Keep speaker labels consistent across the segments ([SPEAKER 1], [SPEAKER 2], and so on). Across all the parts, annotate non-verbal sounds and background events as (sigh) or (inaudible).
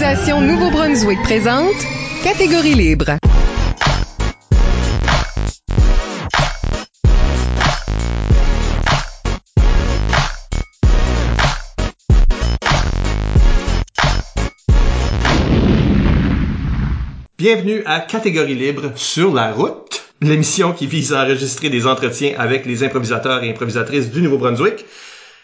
[SPEAKER 1] Nouveau-Brunswick présente Catégorie libre.
[SPEAKER 2] Bienvenue à Catégorie libre sur la route, l'émission qui vise à enregistrer des entretiens avec les improvisateurs et improvisatrices du Nouveau-Brunswick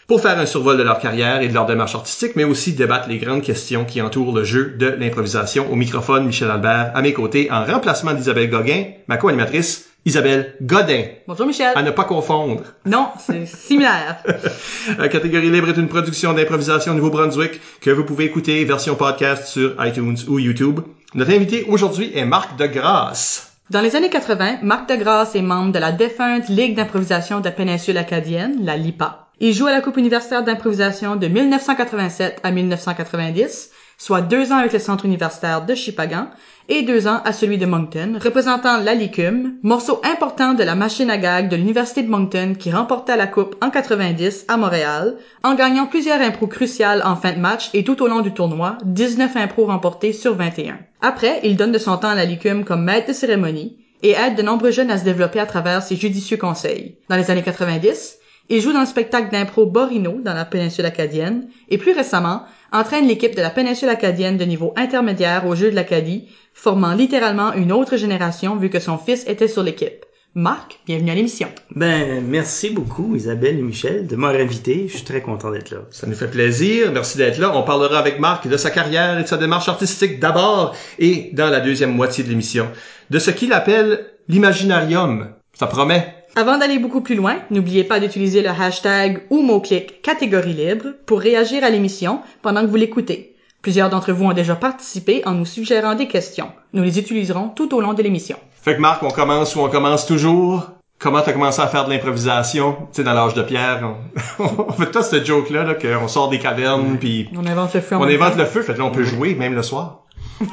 [SPEAKER 2] pour faire un survol de leur carrière et de leur démarche artistique, mais aussi débattre les grandes questions qui entourent le jeu de l'improvisation. Au microphone, Michel Albert, à mes côtés, en remplacement d'Isabelle Gauguin, ma co-animatrice, Isabelle Godin.
[SPEAKER 3] Bonjour Michel.
[SPEAKER 2] À ne pas confondre.
[SPEAKER 3] Non, c'est similaire. (laughs)
[SPEAKER 2] La Catégorie libre est une production d'improvisation Nouveau-Brunswick que vous pouvez écouter version podcast sur iTunes ou YouTube. Notre invité aujourd'hui est Marc Degrasse.
[SPEAKER 3] Dans les années 80, Marc Degrasse est membre de la défunte Ligue d'improvisation de la péninsule acadienne, la LIPA. Il joue à la Coupe universitaire d'improvisation de 1987 à 1990, soit deux ans avec le Centre universitaire de Chipagan et deux ans à celui de Moncton, représentant la Licume, morceau important de la machine à gag de l'Université de Moncton qui remporta la Coupe en 90 à Montréal, en gagnant plusieurs impros cruciales en fin de match et tout au long du tournoi, 19 impros remportés sur 21. Après, il donne de son temps à la Licume comme maître de cérémonie et aide de nombreux jeunes à se développer à travers ses judicieux conseils. Dans les années 90, il joue dans le spectacle d'impro Borino dans la péninsule acadienne et plus récemment entraîne l'équipe de la péninsule acadienne de niveau intermédiaire au jeu de l'Acadie, formant littéralement une autre génération vu que son fils était sur l'équipe. Marc, bienvenue à l'émission.
[SPEAKER 4] Ben, merci beaucoup Isabelle et Michel de m'avoir invité. Je suis très content d'être là.
[SPEAKER 2] Ça nous fait plaisir. Merci d'être là. On parlera avec Marc de sa carrière et de sa démarche artistique d'abord et dans la deuxième moitié de l'émission de ce qu'il appelle l'imaginarium. Ça promet.
[SPEAKER 3] Avant d'aller beaucoup plus loin, n'oubliez pas d'utiliser le hashtag ou mot-clic catégorie libre pour réagir à l'émission pendant que vous l'écoutez. Plusieurs d'entre vous ont déjà participé en nous suggérant des questions. Nous les utiliserons tout au long de l'émission.
[SPEAKER 2] Fait que Marc, on commence ou on commence toujours? Comment t'as commencé à faire de l'improvisation? Tu sais, dans l'âge de pierre, on, (laughs) on fait tout ce joke-là, là, qu'on sort des cavernes, puis
[SPEAKER 3] On invente le feu en
[SPEAKER 2] on invente
[SPEAKER 3] temps.
[SPEAKER 2] le feu. Fait que là, on peut jouer, même le soir. (laughs)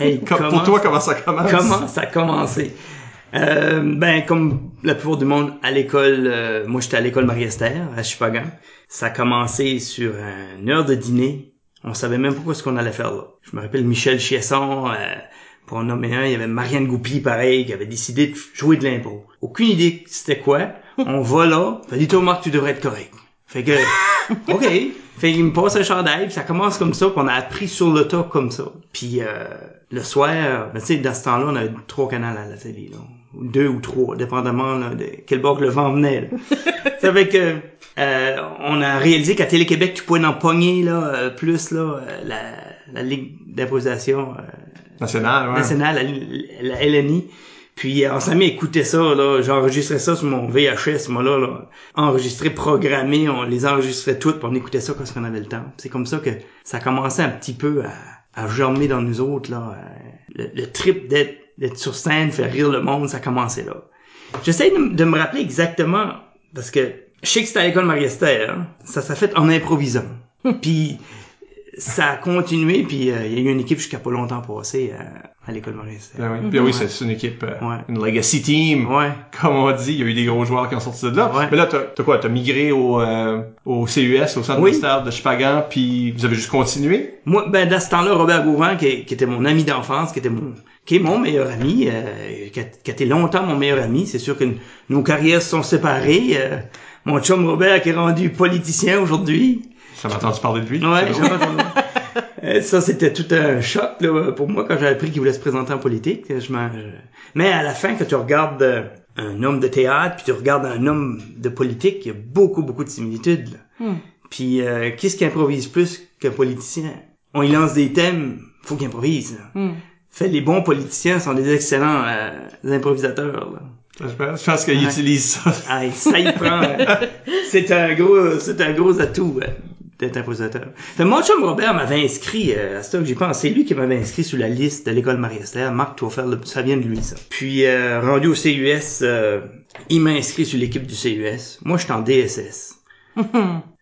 [SPEAKER 4] Hey,
[SPEAKER 2] Com-
[SPEAKER 4] comment-
[SPEAKER 2] Pour toi, comment ça commence?
[SPEAKER 4] Comment ça a commencé? Euh, ben, comme la plupart du monde à l'école, euh, moi j'étais à l'école Marie-Esther, à Chupagan. Ça a commencé sur une heure de dîner. On savait même pas quoi ce qu'on allait faire là. Je me rappelle Michel Chiasson, euh, pour en nommer un, il y avait Marianne Goupil, pareil, qui avait décidé de jouer de l'impro. Aucune idée c'était quoi. On va là, fait dis-toi Marc, tu devrais être correct. Fait que, (laughs) ok. Fait qu'il me passe un chandail, puis ça commence comme ça, puis on a appris sur le tas comme ça. Puis euh, le soir, ben, tu sais, dans ce temps-là, on avait trois canaux à la télé, là. Ou Deux ou trois, dépendamment là, de quel bord que le vent venait. Là. (laughs) ça fait que euh, on a réalisé qu'à Télé-Québec, tu pouvais en pogner là, euh, plus là, euh, la, la Ligue d'improvisation euh,
[SPEAKER 2] National, ouais.
[SPEAKER 4] nationale, la, la LNI. Puis euh, on s'est mis à écouter ça, là. J'enregistrais ça sur mon VHS, moi là, là. Enregistré, programmé, on les enregistrait toutes, puis on écoutait ça quand on avait le temps. C'est comme ça que ça commençait un petit peu à, à germer dans nous autres, là. Le, le trip d'être d'être sur scène, faire rire le monde, ça commençait là. J'essaie de, de me rappeler exactement, parce que je sais que c'était à l'école Marie-Esther, hein. ça s'est fait en improvisant. puis ça a continué, puis euh, il y a eu une équipe jusqu'à pas longtemps passé à, à l'école Marie-Esther.
[SPEAKER 2] Ah oui. Puis oui, c'est c'est une équipe, euh,
[SPEAKER 4] Ouais.
[SPEAKER 2] une legacy team.
[SPEAKER 4] Ouais.
[SPEAKER 2] Comme on dit, il y a eu des gros joueurs qui ont sorti de là.
[SPEAKER 4] Ouais.
[SPEAKER 2] Mais là, t'as t'as quoi? T'as migré au, euh, au CUS, au Centre
[SPEAKER 4] Oui.
[SPEAKER 2] de Chupagan, puis vous avez juste continué?
[SPEAKER 4] Moi, ben, dans ce temps-là, Robert Gauvin, qui, qui était mon ami d'enfance, qui était mon, qui est mon meilleur ami, euh, qui, a, qui a été longtemps mon meilleur ami. C'est sûr que nos carrières se sont séparées. euh, mon chum Robert qui est rendu politicien aujourd'hui.
[SPEAKER 2] Ça m'a entendu parler de lui.
[SPEAKER 4] Ouais. Euh, ça c'était tout un choc là, pour moi quand j'ai appris qu'il voulait se présenter en politique. Je m'en- je- Mais à la fin, quand tu regardes euh, un homme de théâtre puis tu regardes un homme de politique, il y a beaucoup beaucoup de similitudes. là.
[SPEAKER 3] Hmm.
[SPEAKER 4] Puis euh, qu'est-ce qui improvise plus qu'un politicien? On y lance des thèmes, faut qu'il improvise. là. Fait les bons politiciens sont des excellents euh, improvisateurs. Là.
[SPEAKER 2] Je pense, je pense qu'il
[SPEAKER 4] Ouais.
[SPEAKER 2] utilise ça. (laughs)
[SPEAKER 4] Ah, ça y prend. c'est un gros, c'est un gros atout euh, d'être improvisateur. Fait, mon chum Robert m'avait inscrit, euh, à ça que j'y pense, c'est lui qui m'avait inscrit sur la liste de l'école Marie-Esther. Marc, tu vas faire le, ça vient de lui, ça. Puis, euh, rendu au CUS, euh, il m'a inscrit sur l'équipe du CUS. Moi, j'étais en DSS. (laughs)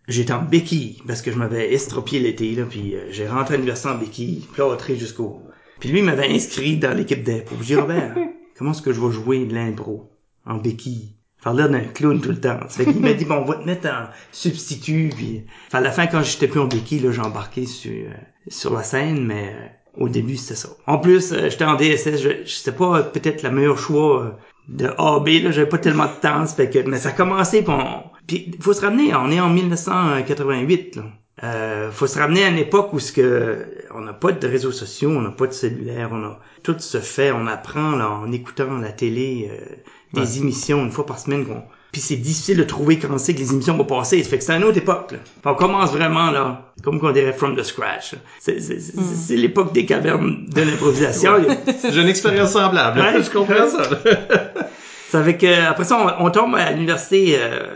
[SPEAKER 4] J'étais en béquille, parce que je m'avais estropié l'été, là, puis euh, j'ai rentré à l'université en béquille, plâtré jusqu'au... Puis lui, il m'avait inscrit dans l'équipe d'impro. J'ai dit, Robert, (laughs) comment est-ce que je vais jouer de l'impro en béquille? faire l'air d'un clown tout le temps. Ça fait qu'il m'a dit, bon, on va te mettre en substitut. Puis, enfin, à la fin, quand j'étais plus en béquille, là, j'ai embarqué sur, euh, sur la scène, mais euh, au début, c'était ça. En plus, euh, j'étais en DSS, je, je sais pas peut-être le meilleur choix euh, de AB, là, j'avais pas tellement de temps, ça fait que, mais ça a commencé, puis on, puis faut se ramener, on est en 1988, là. Euh, faut se ramener à une époque où ce que on n'a pas de réseaux sociaux, on n'a pas de cellulaire, on a tout se fait, on apprend là, en écoutant la télé, euh, des émissions une fois par semaine. qu'on- Puis c'est difficile de trouver quand c'est que les émissions vont passer. Ça fait que c'est une autre époque. Là. Fait on commence vraiment là, comme qu'on dirait from the scratch. là. C'est, c'est, c'est, c'est l'époque des cavernes de l'improvisation. (laughs)
[SPEAKER 2] J'ai une expérience semblable.
[SPEAKER 4] Ouais.
[SPEAKER 2] je comprends ça. (laughs)
[SPEAKER 4] Ça fait que après ça, on, on tombe à l'université euh,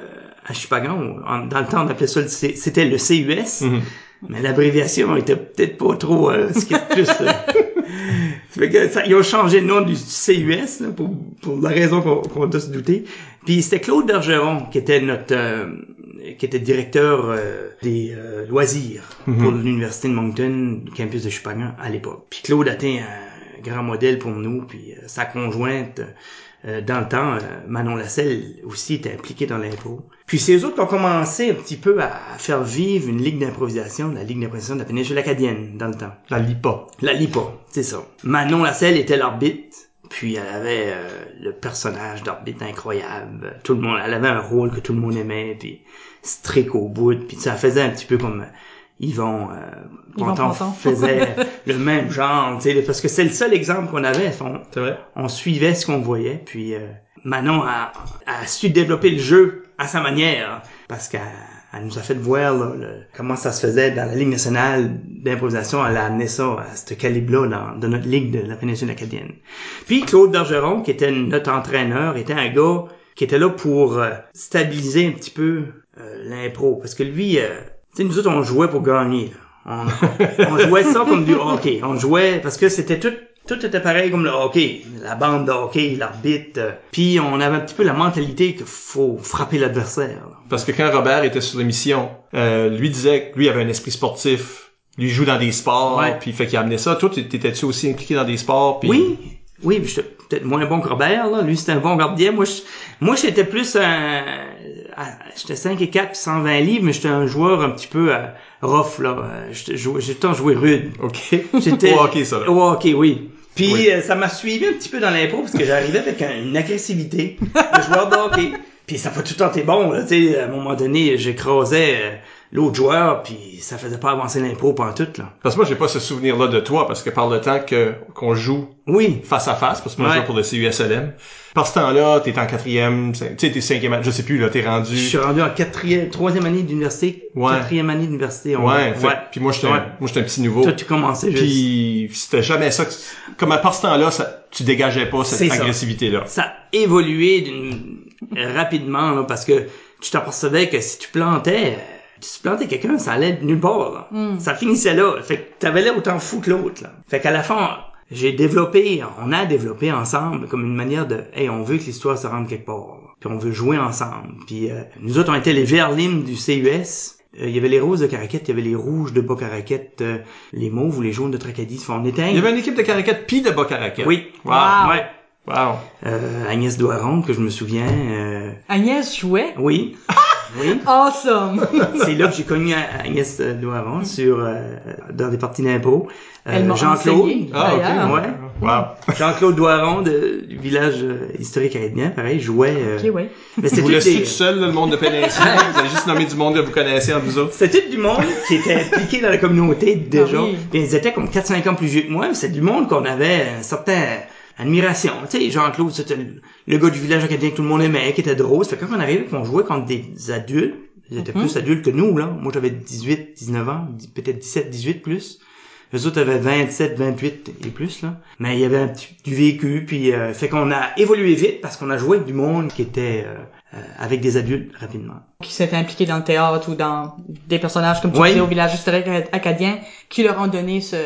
[SPEAKER 4] à Chupagan. On- Dans le temps, on appelait ça le C- c'était le CUS.
[SPEAKER 2] Mhm.
[SPEAKER 4] Mais l'abréviation était peut-être pas trop euh, ce qui est plus. euh. (laughs) Fait que ça, ils ont changé le nom du CUS là, pour, pour la raison qu'on qu'on doit se douter. Puis c'était Claude Bergeron qui était notre euh, qui était directeur euh, des euh, loisirs pour l'université de Moncton, du campus de Chupagan à l'époque. Puis Claude a été un grand modèle pour nous. Puis euh, sa conjointe dans le temps, euh, Manon Lasselle aussi était impliquée dans l'impro. Puis c'est eux autres qui ont commencé un petit peu à faire vivre une ligue d'improvisation, la ligue d'improvisation de la péninsule acadienne dans le temps.
[SPEAKER 2] La LIPA.
[SPEAKER 4] La LIPA, c'est ça. Manon Lasselle était l'arbitre, puis elle avait euh, le personnage d'arbitre incroyable. Tout le monde, elle avait un rôle que tout le monde aimait, puis strict au bout, puis ça faisait un petit peu comme euh, Yvon, euh,
[SPEAKER 3] Yvon
[SPEAKER 4] Ponton
[SPEAKER 3] Ponton.
[SPEAKER 4] faisait (laughs) le même genre, tu sais, parce que c'est le seul exemple qu'on avait. On,
[SPEAKER 2] C'est vrai?
[SPEAKER 4] on suivait ce qu'on voyait, puis euh, Manon a, a su développer le jeu à sa manière, parce qu'elle elle nous a fait voir là, le- comment ça se faisait dans la Ligue nationale d'improvisation. Elle a amené ça à ce calibre-là dans, dans notre Ligue de la péninsule acadienne. Puis Claude Bergeron, qui était notre entraîneur, était un gars qui était là pour euh, stabiliser un petit peu euh, l'impro, parce que lui, euh, sais, nous autres, on jouait pour gagner. là. On, on jouait ça comme du hockey. On jouait parce que c'était tout tout était pareil comme le hockey, la bande de hockey, l'arbitre. euh, Puis on avait un petit peu la mentalité qu'il faut frapper l'adversaire.
[SPEAKER 2] Parce que quand Robert était sur l'émission, euh, lui disait que lui avait un esprit sportif. Lui joue dans des sports,
[SPEAKER 4] Ouais.
[SPEAKER 2] puis fait qu'il amenait ça. Toi, t'é- t'étais-tu aussi impliqué dans des sports? Puis...
[SPEAKER 4] Oui, oui, j'étais peut-être moins bon que Robert, là. Lui, c'était un bon gardien. Moi, je- moi, j'étais plus un, j'étais 5 et 4 puis 120 livres, mais j'étais un joueur un petit peu euh, rough, là. Euh, J'ai temps joué rude.
[SPEAKER 2] OK.
[SPEAKER 4] J'étais (laughs)
[SPEAKER 2] Au hockey, ça. là.
[SPEAKER 4] Au hockey, oui. Puis
[SPEAKER 2] Oui.
[SPEAKER 4] euh, ça m'a suivi un petit peu dans l'impro parce que j'arrivais avec un- une agressivité de joueur de hockey. Puis ça pas tout le temps été bon, là, tu sais, à un moment donné, j'écrasais euh, l'autre joueur, puis ça faisait pas avancer l'impro pendant tout, là.
[SPEAKER 2] Parce que moi, j'ai pas ce souvenir-là de toi, parce que par le temps que qu'on joue
[SPEAKER 4] Oui,
[SPEAKER 2] face à face, parce que moi, je joue pour le CUSLM, par ce temps-là, t'es en quatrième, tu sais, t'es cinquième, année, je sais plus, là, t'es rendu...
[SPEAKER 4] je suis rendu en quatrième, troisième année d'université,
[SPEAKER 2] Ouais.
[SPEAKER 4] quatrième année d'université. on-
[SPEAKER 2] Ouais, fait-
[SPEAKER 4] ouais.
[SPEAKER 2] puis moi, j'étais
[SPEAKER 4] Ouais.
[SPEAKER 2] moi, j'étais un petit nouveau.
[SPEAKER 4] Toi, tu commençais juste.
[SPEAKER 2] Puis c'était jamais ça. que- Comme à part ce temps-là, ça, tu dégageais pas cette
[SPEAKER 4] ça.
[SPEAKER 2] agressivité-là.
[SPEAKER 4] ça a évolué d'une rapidement là, parce que tu t'apercevais que si tu plantais plantais quelqu'un ça allait de nulle part là. ça finissait là fait que t'avais l'air autant fou que l'autre là. fait qu'à la fin j'ai développé on a développé ensemble comme une manière de hey on veut que l'histoire se rende quelque part là. puis on veut jouer ensemble puis euh, nous autres on était les verts limes du CUS Euh, il y avait les roses de Caraquette, il y avait les rouges de Bas-Caraquette, euh, les mauves ou les jaunes de Tracadie. On était
[SPEAKER 2] Il y avait une équipe de caraquettes puis de bas caraquettes.
[SPEAKER 4] Oui.
[SPEAKER 2] Wow.
[SPEAKER 3] Wow.
[SPEAKER 4] Ouais.
[SPEAKER 2] Wow.
[SPEAKER 4] Euh, Agnès Doiron, que je me souviens. euh,
[SPEAKER 3] Agnès jouait?
[SPEAKER 4] Oui. (laughs) oui.
[SPEAKER 3] Awesome! (laughs)
[SPEAKER 4] C'est là que j'ai connu Agnès euh, Doiron sur euh, dans des parties d'impro. Euh, Jean-Claude.
[SPEAKER 2] Ah, ok.
[SPEAKER 4] Ouais.
[SPEAKER 2] Wow.
[SPEAKER 4] Jean-Claude Doiron de, du village euh, historique acadien, pareil, jouait. euh,
[SPEAKER 3] Ok, ouais.
[SPEAKER 4] Mais c'était
[SPEAKER 2] Vous
[SPEAKER 4] des-
[SPEAKER 2] tout seul, là, le monde de péninsule. (laughs) vous avez juste nommé du monde que vous connaissez entre vous autres.
[SPEAKER 4] C'était tout du monde qui était impliqué dans la communauté déjà.
[SPEAKER 3] Ah oui.
[SPEAKER 4] Puis ils étaient comme 4-5 ans plus vieux que moi, mais c'est du monde qu'on avait un certain admiration. Tu sais, Jean-Claude, c'était le, le gars du village acadien que tout le monde aimait, qui était drôle. Ça fait quand on arrivait, qu'on jouait contre des adultes, ils étaient
[SPEAKER 3] Mhm.
[SPEAKER 4] plus adultes que nous, là. Moi, j'avais 18, 19 ans, peut-être 17, 18 plus. Les autres avaient 27, 28 et plus, là. Mais il y avait un petit, du vécu, puis euh, fait qu'on a évolué vite parce qu'on a joué avec du monde qui était euh, euh, avec des adultes rapidement.
[SPEAKER 3] Qui s'étaient impliqués dans le théâtre ou dans des personnages, comme tu
[SPEAKER 4] Oui.
[SPEAKER 3] disais, au village historique acadien, qui leur ont donné ce,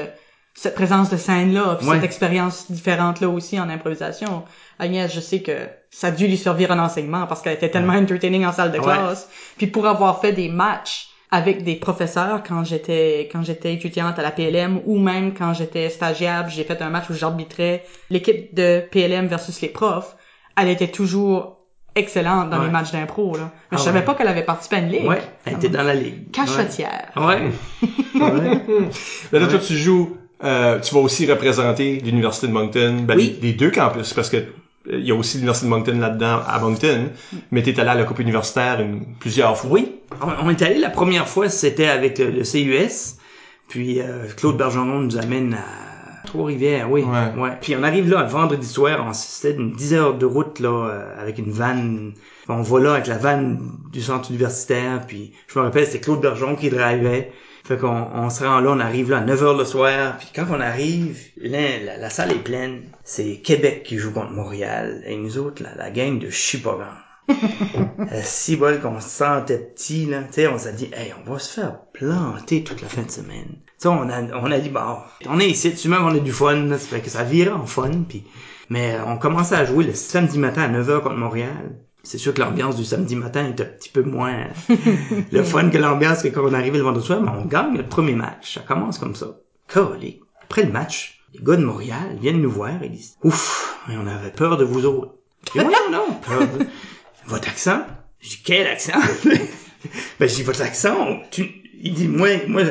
[SPEAKER 3] cette présence de scène-là, puis
[SPEAKER 4] Ouais.
[SPEAKER 3] cette expérience différente-là aussi en improvisation. Agnès, je sais que ça a dû lui servir en enseignement parce qu'elle était tellement entertaining en salle de
[SPEAKER 4] Ouais.
[SPEAKER 3] classe. Puis pour avoir fait des matchs avec des professeurs quand j'étais quand j'étais étudiante à la PLM ou même quand j'étais stagiaire, j'ai fait un match où j'arbitrais l'équipe de PLM versus les profs, elle était toujours excellente dans
[SPEAKER 4] Ouais.
[SPEAKER 3] les matchs d'impro, là. Mais
[SPEAKER 4] Ah
[SPEAKER 3] je savais
[SPEAKER 4] ouais.
[SPEAKER 3] pas qu'elle avait participé à une ligue.
[SPEAKER 4] Ouais, elle était dans la ligue.
[SPEAKER 3] Cachotière.
[SPEAKER 4] Ouais. (laughs) ouais.
[SPEAKER 2] Mais là, toi, tu joues, euh, tu vas aussi représenter l'Université de Moncton, ben,
[SPEAKER 4] Oui.
[SPEAKER 2] les, les deux campus, parce que euh, il y a aussi l'Université de Moncton là-dedans, à Moncton, mais t'es allé à la Coupe universitaire une- plusieurs fois.
[SPEAKER 4] Oui, on, on est allé la première fois, c'était avec le, le CUS, puis euh, Claude Bergeron nous amène à Trois-Rivières, oui.
[SPEAKER 2] Ouais.
[SPEAKER 4] Puis on arrive là un vendredi soir, on- c'était une 10 heures de route là euh, avec une vanne. On va là avec la vanne du centre universitaire, puis je me rappelle c'était Claude Bergeron qui drivait. Fait qu'on on se rend là, on arrive là à 9 heures le soir, puis quand on arrive, là, la, la salle est pleine. C'est Québec qui joue contre Montréal, et nous autres, la, la gang de Chipogan. (laughs) Euh, si bol qu'on se sentait petit, là, tu sais, on s'est dit, hey, on va se faire planter toute la fin de semaine. Tu sais, on a, on a dit, bon, on est ici, tu même on a du fun, là, ça fait que ça virait en fun, puis, mais on commençait à jouer le samedi matin à 9h contre Montréal. C'est sûr que l'ambiance du samedi matin est un petit peu moins (laughs) le fun que l'ambiance que quand on arrivait le vendredi soir, mais on gagne le premier match. Ça commence comme ça. Colique. Après le match, les gars de Montréal viennent nous voir et disent, ouf, on avait peur de vous autres. Puis voyons non, peur de- votre accent? Je dis, quel accent? (laughs) ben, je dis, votre accent, tu, il dit, moi, moi,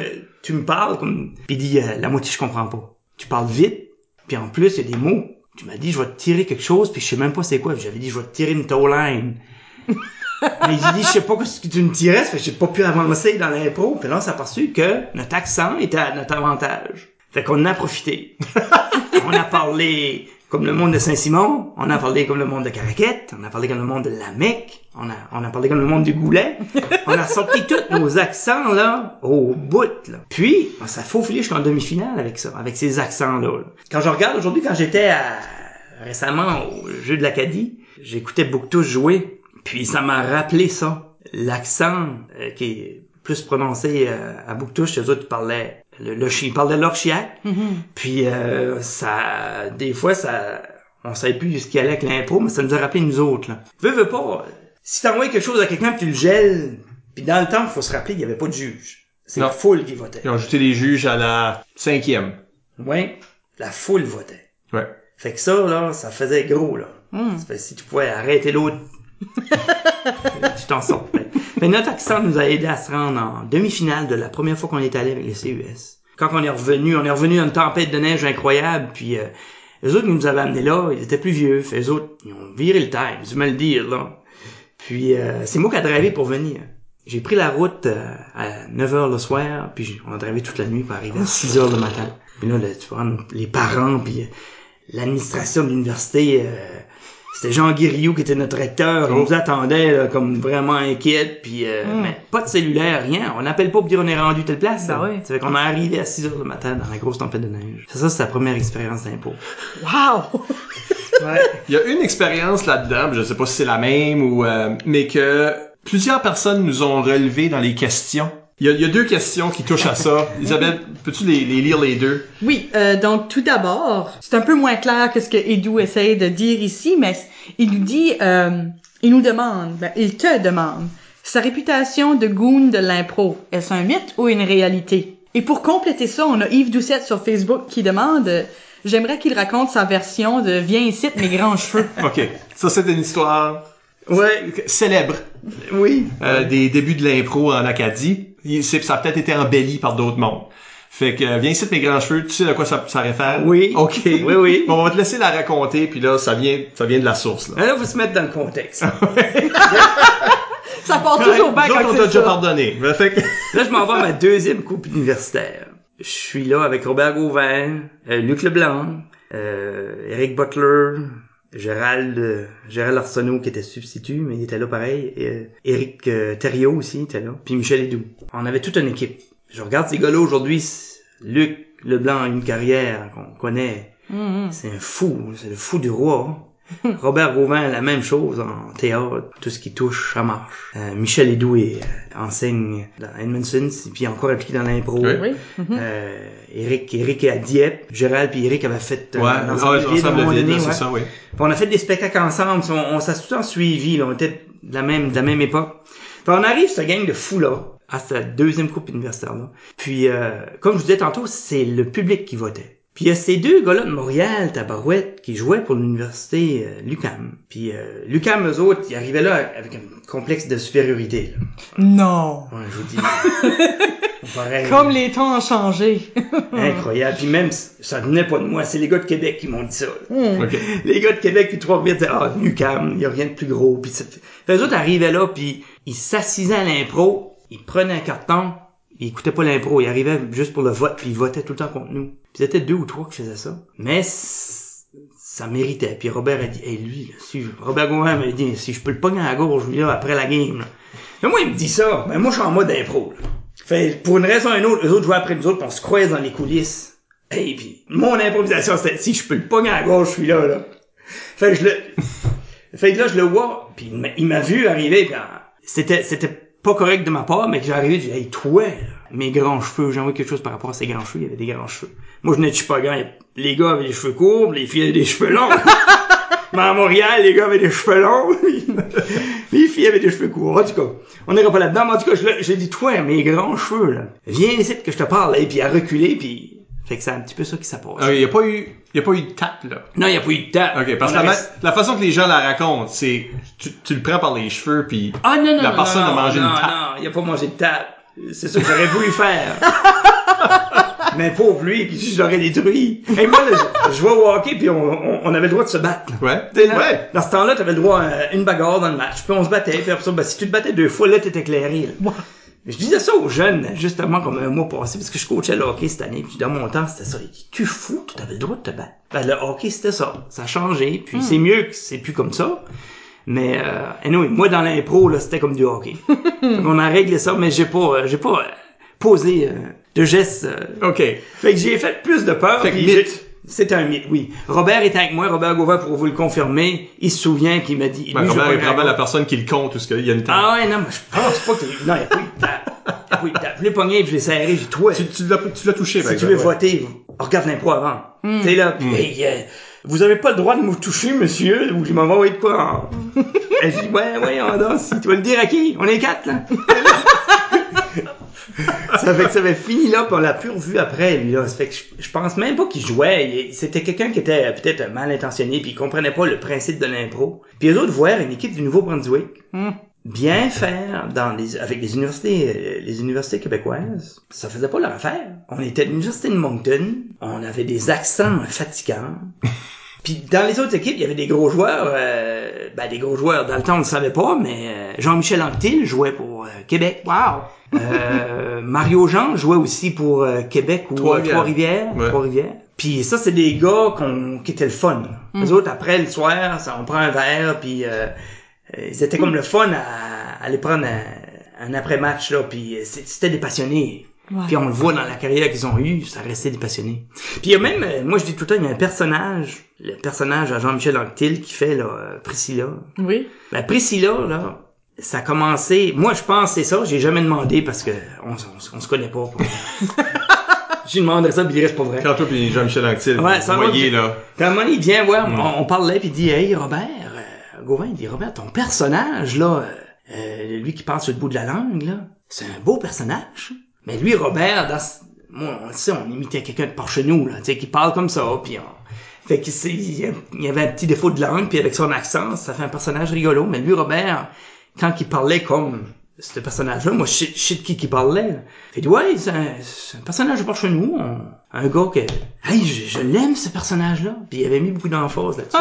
[SPEAKER 4] tu me parles comme, puis il dit, euh, la moitié, je comprends pas. Tu parles vite, puis en plus, il y a des mots. Tu m'as dit, je vais te tirer quelque chose, puis je sais même pas c'est quoi. J'avais dit, je vais te tirer une toe line. (laughs) Mais j'ai dit, je sais pas ce que tu me tirais, fait que j'ai pas pu avancer dans l'impro. Puis là, on s'est aperçu que notre accent était à notre avantage. Fait qu'on en a profité. (laughs) on a parlé comme le monde de Saint-Simon, on a parlé comme le monde de Caraquette, on a parlé comme le monde de la Mecque, on a, on a parlé comme le monde du Goulet. (laughs) on a sorti tous nos accents, là, au bout, là. Puis, on s'est faufilé jusqu'en demi-finale avec ça, avec ces accents-là. là. Quand je regarde aujourd'hui, quand j'étais à, récemment au jeu de l'Acadie, j'écoutais Bouctouche jouer, puis ça m'a rappelé ça. L'accent euh, qui est plus prononcé euh, à Bouctouche, eux autres, ils parlaient le, le chi- ils parlaient l'orchiac. Puis euh, ça, des fois, ça, on savait plus ce qu'il y allait avec l'impro, mais ça nous a rappelé nous autres. Là. Veux, veux pas, si t'envoies quelque chose à quelqu'un puis tu le gèles, puis dans le temps, il faut se rappeler, il y avait pas de juge. C'est
[SPEAKER 2] Non.
[SPEAKER 4] la foule qui votait.
[SPEAKER 2] Ils ont ajouté les juges à la cinquième.
[SPEAKER 4] Ouais, la foule votait.
[SPEAKER 2] Ouais.
[SPEAKER 4] Fait que ça, là, ça faisait gros, là. Ça fait que si tu pouvais arrêter l'autre, (laughs) tu t'en sortais. Mais notre accent nous a aidé à se rendre en demi-finale de la première fois qu'on est allé avec les CUS. Quand on est revenu, on est revenu dans une tempête de neige incroyable, puis euh, les autres qui nous avaient amenés là, ils étaient plus vieux. Fait les autres, ils ont viré le time, tu me le dire, là. Puis euh, c'est moi qui a drivé pour venir. J'ai pris la route euh, à 9h le soir, puis on a drivé toute la nuit pour arriver à 6h le matin. Puis là, là, tu vois, les parents, puis euh, l'administration de l'université, euh, c'était Jean Guiriou qui était notre recteur. On
[SPEAKER 2] Oh.
[SPEAKER 4] nous attendait là, comme vraiment inquiète, puis euh,
[SPEAKER 3] Mm.
[SPEAKER 4] mais pas de cellulaire, rien. On n'appelle pas pour dire on est rendu telle place.
[SPEAKER 3] Ben oui.
[SPEAKER 4] Fait qu'on est arrivé à 6h le matin dans la grosse tempête de neige. C'est ça, c'est sa première expérience d'impôt.
[SPEAKER 3] Wow! (laughs)
[SPEAKER 4] Ouais.
[SPEAKER 2] Il y a une expérience là-dedans, je sais pas si c'est la même ou euh, mais que plusieurs personnes nous ont relevé dans les questions. Il y a, il y a deux questions qui touchent à ça. (laughs) Isabelle, peux-tu les, les lire les deux?
[SPEAKER 3] Oui, euh, donc tout d'abord, c'est un peu moins clair que ce que Edu essaye de dire ici, mais il nous dit, euh, il nous demande, ben, il te demande, sa réputation de goon de l'impro, est-ce un mythe ou une réalité? Et pour compléter ça, on a Yves Doucette sur Facebook qui demande, euh, j'aimerais qu'il raconte sa version de Viens ici mes grands cheveux. (laughs)
[SPEAKER 2] OK. Ça, c'est une histoire
[SPEAKER 4] Ouais.
[SPEAKER 2] célèbre
[SPEAKER 4] Oui.
[SPEAKER 2] euh, des débuts de l'impro en Acadie. Il- Ça a peut-être été embelli par d'autres mondes. Fait que, euh, viens ici mes grands cheveux, tu sais de quoi ça, ça réfère?
[SPEAKER 4] Oui.
[SPEAKER 2] OK. (laughs)
[SPEAKER 4] Oui, oui.
[SPEAKER 2] Bon, on va te laisser la raconter, puis là, ça vient, ça vient de la source, là.
[SPEAKER 4] Là, faut se mettre dans le contexte. (laughs) (laughs)
[SPEAKER 3] Ça part toujours bien quand
[SPEAKER 2] on t'a déjà pardonné. Fait que...
[SPEAKER 4] Là, je m'en vais à ma deuxième coupe universitaire. Je suis là avec Robert Gauvin, euh, Luc Leblanc, euh, Eric Butler, Gérald, euh, Gérald Arsenault qui était substitut, mais il était là pareil. Et, euh, Éric euh, Thériault aussi était là. Puis Michel Edoux. On avait toute une équipe. Je regarde ces gars-là aujourd'hui. Luc Leblanc a une carrière qu'on connaît.
[SPEAKER 3] Mhm.
[SPEAKER 4] C'est un fou. C'est le fou du roi. (laughs) Robert Gauvin, la même chose en théâtre, tout ce qui touche, ça marche. Euh, Michel Edoux est, euh, enseigne à Edmondson, puis encore impliqué dans l'impro.
[SPEAKER 2] Oui.
[SPEAKER 3] Oui.
[SPEAKER 4] Euh, Eric, Eric est à Dieppe, Gérald puis Eric avaient fait euh,
[SPEAKER 2] Ouais,
[SPEAKER 4] dans
[SPEAKER 2] ensemble de
[SPEAKER 4] donné, ouais.
[SPEAKER 2] ça, oui.
[SPEAKER 4] On a fait des spectacles ensemble, on, on s'est tout le temps suivi, là, on était de la même, de la même époque. Puis on arrive, cette gang de fous là, à cette deuxième coupe universitaire là. Puis, euh, comme je vous disais tantôt, c'est le public qui votait. Puis il y a ces deux gars-là de Montréal, Tabarouette, qui jouaient pour l'université euh, Lucam. Puis euh, Lucam, eux autres, ils arrivaient là avec un complexe de supériorité. Là.
[SPEAKER 3] Non.
[SPEAKER 4] Ouais, je vous dis. (laughs) Pareil.
[SPEAKER 3] Comme les temps ont changé. (laughs)
[SPEAKER 4] Incroyable. Puis même, ça venait pas de moi. C'est les gars de Québec qui m'ont dit ça. là.
[SPEAKER 3] Hmm.
[SPEAKER 4] Les gars de Québec, puis Trois-Rivières disaient, ah, Lucam, il y a rien de plus gros. Puis ça- fait, eux autres arrivaient là, puis ils s'assisaient à l'impro, ils prenaient un carton, ils écoutaient pas l'impro, ils arrivaient juste pour le vote, puis ils votaient tout le temps contre nous. Puis c'était deux ou trois qui faisaient ça. Mais ça méritait. Puis Robert a dit, hey, lui, là, si, Robert Gauvin m'a dit, si je peux le pogner à la gorge, lui, là, après la game, là. Mais moi, il me dit ça. Mais moi, je suis en mode impro, là. Fait, pour une raison ou une autre, eux autres jouaient après nous autres, puis on se croise dans les coulisses. Hey, puis mon improvisation, c'était, si je peux le pogner à la je suis là, là. Fait je le, (laughs) fait que là, je le vois, puis il m'a- il m'a vu arriver, puis ah, c'était, c'était pas correct de ma part, mais que j'ai arrivé, j'ai dit, hey, toi, là, mes grands cheveux, j'ai envoyé quelque chose par rapport à ses grands cheveux, il y avait des grands cheveux. Moi, je n'étais pas grand, les gars avaient des cheveux courts, les filles avaient des cheveux longs. (laughs) Mais à Montréal, les gars avaient des cheveux longs, (laughs) les filles avaient des cheveux courts. En tout cas, on n'ira pas là-dedans, mais en tout cas, j'ai dit, toi, mes grands cheveux, là, viens ici que je te parle, et puis à reculer, puis, fait que c'est un petit peu ça qui s'approche.
[SPEAKER 2] Ah, Il n'y a pas eu, il y a pas eu de tape, là.
[SPEAKER 4] Non, il n'y a pas eu de temps.
[SPEAKER 2] OK, parce que la, façon que les gens la racontent, c'est, tu, tu le prends par les cheveux, puis
[SPEAKER 4] Ah non, non,
[SPEAKER 2] la
[SPEAKER 4] non,
[SPEAKER 2] personne a mangé une tape.
[SPEAKER 4] Non, il a pas mangé de table. C'est ça que j'aurais voulu faire. (laughs) Mais pauvre lui, puis je l'aurais détruit. Et moi, là, je, je jouais au hockey, puis on, on, on avait le droit de se battre.
[SPEAKER 2] Ouais.
[SPEAKER 4] Là,
[SPEAKER 2] Ouais.
[SPEAKER 4] Dans ce temps-là, t'avais le droit à une bagarre dans le match. Puis on se battait, puis après ça, ben, si tu te battais deux fois, là, t'étais éclairé. là. Je disais ça aux jeunes, justement, comme un mois passé, parce que je coachais le hockey cette année, puis dans mon temps, c'était ça. Tu fous, tu avais le droit de te battre. Ben, le hockey, c'était ça. Ça a changé, puis c'est mieux que c'est plus comme ça. Mais, euh, anyway, moi, dans l'impro, là, c'était comme du hockey. (laughs) on a réglé ça, mais j'ai pas, euh, j'ai pas euh, posé euh, de gestes. euh.
[SPEAKER 2] OK.
[SPEAKER 4] Fait que j'ai fait plus de peur.
[SPEAKER 2] Fait que mythe.
[SPEAKER 4] C'était un mythe, oui. Robert était avec moi, Robert Gauvin, pour vous le confirmer. Il se souvient qu'il m'a dit...
[SPEAKER 2] Ben,
[SPEAKER 4] lui, je
[SPEAKER 2] Robert
[SPEAKER 4] vais
[SPEAKER 2] est
[SPEAKER 4] le
[SPEAKER 2] la personne qui le compte, ou ce qu'il y a une tape.
[SPEAKER 4] ah ouais, non, mais je pense pas eu... Non, il a. Je l'ai pogné, puis je l'ai serré, j'ai dit, toi,
[SPEAKER 2] Tu, tu l'as, tu l'as touché,
[SPEAKER 4] si tu veux
[SPEAKER 2] ouais.
[SPEAKER 4] voter, regarde l'impro avant. Tu sais, là, puis, hey, euh, vous avez pas le droit de me toucher, monsieur, ou je m'en vais envoyer de quoi. Elle dit, ouais, ouais, on danse. Tu vas le dire à qui? On est quatre, là. (laughs) (laughs) ça fait que ça avait fini là, puis on l'a plus revu après, lui, là. Ça fait que je, je pense même pas qu'il jouait. C'était quelqu'un qui était euh, peut-être mal intentionné, puis il comprenait pas le principe de l'impro. Puis les autres voyaient une équipe du Nouveau-Brunswick bien faire dans les, avec les universités, euh, les universités québécoises. Ça faisait pas leur affaire. On était à l'université de Moncton. On avait des accents fatigants. (laughs) Puis dans les autres équipes, il y avait des gros joueurs, euh, ben des gros joueurs. Dans le temps, on ne savait pas, mais euh, Jean-Michel Anctil jouait pour euh, Québec.
[SPEAKER 3] Wow.
[SPEAKER 4] Euh, Mario Jean jouait aussi pour euh, Québec ou
[SPEAKER 2] Trois-Rivières.
[SPEAKER 4] Trois-Rivières.
[SPEAKER 2] Ouais.
[SPEAKER 4] Trois-Rivières. Puis ça, c'est des gars qu'on, qui étaient le fun. Les autres, après le soir, ça, on prend un verre, puis ils étaient comme le fun à, à aller prendre un, un après-match, là, puis c'était des passionnés.
[SPEAKER 3] Ouais.
[SPEAKER 4] Puis on le voit dans la carrière qu'ils ont eue, ça restait des passionnés. Puis il y a même, euh, moi je dis tout le temps, il y a un personnage, le personnage à Jean-Michel Anctil qui fait là, euh, Priscilla.
[SPEAKER 3] Oui.
[SPEAKER 4] Ben Priscilla, là, ça a commencé. Moi, je pense c'est ça. J'ai jamais demandé parce que on, on, on se connaît pas. (laughs) J'ai demandé ça, puis il reste pas vrai.
[SPEAKER 2] Quand toi puis Jean-Michel Anctil,
[SPEAKER 4] Ouais,
[SPEAKER 2] vous voyez, là.
[SPEAKER 4] Un moment il vient voir, on, on parlait, puis il dit, hey Robert, euh, Gauvin, il dit, Robert, ton personnage, là, euh, euh, lui qui parle sur le bout de la langue, là, c'est un beau personnage. Mais lui, Robert, dans, ce- moi, on le sait, on imitait quelqu'un de par chez nous, là, tu sais, qui parle comme ça, puis on... Fait c'est, il avait un petit défaut de langue, puis avec son accent, ça fait un personnage rigolo. Mais lui, Robert, quand il parlait comme ce personnage-là, moi, je sais, de qui qui parlait. Là. Fait ouais, c'est un, personnage de par chez nous, on- un gars que, hey, je, je l'aime, ce personnage-là. Puis il avait mis beaucoup d'emphase là-dessus.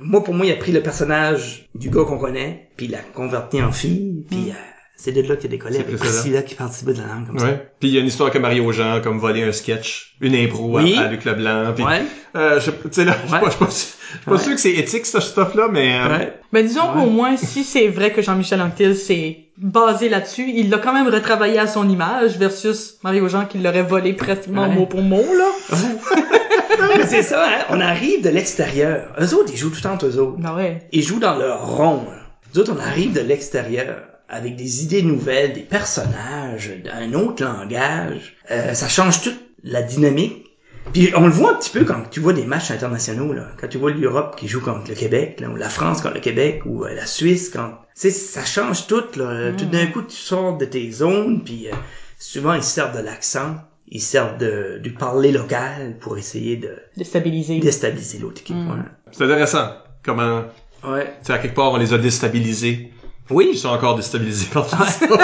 [SPEAKER 4] Moi, pour moi, il a pris le personnage du gars qu'on connaît, puis il l'a converti en fille, puis euh, c'est de là qu'il a décollé
[SPEAKER 2] C'est
[SPEAKER 4] avec. Priscilla qui participait de la langue comme ça.
[SPEAKER 2] Ouais. Puis il y a une histoire comme Mario Jean, comme voler un sketch, une impro à-
[SPEAKER 4] Oui.
[SPEAKER 2] à, Luc Leblanc. Puis,
[SPEAKER 4] Ouais.
[SPEAKER 2] euh, je, tu sais là, je suis pas, je suis pas, je suis pas
[SPEAKER 4] Ouais.
[SPEAKER 2] sûr que c'est éthique ce stuff-là, mais euh,
[SPEAKER 4] Ouais.
[SPEAKER 3] Ben disons
[SPEAKER 4] Ouais.
[SPEAKER 3] qu'au moins, si c'est vrai que Jean-Michel Anctil s'est basé là-dessus, il l'a quand même retravaillé à son image versus Mario Jean qui l'aurait volé pratiquement
[SPEAKER 4] Ouais.
[SPEAKER 3] mot pour mot, là. (laughs)
[SPEAKER 4] Mais c'est ça, hein? On arrive de l'extérieur. Eux autres, ils jouent tout le temps entre eux autres.
[SPEAKER 3] Ben ouais.
[SPEAKER 4] Ils jouent dans leur rond. là. Nous autres, on arrive de l'extérieur avec des idées nouvelles, des personnages, un autre langage. Euh, ça change toute la dynamique. Puis on le voit un petit peu quand tu vois des matchs internationaux, là. Quand tu vois l'Europe qui joue contre le Québec, là, ou la France contre le Québec, ou euh, la Suisse quand... Tu sais, ça change tout, là. Tout d'un coup, tu sors de tes zones, puis euh, souvent, ils se servent de l'accent. ils servent de, du parler local pour essayer de
[SPEAKER 3] De stabiliser.
[SPEAKER 4] déstabiliser l'autre équipe.
[SPEAKER 3] Mm.
[SPEAKER 2] C'est intéressant. Comment,
[SPEAKER 4] Ouais. ouais.
[SPEAKER 2] tu sais, à quelque part, on les a déstabilisés. Ils
[SPEAKER 4] Oui,
[SPEAKER 2] sont encore déstabilisés par tout ça. (laughs)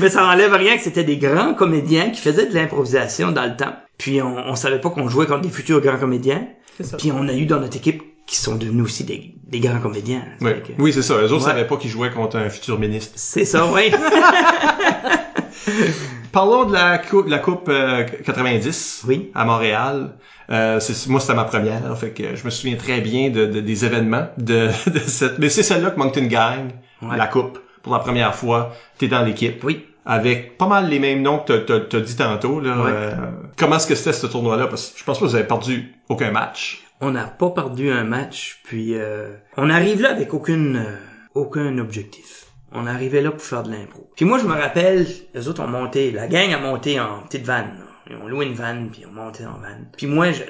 [SPEAKER 4] mais ça enlève rien que c'était des grands comédiens qui faisaient de l'improvisation dans le temps. Puis on, on savait pas qu'on jouait contre des futurs grands comédiens.
[SPEAKER 3] C'est ça.
[SPEAKER 4] Puis on a eu dans notre équipe qui sont devenus aussi des, des grands comédiens.
[SPEAKER 2] Oui,
[SPEAKER 4] Fait que-
[SPEAKER 2] oui c'est ça. Eux autres
[SPEAKER 4] Ouais.
[SPEAKER 2] savaient pas qu'ils jouaient contre un futur ministre.
[SPEAKER 4] C'est ça, oui. (laughs)
[SPEAKER 2] Parlons de la coupe, la coupe euh, 90
[SPEAKER 4] Oui.
[SPEAKER 2] à Montréal. Euh, c'est, moi, c'était ma première, fait que je me souviens très bien de, de- des événements de, (laughs) de cette. Mais c'est celle-là que Moncton gagne
[SPEAKER 4] Ouais.
[SPEAKER 2] la coupe pour la première fois. T'es dans l'équipe.
[SPEAKER 4] Oui.
[SPEAKER 2] Avec pas mal les mêmes noms que t'as dit tantôt. Là.
[SPEAKER 4] Ouais.
[SPEAKER 2] Euh, comment est-ce que c'était ce tournoi-là? Parce que je pense pas que vous avez perdu aucun match.
[SPEAKER 4] On n'a pas perdu un match, puis euh, on arrive là avec aucune euh, aucun objectif. On arrivait là pour faire de l'impro. Puis moi, je me rappelle, les autres ont monté, la gang a monté en petite vanne. Ont loué une vanne, puis on montait en vanne. Puis moi, je,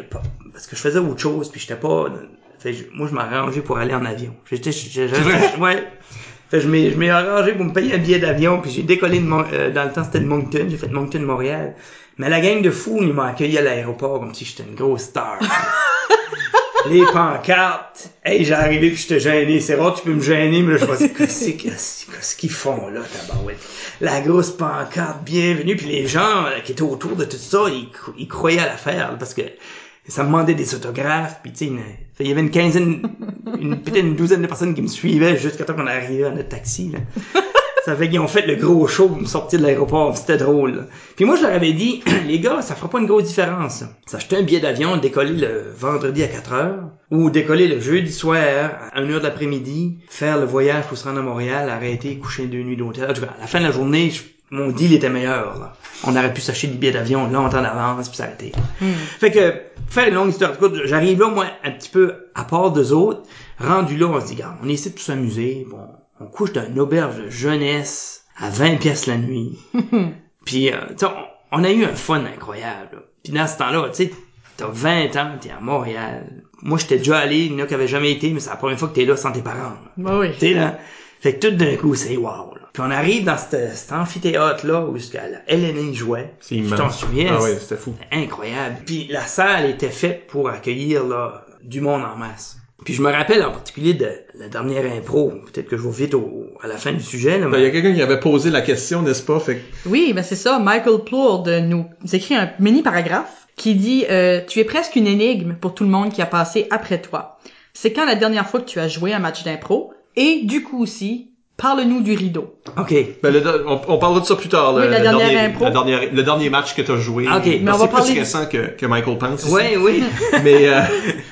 [SPEAKER 4] parce que je faisais autre chose, puis j'étais pas... Fait, je- moi, je m'arrangeais pour aller en avion. J'étais... Ouais. Fait, je m'ai je m'ai arrangé pour me payer un billet d'avion, puis j'ai décollé de Mon- euh, dans le temps, c'était de Moncton. J'ai fait de Moncton, Montréal. Mais la gang de fous, ils m'ont accueilli à l'aéroport comme si j'étais une grosse star. (laughs) les pancartes. Hey, j'ai arrivé puis j'étais gêné. C'est rare, tu peux me gêner, mais là, je me dis, qu'est-ce que- qu'est-ce qu'ils font là, tabarouette? La grosse pancarte, bienvenue. Puis les gens euh, qui étaient autour de tout ça, ils, ils croyaient à l'affaire, là, parce que ça me demandait des autographes, puis tu sais, il y avait une quinzaine, une, peut-être une douzaine de personnes qui me suivaient jusqu'à temps qu'on arrivait à notre taxi, là. Ça fait qu'ils ont fait le gros show pour me sortir de l'aéroport, c'était drôle. Puis moi, je leur avais dit, (clears throat) les gars, ça fera pas une grosse différence. S'acheter un billet d'avion, décoller le vendredi à 4 heures, ou décoller le jeudi soir à 1 heure de l'après-midi, faire le voyage pour se rendre à Montréal, arrêter, coucher deux nuits d'hôtel. À la fin de la journée, je- mon deal était meilleur. Là. On aurait pu s'acheter des billets d'avion longtemps d'avance, puis s'arrêter. Fait que, faire une longue histoire de courte, j'arrive là, moi, un petit peu à part d'eux autres. Rendu là, on se dit, on essaie de tout s'amuser. Bon, on couche dans une auberge de jeunesse à 20 pièces la nuit. (laughs) Puis, euh, tu sais, on, on a eu un fun incroyable. là. Puis dans ce temps-là, tu sais, t'as 20 ans, t'es à Montréal. Moi, j'étais déjà allé, il y en a qui avaient jamais été, mais c'est la première fois que t'es là sans tes parents. là.
[SPEAKER 3] Bah oui.
[SPEAKER 4] Tu sais, là. Fait que tout d'un coup, c'est wow, là. Puis on arrive dans cet, cet amphithéâtre-là où jusqu'à la LNA jouait.
[SPEAKER 2] C'est
[SPEAKER 4] Tu
[SPEAKER 2] immense.
[SPEAKER 4] t'en souviens?
[SPEAKER 2] Ah oui, c'était fou.
[SPEAKER 4] C'était incroyable. Puis la salle était faite pour accueillir là, du monde en masse. Puis je me rappelle en particulier de la dernière impro. Peut-être que je vais vite au, à la fin du sujet. Là,
[SPEAKER 2] Ben, Il y a quelqu'un qui avait posé la question, n'est-ce pas? Fait que
[SPEAKER 3] Oui, ben c'est ça. Michael Plourde nous écrit un mini paragraphe qui dit euh, Tu es presque une énigme pour tout le monde qui a passé après toi. C'est quand la dernière fois que tu as joué un match d'impro? Et du coup aussi, parle-nous du rideau.
[SPEAKER 4] OK.
[SPEAKER 2] Ben, le- on, on parlera de ça plus tard.
[SPEAKER 3] Oui,
[SPEAKER 2] le,
[SPEAKER 3] la
[SPEAKER 2] le
[SPEAKER 3] dernière
[SPEAKER 2] dernier,
[SPEAKER 3] impro.
[SPEAKER 2] la dernière- le dernier match que tu as joué.
[SPEAKER 4] Ok.
[SPEAKER 2] Ben,
[SPEAKER 3] Mais on
[SPEAKER 2] c'est
[SPEAKER 3] va
[SPEAKER 2] plus
[SPEAKER 3] parler-
[SPEAKER 2] récent que, que Michael Pence. ici.
[SPEAKER 4] Oui, oui. (laughs)
[SPEAKER 2] Mais, euh,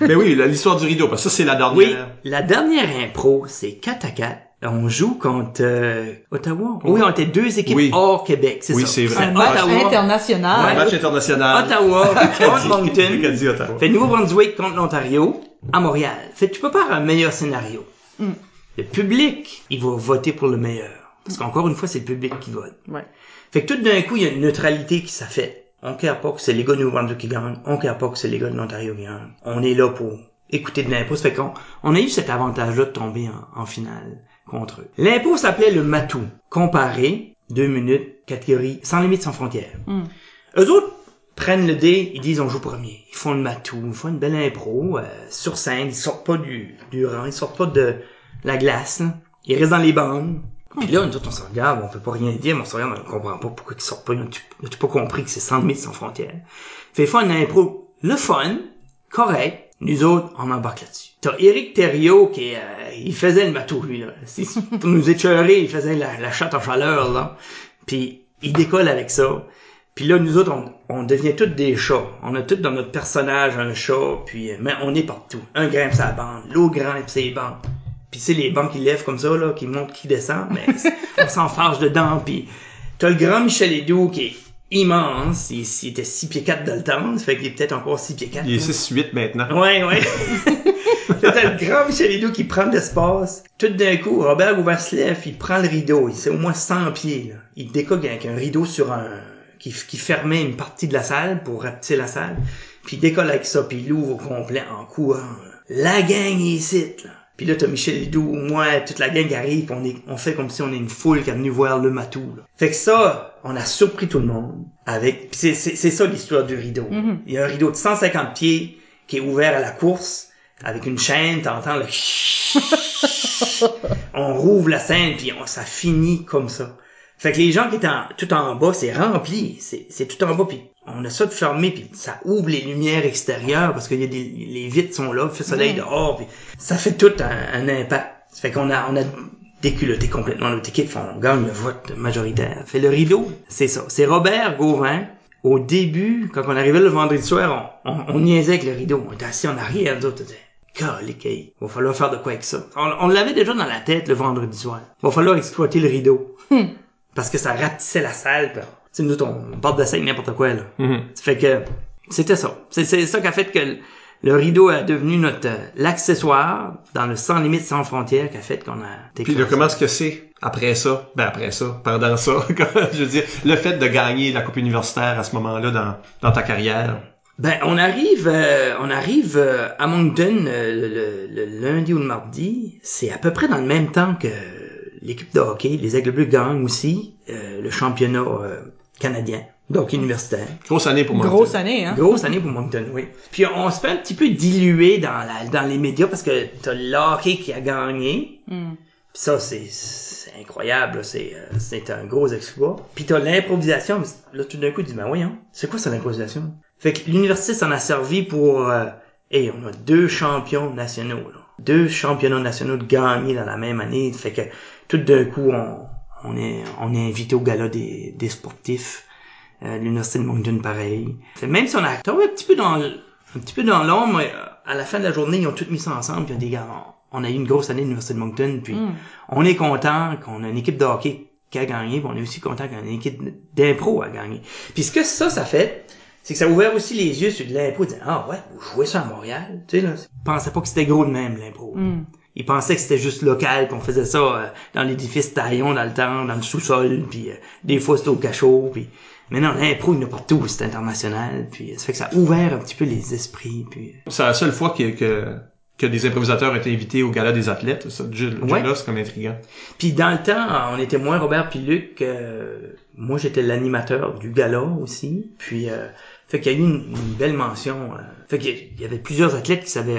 [SPEAKER 2] mais oui, la- l'histoire du rideau. Parce que ça, c'est la dernière.
[SPEAKER 4] Oui, la dernière impro, c'est 4 à 4. On joue contre euh, Ottawa. Oui, on était deux équipes
[SPEAKER 2] Oui.
[SPEAKER 4] hors Québec, c'est
[SPEAKER 2] Oui,
[SPEAKER 4] ça.
[SPEAKER 2] c'est vrai.
[SPEAKER 3] Un match
[SPEAKER 4] Ottawa,
[SPEAKER 2] Un
[SPEAKER 3] international.
[SPEAKER 2] match international.
[SPEAKER 4] Ottawa (laughs) contre Moncton. Fait Nouveau-Brunswick contre l'Ontario à Montréal. Fait tu peux pas avoir un meilleur scénario.
[SPEAKER 3] Mm.
[SPEAKER 4] Le public, il va voter pour le meilleur. Parce qu'encore une fois, c'est le public qui vote.
[SPEAKER 3] Ouais.
[SPEAKER 4] Fait que tout d'un coup, il y a une neutralité qui s'est faite. On care pas que c'est les gars de Nouveau-Brunswick qui gagnent. On care pas que c'est les gars de l'Ontario qui gagnent. On est là pour écouter de l'impôt. Ça fait qu'on on a eu cet avantage-là de tomber en, en finale contre eux. L'impôt s'appelait le matou. Comparé, deux minutes, catégorie, sans limite, sans frontières.
[SPEAKER 3] Mm.
[SPEAKER 4] Eux autres prennent le dé, ils disent on joue premier. Ils font le matou, ils font une belle impro, euh, sur scène, ils sortent pas du, du rang, ils sortent pas de la glace, là. Ils restent dans les bandes. Puis là, nous autres, on se regarde, on peut pas rien dire, mais on se regarde, on comprend pas pourquoi ils sortent pas, ils ont pas compris que c'est sans limite, sans frontières? Fait font une impro, le fun, correct, nous autres, on embarque là-dessus. T'as Eric Thériault qui, euh, il faisait le matou, lui, là. (laughs) Pour nous écheurer, il faisait la, la chatte en chaleur, là. Puis il décolle avec ça. Puis là, nous autres, on, on devient tous des chats. On a tous dans notre personnage un chat, puis euh, mais on est partout. Un grimpe sa bande, l'autre grimpe ses bandes. Puis c'est les bancs qui lèvent comme ça, là, qui montent, qui descendent, mais (laughs) on s'en fâche dedans. Puis t'as le grand Michel Edoux qui est immense. Il, il était 6 pieds 4 dans le temps, ça fait qu'il est peut-être encore 6 pieds 4.
[SPEAKER 2] Il est 6-8 maintenant.
[SPEAKER 4] Ouais, ouais. (laughs) T'as le grand Michel Edoux qui prend de l'espace. Tout d'un coup, Robert Gouvert se lève, il prend le rideau. Il c'est au moins 100 pieds, là. Il décoque avec un rideau sur un, qui, qui fermait une partie de la salle pour rapetisser la salle. Puis il décolle avec ça, puis il l'ouvre au complet en courant. là. La gang est ici, là. Puis là, t'as Michel Ledoux, moi, toute la gang arrive, on, est, on fait comme si on est une foule qui est venue voir le matou. Là. Fait que ça, on a surpris tout le monde avec... c'est, ça l'histoire du rideau.
[SPEAKER 3] Mhm.
[SPEAKER 4] Il y a un rideau de 150 pieds qui est ouvert à la course avec une chaîne, t'entends le... (laughs) (laughs) on rouvre la scène, puis on, ça finit comme ça. Fait que les gens qui étaient en- tout en bas, c'est rempli, c'est, c'est tout en bas, puis on a ça de fermé, puis ça ouvre les lumières extérieures parce que y a des, les vitres sont là, il fait soleil dehors, puis ça fait tout un, un impact. Ça fait qu'on a, on a déculotté complètement notre équipe, on gagne le vote majoritaire. Fait le rideau, c'est ça. C'est Robert Gauvin. Au début, quand on arrivait le vendredi soir, on, on, on niaisait avec le rideau. On était assis en arrière, nous autres, Calique, hey, va falloir faire de quoi avec ça. On, on l'avait déjà dans la tête le vendredi soir. Va falloir exploiter le rideau.
[SPEAKER 3] Hmm.
[SPEAKER 4] Parce que ça rapetissait la salle. pis, Tu sais, nous on, parle de avec n'importe quoi, là. Ça fait que c'était ça. C'est ça qui a fait que le, rideau est devenu notre euh, l'accessoire dans le sans limite sans frontières qui a fait qu'on a
[SPEAKER 2] Puis là, comment est-ce que c'est après ça? Ben après ça, pendant ça, (laughs) je veux dire, le fait de gagner la Coupe universitaire à ce moment-là dans, dans ta carrière?
[SPEAKER 4] Ben on arrive euh, on arrive euh, à Moncton euh, le, le lundi ou le mardi, c'est à peu près dans le même temps que l'équipe de hockey, les Aigles Bleus gagnent aussi euh, le championnat euh, canadien de hockey universitaire.
[SPEAKER 2] Grosse année pour moi.
[SPEAKER 3] Grosse année, hein?
[SPEAKER 4] Grosse année pour Moncton, oui. Puis on se fait un petit peu diluer dans la, dans les médias parce que t'as le hockey qui a gagné.
[SPEAKER 3] Hmm.
[SPEAKER 4] Puis ça, c'est, c'est incroyable, là. c'est, euh, c'est un gros exploit. Puis t'as l'improvisation, mais là tout d'un coup tu dis, ben voyons, c'est quoi ça l'improvisation? Fait que l'université s'en a servi pour, euh, hey, on a deux champions nationaux, là. Deux championnats nationaux de gagnés dans la même année. Fait que tout d'un coup, on, on est, on est invité au gala des, des sportifs. Euh, l'université de Moncton, pareil. Même si on a tombé un petit peu dans, un petit peu dans l'ombre, euh, à la fin de la journée, ils ont tous mis ça ensemble, puis ils ont dit, gars, on, on a eu une grosse année à l'université de Moncton, puis
[SPEAKER 3] Hmm.
[SPEAKER 4] on est content qu'on a une équipe de hockey qui a gagné, puis on est aussi content qu'on a une équipe d'impro à gagner. Puis ce que ça, ça fait, c'est que ça a ouvert aussi les yeux sur de l'impro, de dire, ah ouais, vous jouez ça à Montréal, tu sais, là. Ils pensaient pas que c'était gros de même, l'impro.
[SPEAKER 3] Hmm.
[SPEAKER 4] Ils pensaient que c'était juste local, qu'on faisait ça euh, dans l'édifice taillon dans le temps, dans le sous-sol, puis euh, des fois c'était au cachot, puis... Mais non, l'impro, il n'y en a pas partout, c'est international, puis ça fait que ça a ouvert un petit peu les esprits, puis...
[SPEAKER 2] C'est la seule fois que, que, que des improvisateurs ont été invités au gala des athlètes. Ça,
[SPEAKER 4] Ouais.
[SPEAKER 2] là, c'est comme intriguant.
[SPEAKER 4] Puis dans le temps, on était moins Robert puis Luc. euh, moi, j'étais l'animateur du gala aussi. Puis, euh, fait qu'il y a eu une, une belle mention. euh, fait qu'il y avait plusieurs athlètes qui savaient...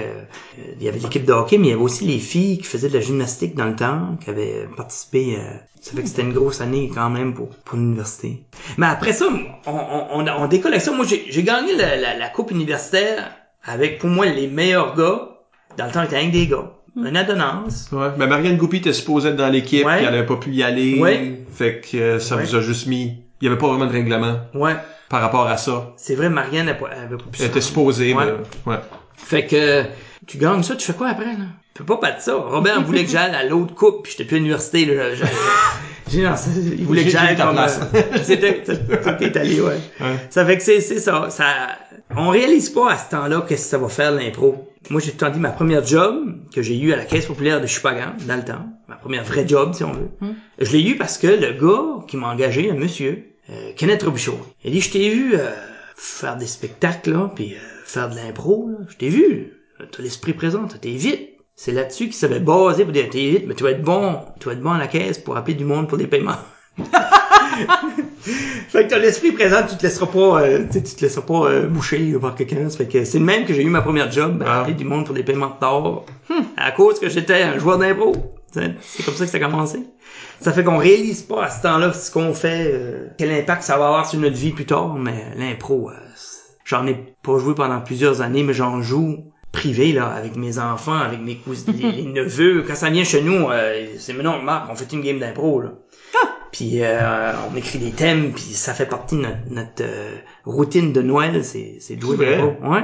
[SPEAKER 4] euh, il y avait l'équipe de hockey, mais il y avait aussi les filles qui faisaient de la gymnastique dans le temps, qui avaient participé. euh, ça fait que c'était une grosse année quand même pour, pour l'université. Mais après ça, on, on, on, on décolle avec ça. Moi, j'ai gagné la, la, la coupe universitaire avec, pour moi, les meilleurs gars. Dans le temps, il était rien que des gars. Un adonnance.
[SPEAKER 2] Ouais. Mais Marianne Goupy était supposée être dans l'équipe,
[SPEAKER 4] Ouais.
[SPEAKER 2] puis elle avait pas pu y aller.
[SPEAKER 4] Ouais.
[SPEAKER 2] Fait que ça
[SPEAKER 4] Ouais.
[SPEAKER 2] vous a juste mis... Il y avait pas vraiment de règlement
[SPEAKER 4] Ouais.
[SPEAKER 2] Par rapport à ça.
[SPEAKER 4] C'est vrai, Marianne avait pas, elle avait pas pu
[SPEAKER 2] Elle était supposée,
[SPEAKER 4] Ouais.
[SPEAKER 2] mais... Ouais.
[SPEAKER 4] Fait que tu gagnes ça, tu fais quoi après là? Tu peux pas battre ça. Robert voulait que j'aille à l'autre coupe, puis j'étais plus à l'université là. (laughs) J'ai- c'est- il voulait que
[SPEAKER 2] J'ai-
[SPEAKER 4] j'aille comme
[SPEAKER 2] place.
[SPEAKER 4] euh, c'était t'es allé ouais.
[SPEAKER 2] Ouais.
[SPEAKER 4] Ça fait que c'est c'est ça, ça on réalise pas à ce temps-là qu'est-ce que ça va faire l'impro. Moi, j'ai dit ma première job que j'ai eu à la caisse populaire de Chupagan dans le temps, ma première vraie job si on veut.
[SPEAKER 3] Hmm.
[SPEAKER 4] Je l'ai eu parce que le gars qui m'a engagé, un monsieur, euh, Kenneth Robichaud, il dit je t'ai vu euh, faire des spectacles là, puis euh, faire de l'impro là, je t'ai vu, t'as l'esprit présent, t'es vite. C'est là-dessus qu'il savait baser pour dire t'es vite, mais tu vas être bon, tu vas être bon à la caisse pour appeler du monde pour des paiements. (laughs) fait que t'as l'esprit présent, tu te laisseras pas, euh, tu te laisseras pas euh, boucher par quelqu'un. Ça fait que c'est le même que j'ai eu ma première job, ben,
[SPEAKER 2] Ah.
[SPEAKER 4] appeler du monde pour des paiements de tort, à cause que j'étais un joueur d'impro. C'est comme ça que ça a commencé. Ça fait qu'on réalise pas à ce temps-là ce qu'on fait, euh, quel impact ça va avoir sur notre vie plus tard, mais l'impro, euh, j'en ai pas joué pendant plusieurs années, mais j'en joue privé là avec mes enfants, avec mes cousins, (laughs) les, les neveux. Quand ça vient chez nous, euh, c'est maintenant Marc, on fait une game d'impro là. Puis euh, on écrit des thèmes, puis ça fait partie de notre, notre, euh, routine de Noël, c'est c'est de jouer d'impro. Ouais.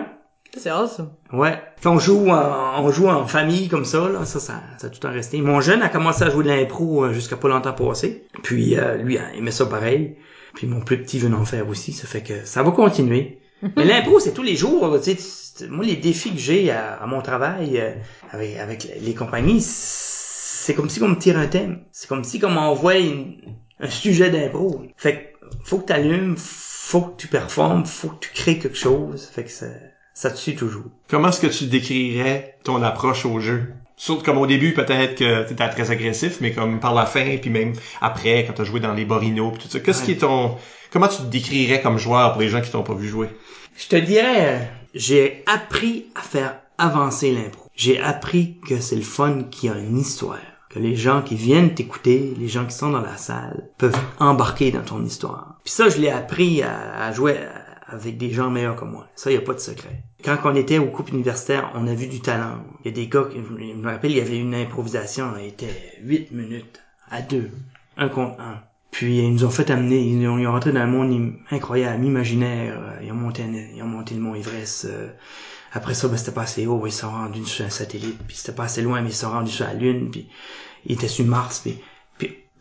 [SPEAKER 3] C'est awesome.
[SPEAKER 4] Ouais. Puis on joue en, on joue en famille comme ça, là. Ça, ça, ça a tout temps resté. Mon jeune a commencé à jouer de l'impro euh, jusqu'à pas longtemps passé. Puis euh, lui a aimé ça pareil. Puis mon plus petit veut en faire aussi. Ça fait que ça va continuer. (laughs) Mais l'impro, c'est tous les jours. là, Tu sais, moi, les défis que j'ai à, à mon travail euh, avec, avec les compagnies, c'est comme si on me tire un thème. C'est comme si on m'envoie une- un sujet d'impro. Fait que faut que tu allumes, faut que tu performes, faut que tu crées quelque chose. Fait que ça, ça te suit toujours.
[SPEAKER 2] Comment est-ce que tu décrirais ton approche au jeu? Surtout comme au début, peut-être que t'étais très agressif, mais comme par la fin, puis même après, quand t'as joué dans les Borino, puis tout ça. Qu'est-ce
[SPEAKER 4] Ouais.
[SPEAKER 2] qui est ton... Comment tu te décrirais comme joueur pour les gens qui t'ont pas vu jouer?
[SPEAKER 4] Je te dirais, j'ai appris à faire avancer l'impro. J'ai appris que c'est le fun qui a une histoire. Que les gens qui viennent t'écouter, les gens qui sont dans la salle, peuvent embarquer dans ton histoire. Puis ça, je l'ai appris à, à jouer à- avec des gens meilleurs que moi. Ça, y a pas de secret. Quand on était aux coupes universitaires, on a vu du talent. Il y a des gars, je me rappelle, il y avait une improvisation, elle était 8 minutes à deux, un contre un. Puis ils nous ont fait amener, ils ont, ils ont rentré dans un monde incroyable, imaginaire. euh, Ils ont monté, ils ont monté le mont Everest. euh, après ça, ben, c'était pas assez haut, ils sont rendus sur un satellite. Puis c'était pas assez loin, mais ils sont rendus sur la Lune. Puis ils étaient sur Mars. Puis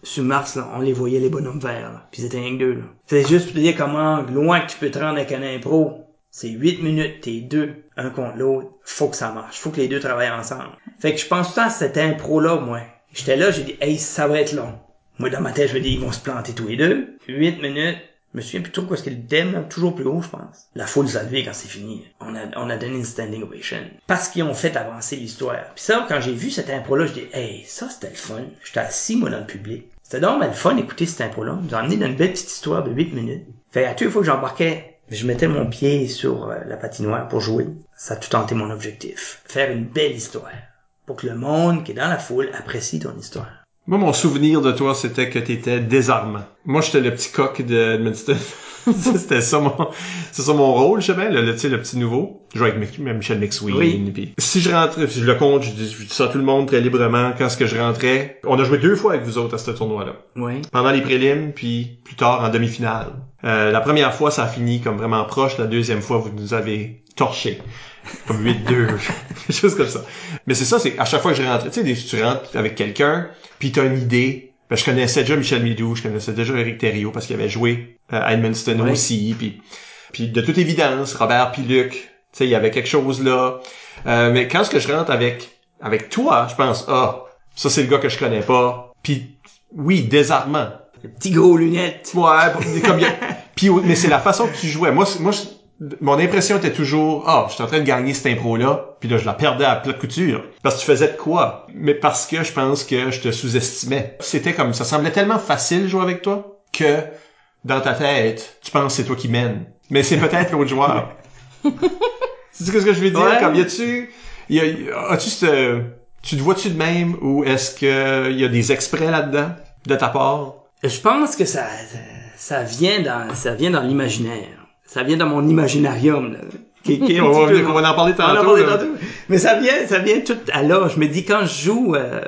[SPEAKER 4] sur Mars, là, on les voyait les bonhommes verts. Là, puis ils étaient rien que deux. là. C'est juste pour te dire comment loin que tu peux te rendre avec un impro. C'est 8 minutes, t'es deux, un contre l'autre. Faut que ça marche. Faut que les deux travaillent ensemble. Fait que je pense tout à cette impro-là, moi. J'étais là, j'ai dit, hey, ça va être long. Moi, dans ma tête, je me dis, ils vont se planter tous les deux. 8 minutes. Je me souviens plus trop quoi ce qu'est le thème, là, toujours plus haut, je pense. La foule s'est levée quand c'est fini. On a, on a donné une standing ovation. Parce qu'ils ont fait avancer l'histoire. Puis ça, quand j'ai vu cette impro-là, je dis, hey, ça, c'était le fun. J'étais assis, moi, dans le public. C'était donc ben, le fun d'écouter cette impro-là. Nous ont amené dans une belle petite histoire de 8 minutes. Fait à toutes fois que j'embarquais, je mettais mon pied sur euh, la patinoire pour jouer. Ça a tout tenté mon objectif. Faire une belle histoire. Pour que le monde qui est dans la foule apprécie ton histoire.
[SPEAKER 2] Moi, mon souvenir de toi, c'était que t'étais désarmant. Moi, j'étais le petit coq de Edmundston. (laughs) c'était ça mon, c'est ça mon rôle, je sais bien, le, petit nouveau. Je jouais avec Michel McSween.
[SPEAKER 4] Oui.
[SPEAKER 2] si je rentrais, je le compte, je dis, je dis ça à tout le monde très librement quand ce que je rentrais. On a joué deux fois avec vous autres à ce tournoi-là.
[SPEAKER 4] Oui.
[SPEAKER 2] Pendant les prélims, puis plus tard en demi-finale. Euh, la première fois, ça a fini comme vraiment proche. La deuxième fois, vous nous avez torché. Comme 8-2. (laughs) Quelque chose comme ça. Mais c'est ça, c'est à chaque fois que je rentrais, tu sais, tu rentres avec quelqu'un, puis t'as une idée. Ben, je connaissais déjà Michel Midou, je connaissais déjà Eric Thériault parce qu'il avait joué à Edmundston
[SPEAKER 4] Ouais.
[SPEAKER 2] aussi. Puis, puis de toute évidence, Robert puis Luc, tu sais, il y avait quelque chose là. Euh, mais quand ce que je rentre avec avec toi, je pense, ah, ça c'est le gars que je connais pas. Puis oui, désarmant.
[SPEAKER 4] Petit gros lunettes.
[SPEAKER 2] Ouais, comme il y a- (laughs) puis mais c'est la façon que tu jouais. Moi, moi, mon impression était toujours, ah, je suis en train de gagner cette impro là, puis là je la perdais à plat couture. Parce que tu faisais de quoi? Mais parce que je pense que je te sous-estimais. C'était comme ça semblait tellement facile jouer avec toi que dans ta tête, tu penses c'est toi qui mène. Mais c'est peut-être l'autre joueur. (laughs) c'est ce que je veux dire?
[SPEAKER 4] Ouais.
[SPEAKER 2] Comme y a-tu, y a, as-tu ce, tu te vois-tu de même ou est-ce que y a des exprès là-dedans de ta part?
[SPEAKER 4] Je pense que ça, ça vient dans, ça vient dans l'imaginaire. Ça vient dans mon imaginarium, là. Qui, (laughs)
[SPEAKER 2] on, va,
[SPEAKER 4] peu-
[SPEAKER 2] on va en parler
[SPEAKER 4] On en
[SPEAKER 2] tantôt.
[SPEAKER 4] Mais ça vient, ça vient tout à là. Je me dis, quand je joue, euh,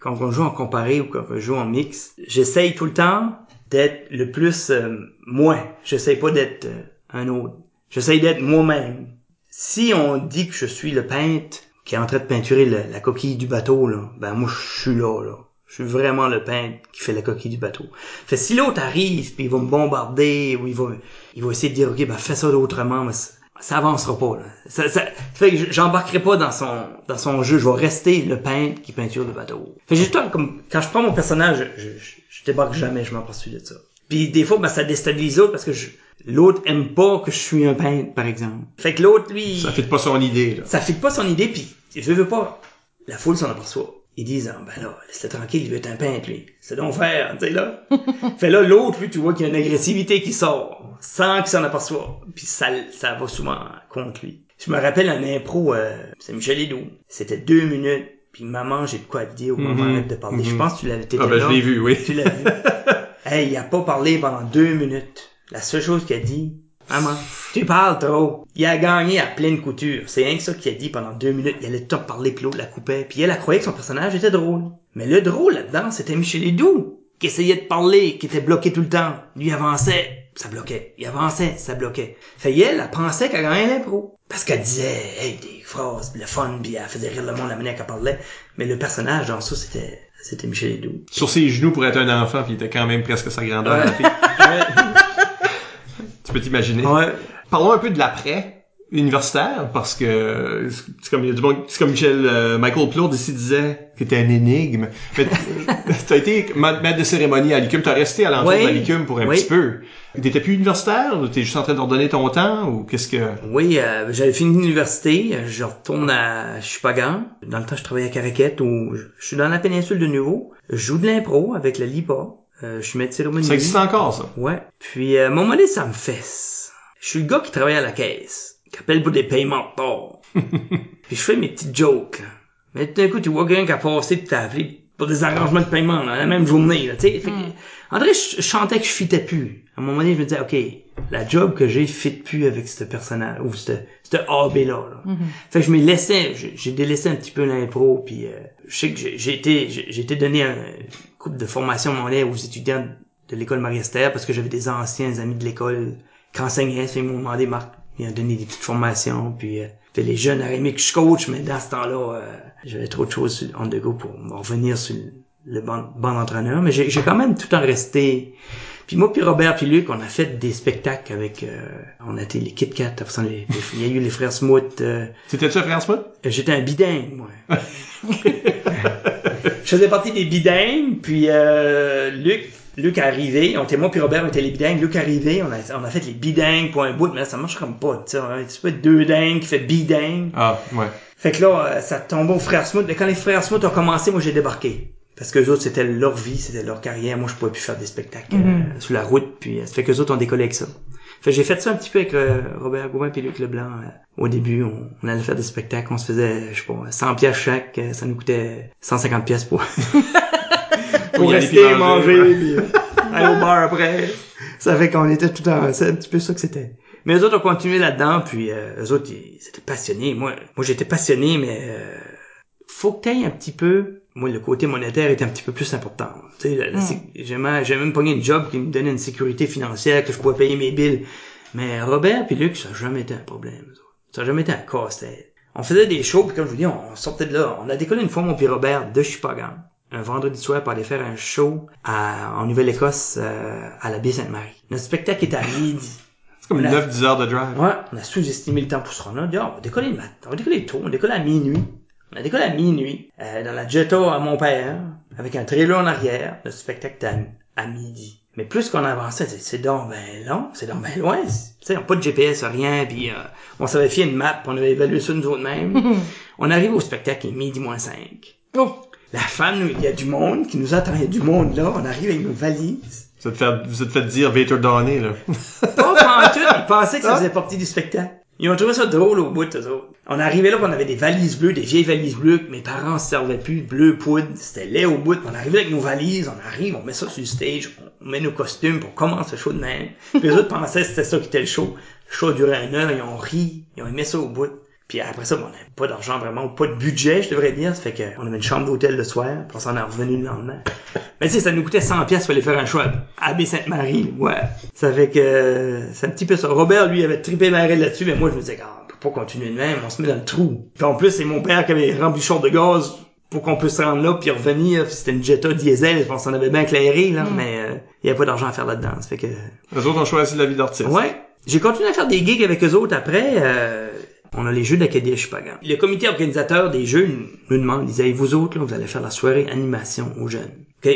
[SPEAKER 4] quand on joue en comparé ou quand on joue en mix, j'essaye tout le temps d'être le plus euh, moi. J'essaye pas d'être euh, un autre. J'essaye d'être moi-même. Si on dit que je suis le peintre qui est en train de peinturer la coquille du bateau, là, ben moi je suis là, là. Je suis vraiment le peintre qui fait la coquille du bateau. Fait si l'autre arrive puis il va me bombarder ou il va, il va essayer de dire ok ben fais ça autrement, mais ça, ça avancera pas là. Ça, ça, fait que j'embarquerai pas dans son dans son jeu. Je vais rester le peintre qui peinture le bateau. Fait que juste comme quand je prends mon personnage, je, je, je débarque jamais, je m'en poursuis de ça. Puis des fois ben ça déstabilise l'autre parce que je, l'autre aime pas que je suis un peintre par exemple. Fait que l'autre lui
[SPEAKER 2] Ça fait pas son idée, là.
[SPEAKER 4] ça fit pas son idée, puis je veux pas. La foule s'en aperçoit. Ils disent, ah, ben là, laisse-le tranquille, il veut être un peintre, lui. C'est donc faire, tu sais, là. (laughs) fait là, l'autre, lui, tu vois qu'il y a une agressivité qui sort, sans qu'il s'en aperçoit. Puis ça, ça va souvent contre lui. Je me rappelle un impro, euh, c'est Michel Hédou. C'était deux minutes, puis maman, j'ai de quoi te dire, ou maman,
[SPEAKER 2] Mhm.
[SPEAKER 4] de parler. Je
[SPEAKER 2] Mhm.
[SPEAKER 4] pense que tu l'avais, t'étais
[SPEAKER 2] Ah ben
[SPEAKER 4] là.
[SPEAKER 2] je l'ai vu, oui.
[SPEAKER 4] Tu l'as vu. (laughs) hey, il a pas parlé pendant deux minutes. La seule chose qu'il a dit, maman, tu parles trop. Il a gagné à pleine couture. C'est rien que ça qu'il a dit pendant deux minutes. Il allait top parler l'autre la coupait. Puis elle a croyé que son personnage était drôle. Mais le drôle là-dedans, c'était Michel Hédou, qui essayait de parler, qui était bloqué tout le temps. Lui avançait, ça bloquait. Il avançait, ça bloquait. Fait elle, elle pensait qu'elle gagnait l'impro. Parce qu'elle disait, hey, des phrases, le fun, puis elle faisait rire le monde la manière qu'elle parlait. Mais le personnage dans ça, c'était, c'était Michel Hédou.
[SPEAKER 2] Sur ses genoux pour être un enfant, puis il était quand même presque sa grandeur. la fille. (laughs) Tu peux t'imaginer.
[SPEAKER 4] Ouais.
[SPEAKER 2] Parlons un peu de l'après. universitaire parce que c'est comme il y a du bon- c'est comme Michel euh, Michael Plourde ici disait que t'es une énigme. Mais (laughs) t'as été ma- maître de cérémonie à l'ICUM, t'as resté à l'entour
[SPEAKER 4] Oui.
[SPEAKER 2] de l'ICUM pour un
[SPEAKER 4] Oui.
[SPEAKER 2] petit peu. T'étais plus universitaire ou t'es juste en train de redonner ton temps ou qu'est-ce que?
[SPEAKER 4] Oui, euh, j'avais fini l'université, je retourne à Chupagan. Dans le temps, je travaillais à Caraquette, où je je suis dans la péninsule de nouveau. Je joue de l'impro avec la LIPA. Euh, je suis de cérémonie.
[SPEAKER 2] ça existe encore ça?
[SPEAKER 4] Ouais. Puis euh, moment donné, ça me fesse. Je suis le gars qui travaille à la caisse, qui appelle pour des paiements de tort. (laughs) puis je fais mes petites jokes. Mais tout d'un coup, tu vois quelqu'un qui a passé pis t'as appelé pour des arrangements de paiement là, la même journée. Là, tu sais. Fait que, André, je, sentais que je fitais plus. À un moment donné, je me disais, OK, la job que j'ai fit plus avec ce personnage, ou ce ce AB-là. Là. Fait que je me laissais, j'ai délaissé un petit peu l'impro, puis euh, je sais que j'ai été, j'ai été donné un couple de formation mon aux étudiants de l'école Marie-Esther parce que j'avais des anciens amis de l'école qui enseignaient, ils m'ont demandé, Marc, ils ont donné des petites formations, puis euh, fait, les jeunes auraient aimé que je coach, mais dans ce temps-là, euh, j'avais trop de choses the go pour revenir sur le- banc, banc d'entraîneur, mais j'ai quand même tout en resté. Puis moi puis Robert puis Luc, on a fait des spectacles avec, euh, on a été les Kit Kat, après les- les- il y a eu les frères Smoot, euh,
[SPEAKER 2] C'était-tu à France Smith?
[SPEAKER 4] J'étais un bidingue, moi. (laughs) je faisais partie des bidingues, puis euh, Luc, Luc est arrivé, on était moi puis Robert, on était les bidingues. Luc est arrivé, on a, on a fait les bidingues pour un bout, mais là, ça marche comme pas, tu sais. hein. Tu peux être deux dingues qui fait bidingue.
[SPEAKER 2] Ah, ouais.
[SPEAKER 4] Fait que là, euh, ça tombait aux frères Smoot. Mais quand les frères Smoot ont commencé, moi j'ai débarqué. Parce que les autres, c'était leur vie, c'était leur carrière. Moi, je pouvais plus faire des spectacles euh, sur la route. Puis, euh, ça fait que les autres ont décollé avec ça. Fait que j'ai fait ça un petit peu avec euh, Robert Gauvin et Luc Leblanc. au début, on, on allait faire des spectacles. On se faisait, je sais pas, 100 pièces chaque. Ça nous coûtait 150 pièces (laughs) pour, pour rester
[SPEAKER 2] manger,
[SPEAKER 4] manger.
[SPEAKER 2] ouais.
[SPEAKER 4] puis, euh, (laughs) aller au bar après. Ça fait qu'on était tout en... C'est un petit peu ça que c'était. Mais les autres ont continué là-dedans, puis euh, eux autres, ils étaient passionnés. Moi, moi j'étais passionné, mais euh, faut que t'ailles un petit peu... Moi, le côté monétaire était un petit peu plus important. Tu sais, sé- j'ai même, j'ai même pogné une job qui me donnait une sécurité financière, que je pouvais payer mes billes. Mais Robert puis Luc, ça n'a jamais été un problème. Ça n'a jamais été un casse-tête. On faisait des shows, puis comme je vous dis, on sortait de là. On a décollé une fois, mon puis Robert, de Chupagan, un vendredi soir pour aller faire un show à, en Nouvelle-Écosse, euh, à la baie Sainte-Marie. Notre spectacle midi.
[SPEAKER 2] C'est comme
[SPEAKER 4] On a-
[SPEAKER 2] 9-10 heures de drive.
[SPEAKER 4] Ouais, on a sous-estimé le temps pour se rendre là. On a dit, Ah, on va décoller le matin, on va décoller tôt, on décolle à minuit. On a décollé à minuit, euh, dans la Jetta à mon père, avec un trailer en arrière. Le spectacle à, à midi. Mais plus qu'on avançait, c'est- c'est donc ben long, c'est donc ben loin. Tu sais, on n'a pas de GPS, rien, puis euh, on s'avait fait une map, on avait évalué ça nous autres mêmes. (laughs) on arrive au spectacle, il est midi moins 5.
[SPEAKER 3] Oh.
[SPEAKER 4] La femme, il y a du monde qui nous attend, il y a du monde là, on arrive avec nos valises.
[SPEAKER 2] Vous êtes fait, vous êtes fait dire Vater Donné, là. (laughs)
[SPEAKER 4] Pas pantoute, ils pensaient que ça faisait partie du spectacle. Ils ont trouvé ça drôle au bout, eux autres. On arrivait là, on avait des valises bleues, des vieilles valises bleues que mes parents se servaient plus, bleu poudre, c'était laid au bout. On arrivait avec nos valises, on arrive, on met ça sur le stage, on met nos costumes, puis on commence le show de même. Puis les autres pensaient que c'était ça qui était le show. Le show a duré une heure, ils ont ri, ils ont aimé ça au bout. Puis après ça, bon, on n'avait pas d'argent vraiment, pas de budget, je devrais dire. Ça fait qu'on avait une chambre d'hôtel le soir, puis on s'en est revenu le lendemain. Mais tu sais, ça nous coûtait 100 pièces pour aller faire un choix à Baie-Sainte-Marie, ouais. Ça fait que c'est un petit peu ça. Robert, lui, avait trippé marée là-dessus, mais moi, je me disais, ah, on peut pas continuer de même, on se met dans le trou. Puis en plus, c'est mon père qui avait rempli de gaz pour qu'on puisse se rendre là puis revenir. C'était une Jetta diesel, je pense qu'on avait bien éclairé, là, mais euh, il y avait pas d'argent à faire là-dedans. Ça fait que
[SPEAKER 2] Les autres ont choisi la vie d'artiste.
[SPEAKER 4] Ouais. J'ai continué à faire des gigs avec eux autres après. euh, on a les Jeux d'Acadie Chupagan. Le comité organisateur des Jeux nous demande, ils disaient, vous autres, là, vous allez faire la soirée animation aux jeunes. OK,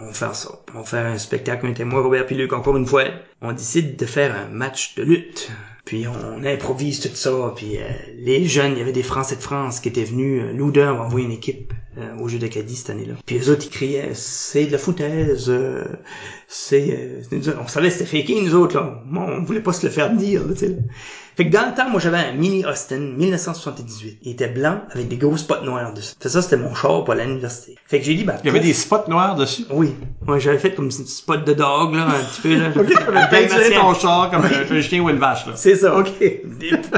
[SPEAKER 4] on va faire ça. On va faire un spectacle, on était moi, Robert puis Luc, encore une fois. On décide de faire un match de lutte. Puis on improvise tout ça. Puis euh, les jeunes, il y avait des Français de France qui étaient venus. Euh, Loudun a envoyé une équipe euh, aux Jeux d'Acadie cette année-là. Puis les autres, ils criaient, c'est de la foutaise. euh, c'est, euh, on savait que c'était faké, nous autres, là. Bon, on voulait pas se le faire dire, là. Fait que dans le temps, moi, j'avais un mini Austin 1978. Il était blanc avec des gros spots noirs dessus. Fait ça, c'était mon char pour l'université. Fait que j'ai dit, bah,
[SPEAKER 2] Il y avait des spots noirs dessus?
[SPEAKER 4] oui. Ouais, j'avais fait comme une spot de dog, là, un petit peu, là. (laughs)
[SPEAKER 2] Ok, peinturé ton char comme un, un chien ou une vache, là.
[SPEAKER 4] C'est ça.
[SPEAKER 2] Ok.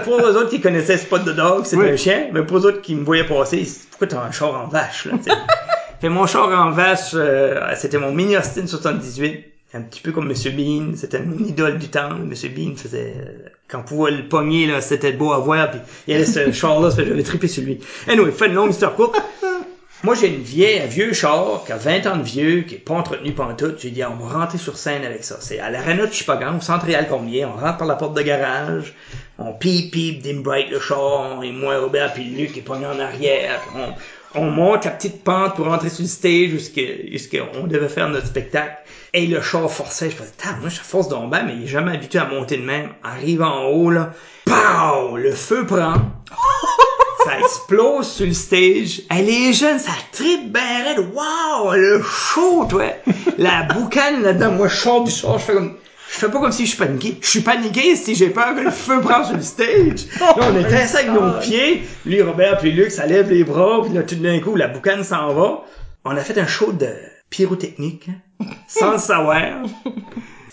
[SPEAKER 4] Pour eux autres qui connaissaient Spot de Dog, c'était
[SPEAKER 2] Oui.
[SPEAKER 4] un chien, mais pour eux autres qui me voyaient passer, pourquoi t'as un char en vache, là? (laughs) Fait mon char en vache, euh, c'était mon mini Austin 78. Un petit peu comme Monsieur Bean, c'était mon idole du temps. Monsieur Bean faisait, euh, quand on pouvait le pogner, là, c'était beau à voir, puis il y avait ce (laughs) char-là, ça fait que j'avais trippé sur lui. Anyway, fait une longue histoire courte. Moi, j'ai une vieille, un vieux char qui a 20 ans de vieux, qui est pas entretenu pantoute. J'ai dit, on va rentrer sur scène avec ça. C'est à l'arena de Chipagan, au centre réal combien. On rentre par la porte de garage. on pipe, pipe, dim bright le char, et moi, Robert, puis Luc est pogné en arrière, on, on monte la petite pente pour rentrer sur le stage jusqu'à, jusqu'à on devait faire notre spectacle. Et le char forçait, je faisais, moi, je force donc bien, mais il est jamais habitué à monter de même. Arrive en haut, là, pow! Le feu prend. (laughs) ça explose sur le stage. Elle est jeune, ça tripe ben raide. Wow, le show, toi. La (laughs) boucane là-dedans, moi, je sors du char, je fais comme, je fais pas comme si je suis paniqué. Je suis paniqué si j'ai peur que le feu prenne sur le stage. Là, (laughs) on était assis avec nos pieds. Lui, Robert, puis Luc, ça lève les bras. Puis là, tout d'un coup, la boucane s'en va. On a fait un show de pyrotechnique, hein, sans le savoir.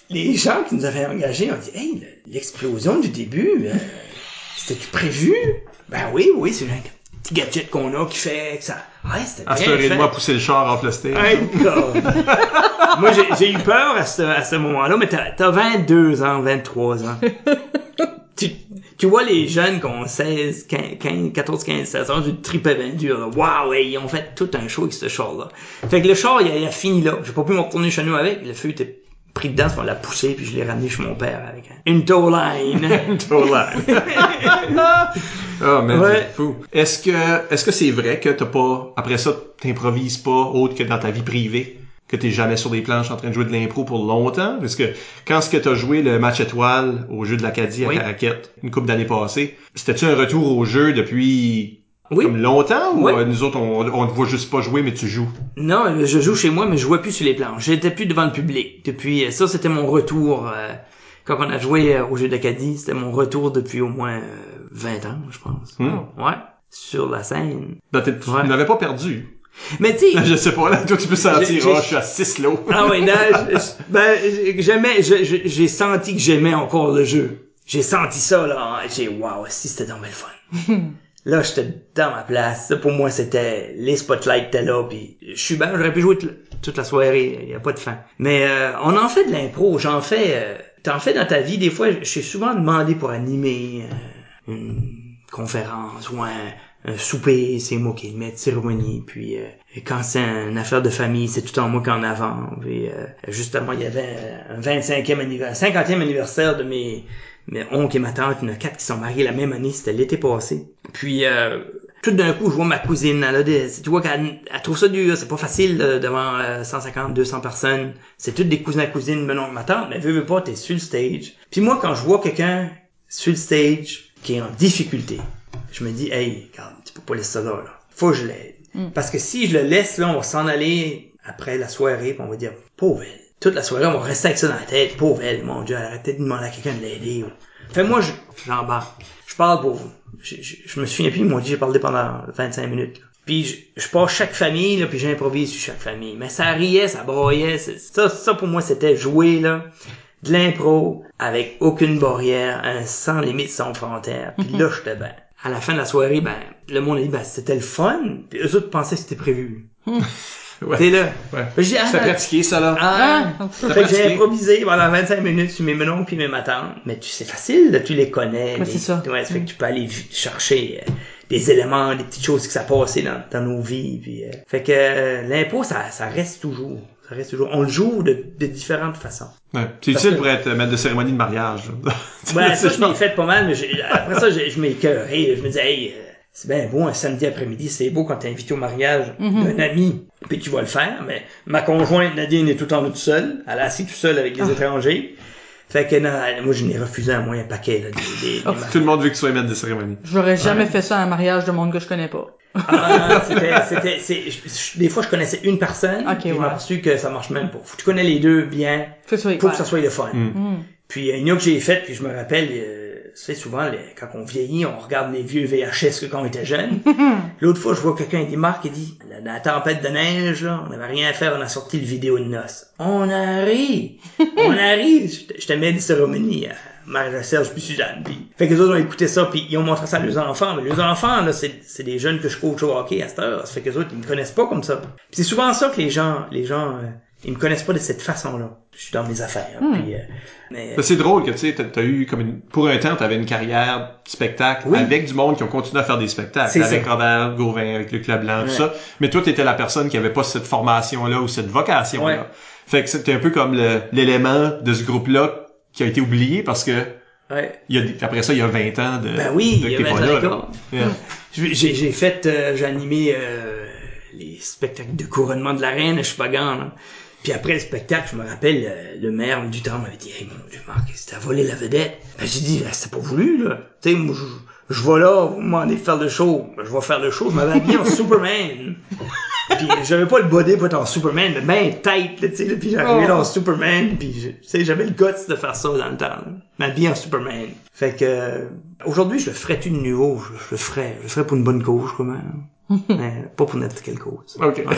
[SPEAKER 4] Les gens qui nous avaient engagés ont dit, hey, l'explosion du début, euh, c'était prévu? Ben oui, oui, c'est un petit gadget qu'on a qui fait que ça... Ouais, c'était
[SPEAKER 2] À
[SPEAKER 4] bien
[SPEAKER 2] à pousser le char le stage.
[SPEAKER 4] Hey, God. (laughs) Moi, j'ai- eu peur à ce, à ce moment-là, mais t'as t'as 22 ans, 23 ans. tu, (laughs) tu vois les jeunes qui ont 16, 15, 15, 14, 15, 16 ans, du tripais bien dur. là. Waouh, hey, ils ont fait tout un show avec ce char-là. Fait que le char, il a, il a fini là. J'ai pas pu me retourner chez nous avec. Le feu était pris dedans, on l'a poussé, puis je l'ai ramené chez mon père avec un- une tow line. (laughs) (laughs)
[SPEAKER 2] Ah, mais
[SPEAKER 4] Ouais.
[SPEAKER 2] c'est fou. Est-ce que, est-ce que c'est vrai que t'as pas, après ça, t'improvises pas autre que dans ta vie privée? Que t'es jamais sur des planches en train de jouer de l'impro pour longtemps? Parce que quand ce que t'as joué le match étoile au jeu de l'Acadie à
[SPEAKER 4] Oui.
[SPEAKER 2] Caraquette, une couple d'années passées, c'était-tu un retour au jeu depuis
[SPEAKER 4] Oui.
[SPEAKER 2] comme longtemps ou
[SPEAKER 4] Oui.
[SPEAKER 2] euh, nous autres on, on te voit juste pas jouer mais tu joues?
[SPEAKER 4] Non, je joue chez moi, mais je jouais plus sur les planches. J'étais plus devant le public. Depuis euh, ça, c'était mon retour. euh, quand on a joué au jeu d'Acadie, c'était mon retour depuis au moins euh, 20 ans, je pense.
[SPEAKER 2] Hmm.
[SPEAKER 4] Ouais, sur la scène.
[SPEAKER 2] Ben, t'es- tu
[SPEAKER 4] Ouais.
[SPEAKER 2] n'avais pas perdu?
[SPEAKER 4] Mais tu sais,
[SPEAKER 2] Je sais pas, là, toi tu peux sentir, ah, je suis à 6 lots.
[SPEAKER 4] ah ouais, non, (laughs) ben j'aimais, je- j'ai senti que j'aimais encore le jeu. J'ai senti ça là. J'ai waouh, si c'était dans le fun. (laughs) Là, j'étais dans ma place. Ça, pour moi, c'était les spotlights étaient là. Puis je suis bien, j'aurais pu jouer toute, toute la soirée. Il y a pas de fin. Mais euh, on en fait de l'impro. J'en fais. euh, T'en fais dans ta vie. Des fois, je suis souvent demandé pour animer euh, une conférence ou un, un souper. C'est moi qui le mets cérémonie. Puis euh, quand c'est une affaire de famille, c'est tout en moi qu'en avant. Puis euh, justement, il y avait un 25e anniversaire, 50e anniversaire de mes mes oncles et ma tante, il y en a quatre qui sont mariés la même année, c'était l'été passé. Puis euh, tout d'un coup, je vois ma cousine, elle a des, tu vois qu'elle elle trouve ça dur, c'est pas facile euh, devant euh, 150, 200 personnes. C'est toutes des cousins cousines, mais non, ma tante, mais veux, veux pas, t'es sur le stage. Puis moi, quand je vois quelqu'un sur le stage qui est en difficulté, je me dis, hey, regarde, tu peux pas laisser ça là, là. Faut que je l'aide. Parce que si je le laisse là, on va s'en aller après la soirée, puis on va dire, pauvre elle. Toute la soirée, on va rester avec ça dans la tête. Pauvre elle, mon Dieu, elle aurait peut-être demandé à quelqu'un de l'aider. Fait moi, je, j'embarque. Je parle pour vous. Je, je, je me souviens plus, ils m'ont dit, j'ai parlé pendant 25 minutes. Puis je, je pars chaque famille, là, puis j'improvise sur chaque famille. Mais ça riait, ça broyait. Ça, ça pour moi, c'était jouer, là, de l'impro, avec aucune barrière, un sans limite, sans frontière. Puis (laughs) là, j'étais ben. À la fin de la soirée, ben, le monde a dit, ben, c'était le fun. Puis eux autres pensaient que c'était prévu. (laughs)
[SPEAKER 2] Ouais.
[SPEAKER 4] T'es là.
[SPEAKER 2] Ouais.
[SPEAKER 4] J'ai ah,
[SPEAKER 2] pratiqué ça, là?
[SPEAKER 4] ah,
[SPEAKER 3] Ah,
[SPEAKER 4] fait que
[SPEAKER 2] pratiqué?
[SPEAKER 4] j'ai improvisé pendant 25 minutes sur mes menons puis mes matantes. Mais tu c'est facile, là, tu les connais.
[SPEAKER 3] Ouais, c'est ça.
[SPEAKER 4] Ouais, ça fait que tu peux aller chercher euh, des éléments, des petites choses qui s'est passé dans, dans nos vies. Puis, euh, fait que euh, l'impôt, ça, ça reste toujours. Ça reste toujours. On le joue de, de différentes façons.
[SPEAKER 2] Ouais. C'est utile
[SPEAKER 4] que-
[SPEAKER 2] pour être maître de cérémonie de mariage.
[SPEAKER 4] Ouais, (laughs) ça, je l'ai fait pas mal, mais j'ai- après ça, je m'écœurais. Je me disais, hey, euh, c'est bien beau un samedi après-midi, c'est beau quand t'es invité au mariage d'un ami, puis tu vas le faire, mais ma conjointe Nadine est tout en toute seule. Elle est assise tout seule avec des étrangers. Fait que non, moi, je n'ai refusé un moyen paquet, là, des, des- des
[SPEAKER 2] Tout le monde veut que tu sois maître de cérémonie.
[SPEAKER 3] J'aurais jamais fait ça à un mariage de monde que je connais pas.
[SPEAKER 4] Ah, c'était, c'était, c'est, je- je- des fois, je connaissais une personne,
[SPEAKER 3] Ok,
[SPEAKER 4] puis je
[SPEAKER 3] ouais.
[SPEAKER 4] m'aperçu que ça marche même pas. Faut que tu connais les deux bien,
[SPEAKER 3] Faut que ça soit
[SPEAKER 4] pour que
[SPEAKER 3] hyper.
[SPEAKER 4] ça soit le fun.
[SPEAKER 3] Mm.
[SPEAKER 4] Puis euh, une autre que j'ai faite, puis je me rappelle, euh, tu sais, souvent, les- quand on vieillit, on regarde les vieux VHS que quand on était jeune. (laughs) L'autre fois, je vois quelqu'un, il dit, Marc, il dit, la, la tempête de neige, là, on n'avait rien à faire, on a sorti le vidéo de noces. On arrive! (laughs) on arrive! J'étais- J'étais maître de cérémonie à Marie-Serge puis Suzanne. Puis, fait que les autres ont écouté ça, puis ils ont montré ça à leurs enfants. Mais les enfants, là, c'est c'est des jeunes que je coach au hockey à cette heure. Ça fait que les autres, ils me connaissent pas comme ça. Puis c'est souvent ça que les gens, les gens, euh, ils me connaissent pas de cette façon-là. Je suis dans mes affaires. Puis, euh, mais,
[SPEAKER 2] C'est drôle que tu sais, t'as- eu comme une, pour un temps, t'avais une carrière de spectacle
[SPEAKER 4] Oui.
[SPEAKER 2] avec du monde qui ont continué à faire des spectacles,
[SPEAKER 4] C'est
[SPEAKER 2] avec
[SPEAKER 4] ça.
[SPEAKER 2] Robert Gauvin, avec Luc Leblanc, tout
[SPEAKER 4] Ouais.
[SPEAKER 2] ça. Mais toi, t'étais la personne qui avait pas cette formation-là ou cette vocation-là.
[SPEAKER 4] Ouais.
[SPEAKER 2] Fait que c'était un peu comme le- l'élément de ce groupe-là qui a été oublié parce que
[SPEAKER 4] Ouais.
[SPEAKER 2] Il y a des- après ça, il y a 20 ans de.
[SPEAKER 4] Ben oui,
[SPEAKER 2] de
[SPEAKER 4] il y
[SPEAKER 2] pas là,
[SPEAKER 4] record.
[SPEAKER 2] là. Yeah.
[SPEAKER 4] J'ai fait, euh, j'ai animé euh, les spectacles de couronnement de la reine à Chupagan. là. Puis après le spectacle, je me rappelle, euh, le maire du temps m'avait dit, hey, mon Dieu, Marc, c'était volé la vedette. Ben, j'ai dit, ben, c'était pas voulu, là. Tu sais, moi, je, je vais là, vous demandez de faire le show. Ben, je vais faire le show. Je m'avais habillé en (laughs) Superman. Puis j'avais pas le body pour être en Superman, mais ben tête, là, tu sais, puis j'arrivais
[SPEAKER 3] Oh.
[SPEAKER 4] en Superman, puis tu sais, j'avais le guts de faire ça dans le temps, là. m'habiller en Superman. Fait que euh, aujourd'hui, je le ferais tout de nouveau, je, je le ferais, je le ferais pour une bonne cause, quand même. (laughs) mais pas pour n'importe quelle cause.
[SPEAKER 2] OK. (laughs)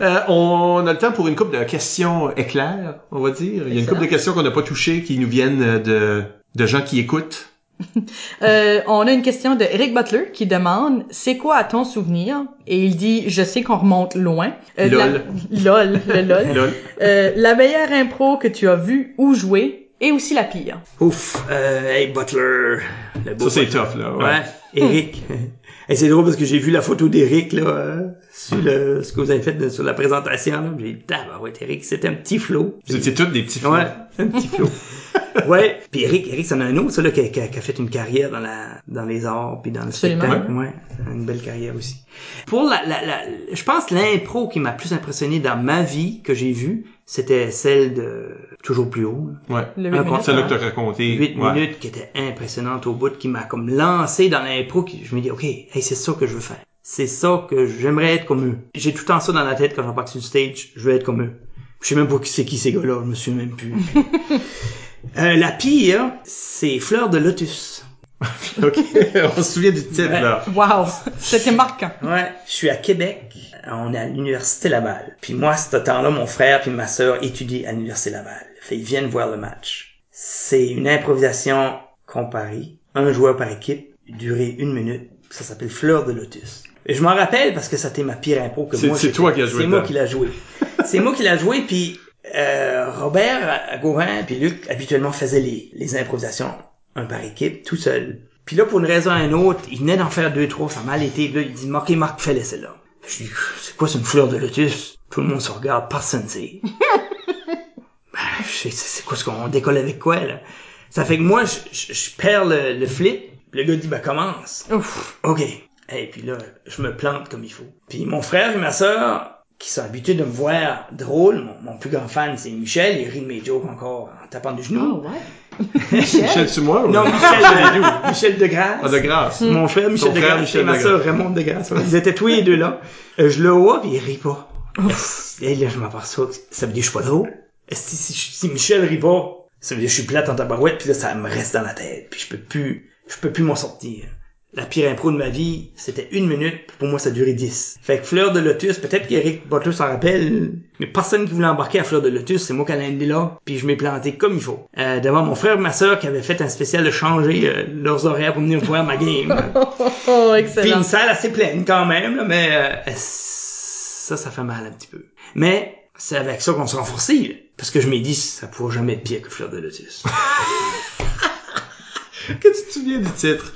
[SPEAKER 2] Euh, on a le temps pour une couple de questions éclairs, on va dire. Il y a une couple de questions qu'on n'a pas touchées qui nous viennent de, de gens qui écoutent. (laughs)
[SPEAKER 3] Euh, on a une question de Eric Butler qui demande c'est quoi à ton souvenir? Et il dit je sais qu'on remonte loin. Euh,
[SPEAKER 2] Lol.
[SPEAKER 3] La... (laughs) lol, le lol. (laughs)
[SPEAKER 2] Lol.
[SPEAKER 3] Euh, la meilleure impro que tu as vue ou jouée et aussi la pire.
[SPEAKER 4] Ouf, euh, hey Butler, le beau
[SPEAKER 2] Ça, c'est tough, là. Ouais.
[SPEAKER 4] Ouais, Eric. Et c'est drôle parce que j'ai vu la photo d'Eric là euh, sur le ce que vous avez fait de- sur la présentation là, j'ai dit ah ouais Eric, c'était un petit flow.
[SPEAKER 2] Vous étiez tous des petits fous.
[SPEAKER 4] Ouais, un petit flow. (laughs) ouais, puis Eric, Eric, c'en a un autre ça là qui a, qui a- qui a fait une carrière dans la dans les arts puis dans le
[SPEAKER 3] Absolument.
[SPEAKER 4] spectacle. Ouais, une belle carrière aussi. Pour la, la, la je pense l'impro qui m'a plus impressionné dans ma vie que j'ai vue, c'était celle de toujours plus haut.
[SPEAKER 2] Ouais.
[SPEAKER 3] Le huit
[SPEAKER 4] Un
[SPEAKER 3] minutes,
[SPEAKER 2] C'est là
[SPEAKER 3] hein.
[SPEAKER 2] que t'as raconté.
[SPEAKER 4] 8
[SPEAKER 2] Ouais.
[SPEAKER 4] minutes qui était impressionnante au bout, qui m'a comme lancé dans l'impro, qui je me dis, OK, hey, c'est ça que je veux faire. C'est ça que j'aimerais être comme eux. J'ai tout le temps ça dans la tête quand j'embarque sur le stage, je veux être comme eux. Je sais même pas qui c'est qui ces gars-là, je me souviens même plus. (laughs) Euh, la pire, c'est Fleur de Lotus. (laughs)
[SPEAKER 2] OK. on se souvient du titre,
[SPEAKER 4] Ouais.
[SPEAKER 2] là.
[SPEAKER 3] Wow, c'était marquant.
[SPEAKER 4] Ouais, je suis à Québec, on est à l'université Laval. Puis moi, ce temps-là, mon frère puis ma sœur étudient à l'université Laval. Fait ils viennent voir le match. C'est une improvisation comparée, un joueur par équipe, durée une minute. Ça s'appelle Fleur de Lotus. Et je m'en rappelle parce que ça c'était ma pire impro que
[SPEAKER 2] C'est-
[SPEAKER 4] moi.
[SPEAKER 2] c'est toi qui as joué
[SPEAKER 4] C'est moi qui l'a joué. c'est moi qui l'a joué puis euh, Robert Gauvin puis Luc habituellement faisaient les, les improvisations un par équipe tout seul. Puis là pour une raison ou une autre, il venait d'en faire deux trois, ça a mal été. Là il dit OK Marc fais-le celle-là. Je dis c'est quoi c'est une fleur de lotus? Tout le monde se regarde, personne sait. (laughs) ben, je sais, c'est quoi ce qu'on décolle avec quoi là? Ça fait que moi je, je, je perds le, le flip. Le gars dit ben commence.
[SPEAKER 3] Ouf.
[SPEAKER 4] OK. Et puis là, je me plante comme il faut. Puis mon frère et ma sœur, qui sont habitués de me voir drôle, mon, mon plus grand fan, c'est Michel, il rit de mes jokes encore en tapant du genou.
[SPEAKER 3] Oh, ouais. (laughs)
[SPEAKER 2] Michel? Tumois ou...
[SPEAKER 4] Non, Michel, Michel Degrasse.
[SPEAKER 2] Ah, de grâce.
[SPEAKER 4] Mon frère Michel
[SPEAKER 2] Ton frère, Michel
[SPEAKER 4] et ma
[SPEAKER 2] Degrasse.
[SPEAKER 4] sœur Raymond Degrasse. Ils étaient tous les deux là. Euh, je le vois, puis il rit pas. Et là, je m'aperçois que ça veut dire que je suis pas drôle. Si, si, si Michel rit pas, ça veut dire que je suis plate en tabarouette, puis là, ça me reste dans la tête. Puis je peux plus, je peux plus m'en sortir. La pire impro de ma vie, c'était une minute, puis pour moi, ça a duré dix. Fait que Fleur de Lotus, peut-être qu'Eric Butler s'en rappelle, mais personne qui voulait embarquer à Fleur de Lotus, c'est moi qui aller là, puis je m'ai planté comme il faut. Euh, devant mon frère et ma sœur qui avaient fait un spécial de changer euh, leurs horaires pour venir voir ma game. (laughs)
[SPEAKER 3] Oh,
[SPEAKER 4] Puis
[SPEAKER 3] excellent.
[SPEAKER 4] une salle assez pleine quand même, là, mais euh, ça, ça fait mal un petit peu. Mais c'est avec ça qu'on se renforce, là, parce que je m'ai dit, ça pourra jamais être pire que Fleur de Lotus. (laughs)
[SPEAKER 2] Que tu te souviens du titre?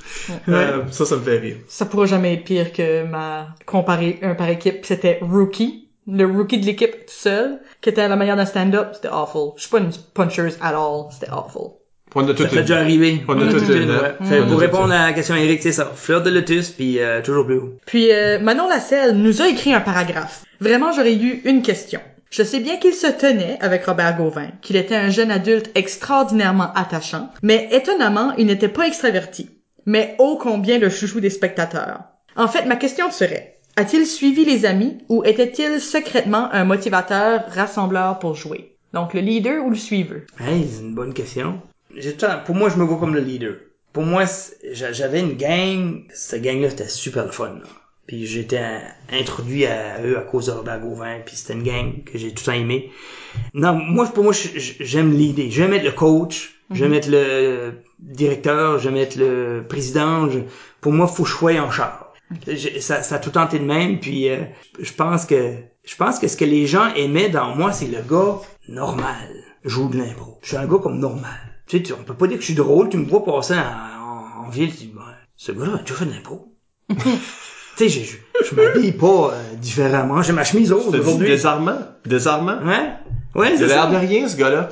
[SPEAKER 2] Euh, ça, ça me fait rire.
[SPEAKER 3] Ça pourra jamais être pire que ma comparé un par équipe, c'était Rookie. Le rookie de l'équipe tout seul, qui était à la manière d'un stand-up, c'était awful. Je suis pas une punchers at all, c'était awful.
[SPEAKER 2] On a tout
[SPEAKER 4] Ça fait déjà arrivé.
[SPEAKER 2] On a tout une,
[SPEAKER 4] pour répondre à la question Eric, c'est ça. Fleur de Lotus, puis euh, toujours plus haut.
[SPEAKER 3] Puis euh, Manon Lasselle nous a écrit un paragraphe. Vraiment, j'aurais eu une question. Je sais bien qu'il se tenait avec Robert Gauvin, qu'il était un jeune adulte extraordinairement attachant, mais étonnamment, il n'était pas extraverti. Mais ô combien le chouchou des spectateurs. En fait, ma question serait, a-t-il suivi les amis ou était-il secrètement un motivateur rassembleur pour jouer? Donc le leader ou le suiveur?
[SPEAKER 4] Hey, c'est une bonne question. Pour moi, je me vois comme le leader. Pour moi, j'avais une gang. Cette gang-là, c'était super fun. Puis j'étais introduit à eux à cause de Robert Gauvin. Puis c'était une gang que j'ai tout le temps aimé. Non, moi, pour moi, je- je- j'aime l'idée. J'aime être le coach. J'aime être le directeur. J'aime être le président. Je- Pour moi, faut je sois en charge. Ça, ça a tout été de même. Puis euh, je pense que je pense que ce que les gens aimaient dans moi, c'est le gars normal. Joue de l'impro. Je suis un gars comme normal. Tu sais, tu- on peut pas dire que je suis drôle. Tu me vois passer en, en, en ville, tu dis, ouais, ce gars-là a déjà fait de l'impro. (laughs) tu sais, je, m'habille pas euh, différemment. J'ai ma chemise
[SPEAKER 2] dit
[SPEAKER 4] aujourd'hui.
[SPEAKER 2] désarmant? Désarmant?
[SPEAKER 4] Ouais? Ouais,
[SPEAKER 2] Il a
[SPEAKER 4] c'est
[SPEAKER 2] l'air de rien, ce gars-là.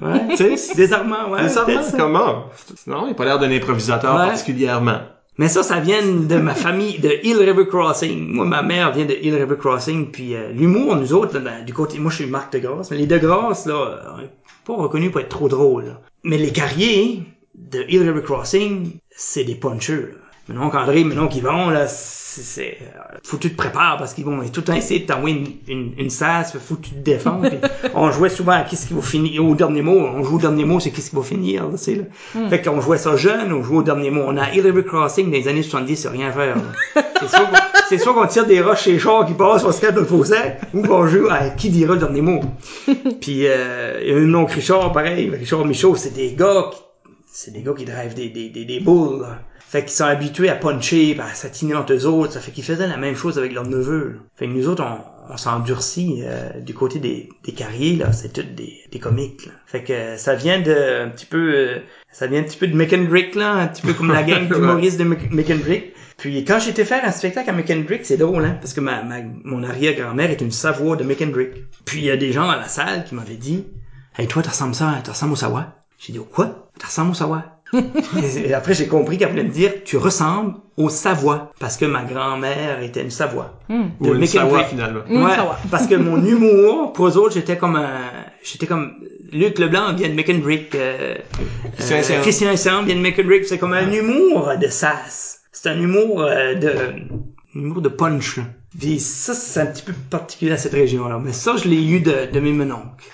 [SPEAKER 4] Ouais.
[SPEAKER 2] Tu sais, c'est
[SPEAKER 4] Désarmant, ouais.
[SPEAKER 2] désarmant, comment? Non, il a pas l'air d'un improvisateur
[SPEAKER 4] Ouais.
[SPEAKER 2] particulièrement.
[SPEAKER 4] Mais ça, ça vient de ma famille de Hill River Crossing. Moi, ma mère vient de Hill River Crossing, puis euh, l'humour, nous autres, là, dans- du côté, moi, je suis Marc de Grasse, mais les de Grasse, là, euh, pas reconnus pour être trop drôles. là. Mais les carriers de Hill River Crossing, c'est des punchers. Là. Maintenant qu'André, maintenant qu'ils vont, là, c'est, euh, faut que tu te prépares parce qu'ils vont tout le temps essayer de t'envoyer une, une, une sasse, faut que tu te défends. (laughs) on jouait souvent à qu'est-ce qui va finir au dernier mot. On joue au dernier mot, c'est qu'est-ce qui va finir, là, c'est là. Fait qu'on jouait ça jeune, on jouait au dernier mot. On a Hill River Crossing dans les années 70, c'est rien faire. C'est soit qu'on- tire des roches chez chars qui passent, on se cache dans le fossé, ou qu'on joue à qui dira le dernier mot. (laughs) Puis euh, il y a un nom Richard, pareil, Richard Michaud, c'est des gars qui, c'est des gars qui drivent des, des, des, des boules. là. Fait qu'ils sont habitués à puncher, à satiner entre eux autres. Ça fait qu'ils faisaient la même chose avec leurs neveux. là. Fait que nous autres, on, on s'endurcit euh, du côté des, des carriers, là. C'est tout des, des comiques, là. Fait que euh, ça vient de un petit peu... euh, ça vient un petit peu de McKendrick, là. Un petit peu comme la gang (laughs) d'humoristes de Mc- McKendrick. Puis quand j'étais faire un spectacle à McKendrick, c'est drôle, hein, parce que ma, ma, mon arrière-grand-mère est une Savoie de McKendrick. Puis il y a des gens dans la salle qui m'avaient dit « Hey, toi, t'as ressembles ça, t'as ressembles au Savoie? » J'ai dit « Quoi? T'as ressembles au Savoie? » Et après, j'ai compris qu'elle voulait me dire « Tu ressembles au Savoie. » Parce que ma grand-mère était une Savoie.
[SPEAKER 3] Hmm.
[SPEAKER 2] Ou une. Savoie, finalement.
[SPEAKER 3] Mmh,
[SPEAKER 4] Ouais,
[SPEAKER 3] va.
[SPEAKER 4] parce que mon humour, pour eux autres, j'étais comme un, j'étais comme, Luc Leblanc vient de McKendrick, euh,
[SPEAKER 2] Christian
[SPEAKER 4] euh. Christian Essayant vient de McKendrick, c'est comme un humour de sas. C'est un humour euh, de, un humour de punch, là. Puis ça, c'est un petit peu particulier à cette région-là. Mais ça, je l'ai eu de, de mes menoncles,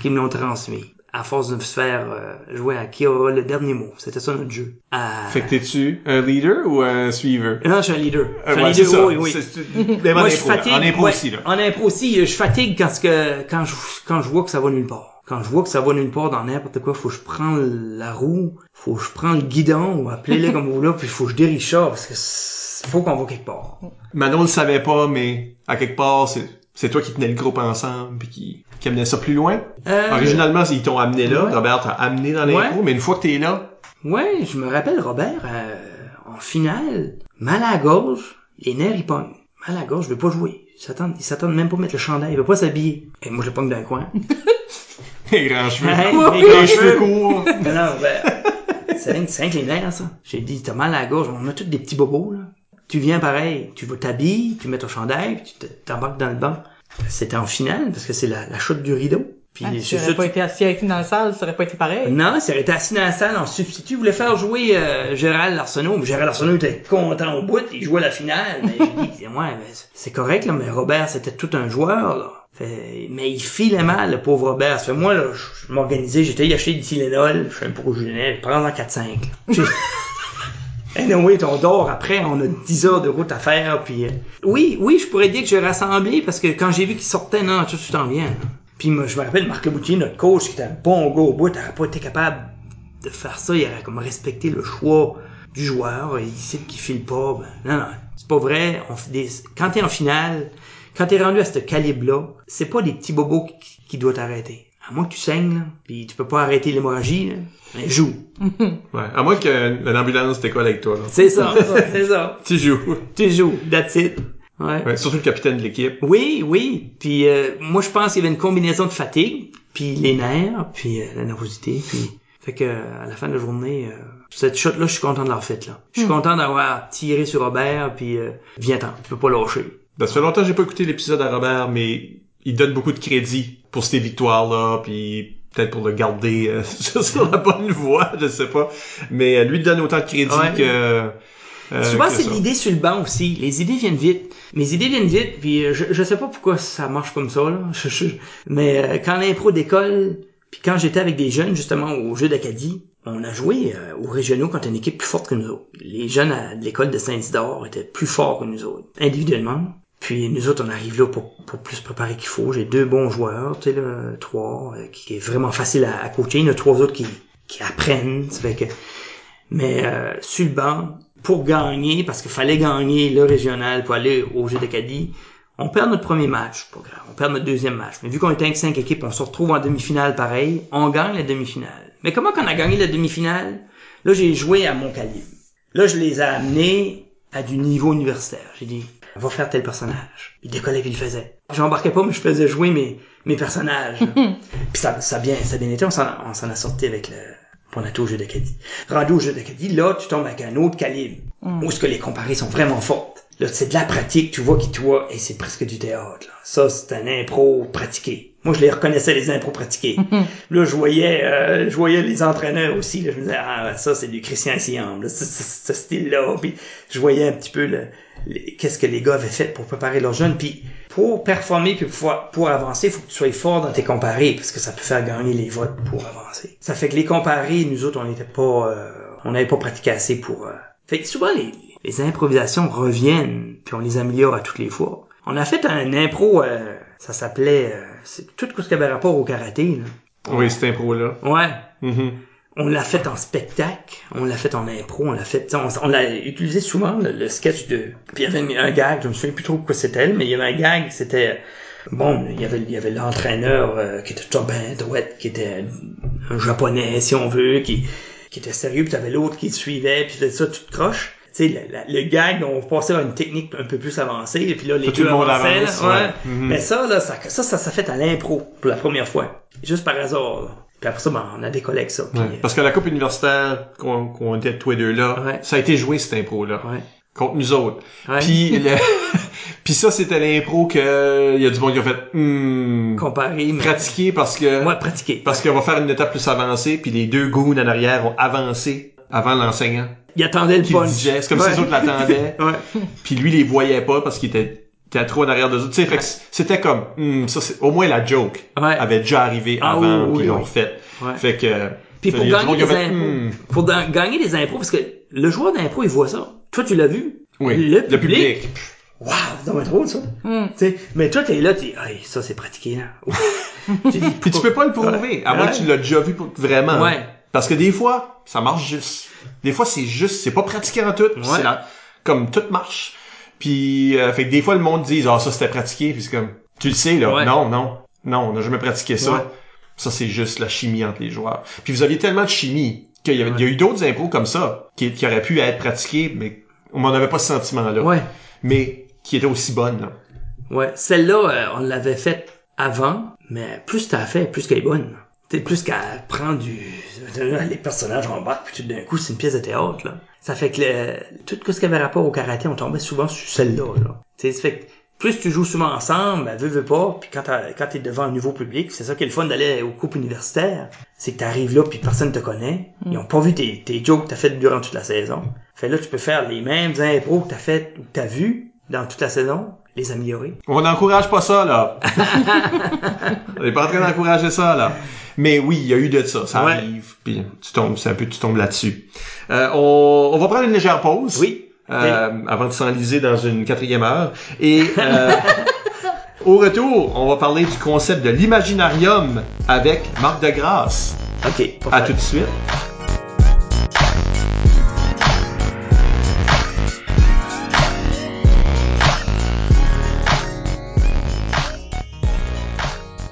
[SPEAKER 4] qui me l'ont transmis. À force de se faire euh, jouer à qui aura le dernier mot. C'était ça notre jeu. À...
[SPEAKER 2] Fait que t'es-tu un leader ou un suiveur?
[SPEAKER 4] Non, je suis un leader. Je
[SPEAKER 2] Euh,
[SPEAKER 4] un
[SPEAKER 2] ouais,
[SPEAKER 4] leader,
[SPEAKER 2] ça.
[SPEAKER 4] oui, oui.
[SPEAKER 2] C'est-
[SPEAKER 4] Moi, je fatigue.
[SPEAKER 2] En impro
[SPEAKER 4] ouais,
[SPEAKER 2] aussi, là.
[SPEAKER 4] En impro aussi, je fatigue quand, que, quand, je, quand je vois que ça va nulle part. Quand je vois que ça va nulle part dans n'importe quoi, faut que je prends la roue, faut que je prends le guidon, ou appelez-le comme vous voulez, puis faut que je dirige ça, parce que c'est- faut qu'on va quelque part.
[SPEAKER 2] Manon le savait pas, mais à quelque part, c'est, c'est toi qui tenais le groupe ensemble puis qui, qui amenait ça plus loin?
[SPEAKER 4] Euh,
[SPEAKER 2] Originalement, ils t'ont amené là.
[SPEAKER 4] ouais.
[SPEAKER 2] Robert t'a amené dans l'impro,
[SPEAKER 4] Ouais.
[SPEAKER 2] mais une fois que t'es là,
[SPEAKER 4] Ouais, je me rappelle Robert, euh, en finale, mal à la gorge, les nerfs ils pognent. Mal à la gorge, je veux pas jouer. Il s'attend, il s'attend même pas à mettre le chandail, il veut pas s'habiller. Et moi je le pogne le coin. (laughs)
[SPEAKER 2] les grands cheveux,
[SPEAKER 4] Hey,
[SPEAKER 2] les grands cheveux courts. (laughs)
[SPEAKER 4] Non, ben, c'est rien que- les nerfs, ça. J'ai dit, t'as mal à la gorge, on a tous des petits bobos, là. Tu viens pareil, tu vas t'habiller, tu mets ton chandail, puis tu te- t'embarques dans le banc. C'était en finale, parce que c'est la, la chute du rideau. Puis
[SPEAKER 3] Ah, si
[SPEAKER 4] ça,
[SPEAKER 3] j'aurais pas été assis avec lui dans la salle, ça aurait pas été pareil.
[SPEAKER 4] Non, s'il était assis dans la salle en substitut, il voulait faire jouer euh, Gérald Arsenault. Mais Gérald Arsenault était content au bout, il jouait la finale. Mais j'ai dit, (laughs) ouais, mais c'est- correct, là, mais Robert, c'était tout un joueur, là. Fait- mais il filait mal, le pauvre Robert. Fait moi, là, je, je m'organisais, j'étais acheter du Tylenol, je fais un projunél, je prends en 4-5. Là. J'ai- Anyway, on dort après, on a 10 heures de route à faire, puis... euh, Oui, oui, je pourrais dire que j'ai rassemblé, parce que quand j'ai vu qu'il sortait, non, tu t'en viens. Puis moi, je me rappelle, Marc Leboutier, notre coach, qui était un bon gars au bout, n'aurait pas été capable de faire ça, il aurait comme respecté le choix du joueur, il décide qu'il file pas, ben, non, non, c'est pas vrai, on des... quand t'es en finale, quand t'es rendu à ce calibre-là, c'est pas des petits bobos qui, qui doivent t'arrêter. À moins que tu saignes, là, puis tu peux pas arrêter l'hémorragie, ben, joue. (laughs)
[SPEAKER 2] Ouais. À moins que l'ambulance décolle avec toi.
[SPEAKER 4] C'est ça, (laughs) c'est ça.
[SPEAKER 2] Tu joues.
[SPEAKER 4] Tu joues, that's it. Ouais.
[SPEAKER 2] Ouais, surtout le capitaine de l'équipe.
[SPEAKER 4] Oui, oui. Puis euh, moi, je pense qu'il y avait une combinaison de fatigue, puis les nerfs, puis euh, la nervosité, puis fait que à la fin de la journée, euh, cette shot là, je suis content de l'avoir faite là. Je suis content d'avoir tiré sur Robert, puis euh, viens-t'en, tu peux pas lâcher.
[SPEAKER 2] Ça fait longtemps que j'ai pas écouté l'épisode à Robert, mais il donne beaucoup de crédit pour ces victoires-là, puis peut-être pour le garder euh, (laughs) sur la bonne voie, je sais pas. Mais euh, lui donne autant de crédit
[SPEAKER 4] Ouais.
[SPEAKER 2] que... euh,
[SPEAKER 4] Souvent,
[SPEAKER 2] que
[SPEAKER 4] c'est l'idée sur le banc aussi. Les idées viennent vite. Mes idées viennent vite, puis euh, je, je sais pas pourquoi ça marche comme ça, là. Je- je- mais euh, quand l'impro décolle, puis quand j'étais avec des jeunes, justement, au jeu d'Acadie, on a joué euh, aux régionaux contre une équipe plus forte que nous autres. Les jeunes à de l'école de Saint-Isidore étaient plus forts que nous autres, individuellement. Puis nous autres, on arrive là pour, pour plus préparer qu'il faut. J'ai deux bons joueurs, tu sais, trois, euh, qui, est vraiment facile à, à coacher. Il y en a trois autres qui, qui apprennent. Fait que... Mais euh, sur le banc, pour gagner, parce qu'il fallait gagner le régional pour aller au jeu d'Acadie, on perd notre premier match, pas grave. On perd notre deuxième match. Mais vu qu'on était avec cinq équipes, on se retrouve en demi-finale pareil. On gagne la demi-finale. Mais comment qu'on a gagné la demi-finale? Là, j'ai joué à mon calibre. Là, je les ai amenés à du niveau universitaire. J'ai dit, va faire tel personnage. Il décollait puis il le faisait. J'embarquais pas, mais je faisais jouer mes, mes personnages. (laughs) puis ça, ça a bien, ça a bien été, on s'en, on s'en a sorti avec le, pour la au jeu d'Acadie. Rendu au jeu d'Acadie, là, tu tombes avec un autre calibre. Où est-ce que les comparés sont vraiment fortes. Là, c'est de la pratique, tu vois qui toi, et c'est presque du théâtre, là. Ça, c'est un impro pratiqué. Moi, je les reconnaissais, les impros pratiqués. là, je voyais, euh, je voyais les entraîneurs aussi, là. Je me disais, ah, ça, c'est du Christian Siam, là. Ce, ce- ce style-là. Puis, je voyais un petit peu le, qu'est-ce que les gars avaient fait pour préparer leurs jeunes. Puis, pour performer puis pour, pour avancer, il faut que tu sois fort dans tes comparés, parce que ça peut faire gagner les votes pour avancer. Ça fait que les comparés, nous autres, on n'était pas, euh, on n'avait pas pratiqué assez pour. euh, Fait que souvent les, les improvisations reviennent, puis on les améliore à toutes les fois. On a fait un impro, euh, ça s'appelait, euh, c'est tout ce qui avait rapport au karaté. Là.
[SPEAKER 2] Oui, cette impro-là.
[SPEAKER 4] Ouais.
[SPEAKER 2] Mhm.
[SPEAKER 4] On l'a fait en spectacle, on l'a fait en impro, on l'a fait, on, on l'a utilisé souvent le, le sketch de. Puis il y avait un gag, je me souviens plus trop quoi c'était, mais il y avait un gag, c'était bon, il y avait il y avait l'entraîneur euh, qui était tout ben droite, qui était un japonais si on veut, qui qui était sérieux, puis t'avais l'autre qui le suivait, puis faisait ça tout croche. Tu sais, le, le gag, on passait à une technique un peu plus avancée, et puis là, les
[SPEAKER 2] Tout
[SPEAKER 4] deux
[SPEAKER 2] le monde
[SPEAKER 4] avançaient,
[SPEAKER 2] avance,
[SPEAKER 4] là,
[SPEAKER 2] ouais. Mhm.
[SPEAKER 4] Mais ça, là, ça, ça, ça, ça fait à l'impro pour la première fois. Juste par hasard, là. Puis après ça, ben, on a des collègues ça. puis,
[SPEAKER 2] Ouais. Parce que la coupe universitaire qu'on qu'on était tous les deux là,
[SPEAKER 4] Ouais.
[SPEAKER 2] ça a été joué cette impro-là.
[SPEAKER 4] Ouais.
[SPEAKER 2] Contre nous autres.
[SPEAKER 4] Ouais.
[SPEAKER 2] Puis le... (laughs) puis ça, c'était l'impro que il y a du monde qui a fait hmm,
[SPEAKER 4] Comparé, mais...
[SPEAKER 2] pratiquer parce que
[SPEAKER 4] Ouais, pratiquer.
[SPEAKER 2] parce qu'on va faire une étape plus avancée, puis les deux goons en arrière ont avancé avant l'enseignant
[SPEAKER 4] Il attendait le
[SPEAKER 2] qui le
[SPEAKER 4] punch.
[SPEAKER 2] C'est comme si
[SPEAKER 4] Ouais.
[SPEAKER 2] les autres l'attendaient. (laughs)
[SPEAKER 4] Ouais.
[SPEAKER 2] puis lui, il les voyait pas parce qu'il était, était trop en arrière d'eux autres. Tu sais, fait que c'était comme, hmm, ça c'est, au moins la joke
[SPEAKER 4] Ouais.
[SPEAKER 2] avait déjà arrivé
[SPEAKER 4] Ah
[SPEAKER 2] avant,
[SPEAKER 4] oui,
[SPEAKER 2] puis
[SPEAKER 4] oui,
[SPEAKER 2] ils l'ont
[SPEAKER 4] oui.
[SPEAKER 2] fait.
[SPEAKER 4] Ouais.
[SPEAKER 2] Fait que,
[SPEAKER 4] Puis pour gagner des impôts,
[SPEAKER 2] hmm,
[SPEAKER 4] pour gagner des impôts, parce que le joueur d'impôt, il voit ça. Toi, tu l'as vu?
[SPEAKER 2] oui,
[SPEAKER 4] Le public?
[SPEAKER 2] public.
[SPEAKER 4] Wow, c'est dommage drôle, ça. Tu sais, mais toi, t'es là, tu dis, hey, ça, c'est pratiqué, là. (laughs) Ouf. tu dis,
[SPEAKER 2] Puis tu peux pas le prouver, à moins
[SPEAKER 4] Ouais.
[SPEAKER 2] que tu l'as déjà vu pour- vraiment.
[SPEAKER 4] Ouais.
[SPEAKER 2] Parce que des fois, ça marche juste. Des fois, c'est juste, c'est pas pratiqué en tout.
[SPEAKER 4] Ouais.
[SPEAKER 2] C'est la- comme tout marche. Puis, euh, fait que des fois, le monde dit, ah, ça c'était pratiqué. Puis c'est comme, tu le sais, là.
[SPEAKER 4] Ouais.
[SPEAKER 2] Non, non. Non, on n'a jamais pratiqué ça.
[SPEAKER 4] Ouais.
[SPEAKER 2] Ça, c'est juste la chimie entre les joueurs. Puis vous aviez tellement de chimie qu'il y, avait- il y a eu d'autres impôts comme ça qui, qui auraient pu être pratiqués, mais on n'en avait pas ce sentiment-là.
[SPEAKER 4] Ouais.
[SPEAKER 2] Mais qui étaient aussi bonnes, là.
[SPEAKER 4] Ouais. Celle-là, euh, on l'avait faite avant, mais plus t'as fait, plus qu'elle est bonne. Sais, plus qu'elle prend du... Les personnages embarquent, puis tout d'un coup, c'est une pièce de théâtre, là. Ça fait que le... tout ce qui avait rapport au karaté, on tombait souvent sur celle-là, là. Ça fait que plus tu joues souvent ensemble, ben, veux, veux pas, puis quand t'es devant un nouveau public, c'est ça qui est le fun d'aller aux coupes universitaires, c'est que t'arrives là, puis personne te connaît, ils ont pas vu tes, tes jokes que t'as fait durant toute la saison. Fait là, tu peux faire les mêmes impros que t'as fait ou que t'as vu dans toute la saison, les améliorer.
[SPEAKER 2] On n'encourage pas ça, là. (laughs) on n'est pas en train d'encourager ça, là. Mais oui, il y a eu de ça. Ça
[SPEAKER 4] Ouais.
[SPEAKER 2] arrive. Puis tu tombes, c'est un peu, tu tombes là-dessus. Euh, on, on va prendre une légère pause.
[SPEAKER 4] Oui.
[SPEAKER 2] euh, avant de s'enliser dans une quatrième heure. Et euh, (laughs) au retour, on va parler du concept de l'imaginarium avec Marc Degrasse.
[SPEAKER 4] Ok.
[SPEAKER 2] À tout de suite.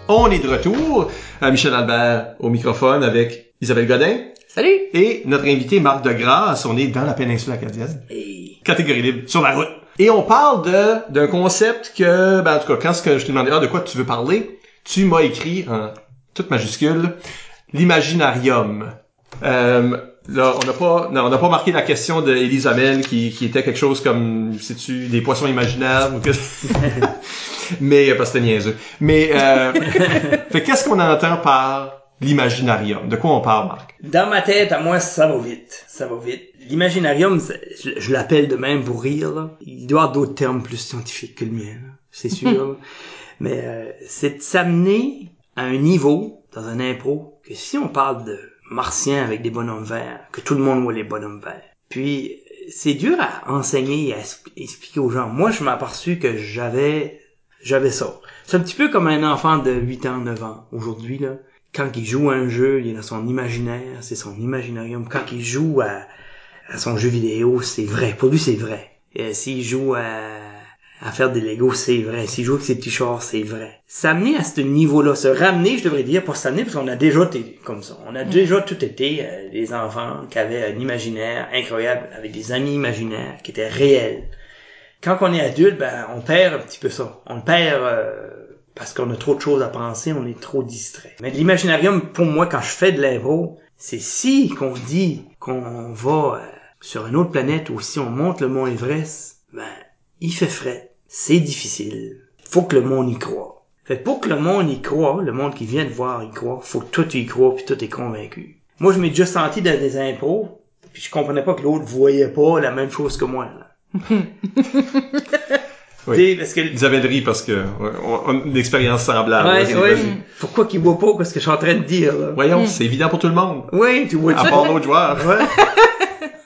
[SPEAKER 2] On est de retour. Euh, Michel Albert au microphone avec Isabelle Godin
[SPEAKER 3] Salut!
[SPEAKER 2] et notre invité Marc Degrasse. On est dans la péninsule acadienne
[SPEAKER 4] Et...
[SPEAKER 2] catégorie libre sur la route. Et on parle de d'un concept que, ben, en tout cas, quand ce que je t'ai demandé, ah, de quoi tu veux parler, tu m'as écrit en toute majuscule, l'imaginarium. Euh, là, on n'a pas, non, on n'a pas marqué la question de Elisabeth qui, qui était quelque chose comme, sais-tu, des poissons imaginaires ou que... (laughs) Mais, euh, parce que c'était niaiseux. Mais, euh, (laughs) fait qu'est-ce qu'on entend par l'imaginarium? De quoi on parle, Marc?
[SPEAKER 4] Dans ma tête, à moi, ça va vite. Ça va vite. L'imaginarium, je, je l'appelle de même pour rire. Là. Il doit y avoir d'autres termes plus scientifiques que le mien, là. c'est sûr. là. (laughs) Mais euh, c'est de s'amener à un niveau dans un impro que si on parle de martiens avec des bonhommes verts, que tout le monde voit les bonhommes verts. Puis c'est dur à enseigner et à expliquer aux gens. Moi, je m'ai aperçu que j'avais j'avais ça. C'est un petit peu comme un enfant de 8 ans, 9 ans aujourd'hui là. Quand il joue à un jeu, il est dans son imaginaire, c'est son imaginarium. Quand il joue à, à son jeu vidéo, c'est vrai. Pour lui, c'est vrai. S'il joue à, à faire des Legos, c'est vrai. S'il joue avec ses petits chars, c'est vrai. S'amener à ce niveau-là, se ramener, je devrais dire, pour s'amener, parce qu'on a déjà été comme ça. On a déjà tout été euh, des enfants qui avaient un imaginaire incroyable, avec des amis imaginaires qui étaient réels. Quand on est adulte, ben, on perd un petit peu ça. On perd euh, parce qu'on a trop de choses à penser, on est trop distrait. Mais l'imaginarium, pour moi, quand je fais de l'impro, c'est si qu'on dit qu'on va euh, sur une autre planète ou si on monte le mont Everest, ben, il fait frais. C'est difficile. Faut que le monde y croit. Fait que pour que le monde y croit, le monde qui vient de voir y croit, faut que toi tu y crois puis toi t'es convaincu. Moi, je m'ai déjà senti dans des impros, puis je comprenais pas que l'autre voyait pas la même chose que moi. (laughs)
[SPEAKER 2] Oui.
[SPEAKER 4] Tu sais, parce que
[SPEAKER 2] Isabelle rit parce que on on a une expérience semblable.
[SPEAKER 4] Ouais, ouais. Pourquoi qu'il voit pas? Ce que je suis en train de dire, là?
[SPEAKER 2] Voyons, c'est évident pour tout le monde.
[SPEAKER 4] Oui, tu vois
[SPEAKER 2] À part l'autre joueur. (laughs)
[SPEAKER 4] Ouais.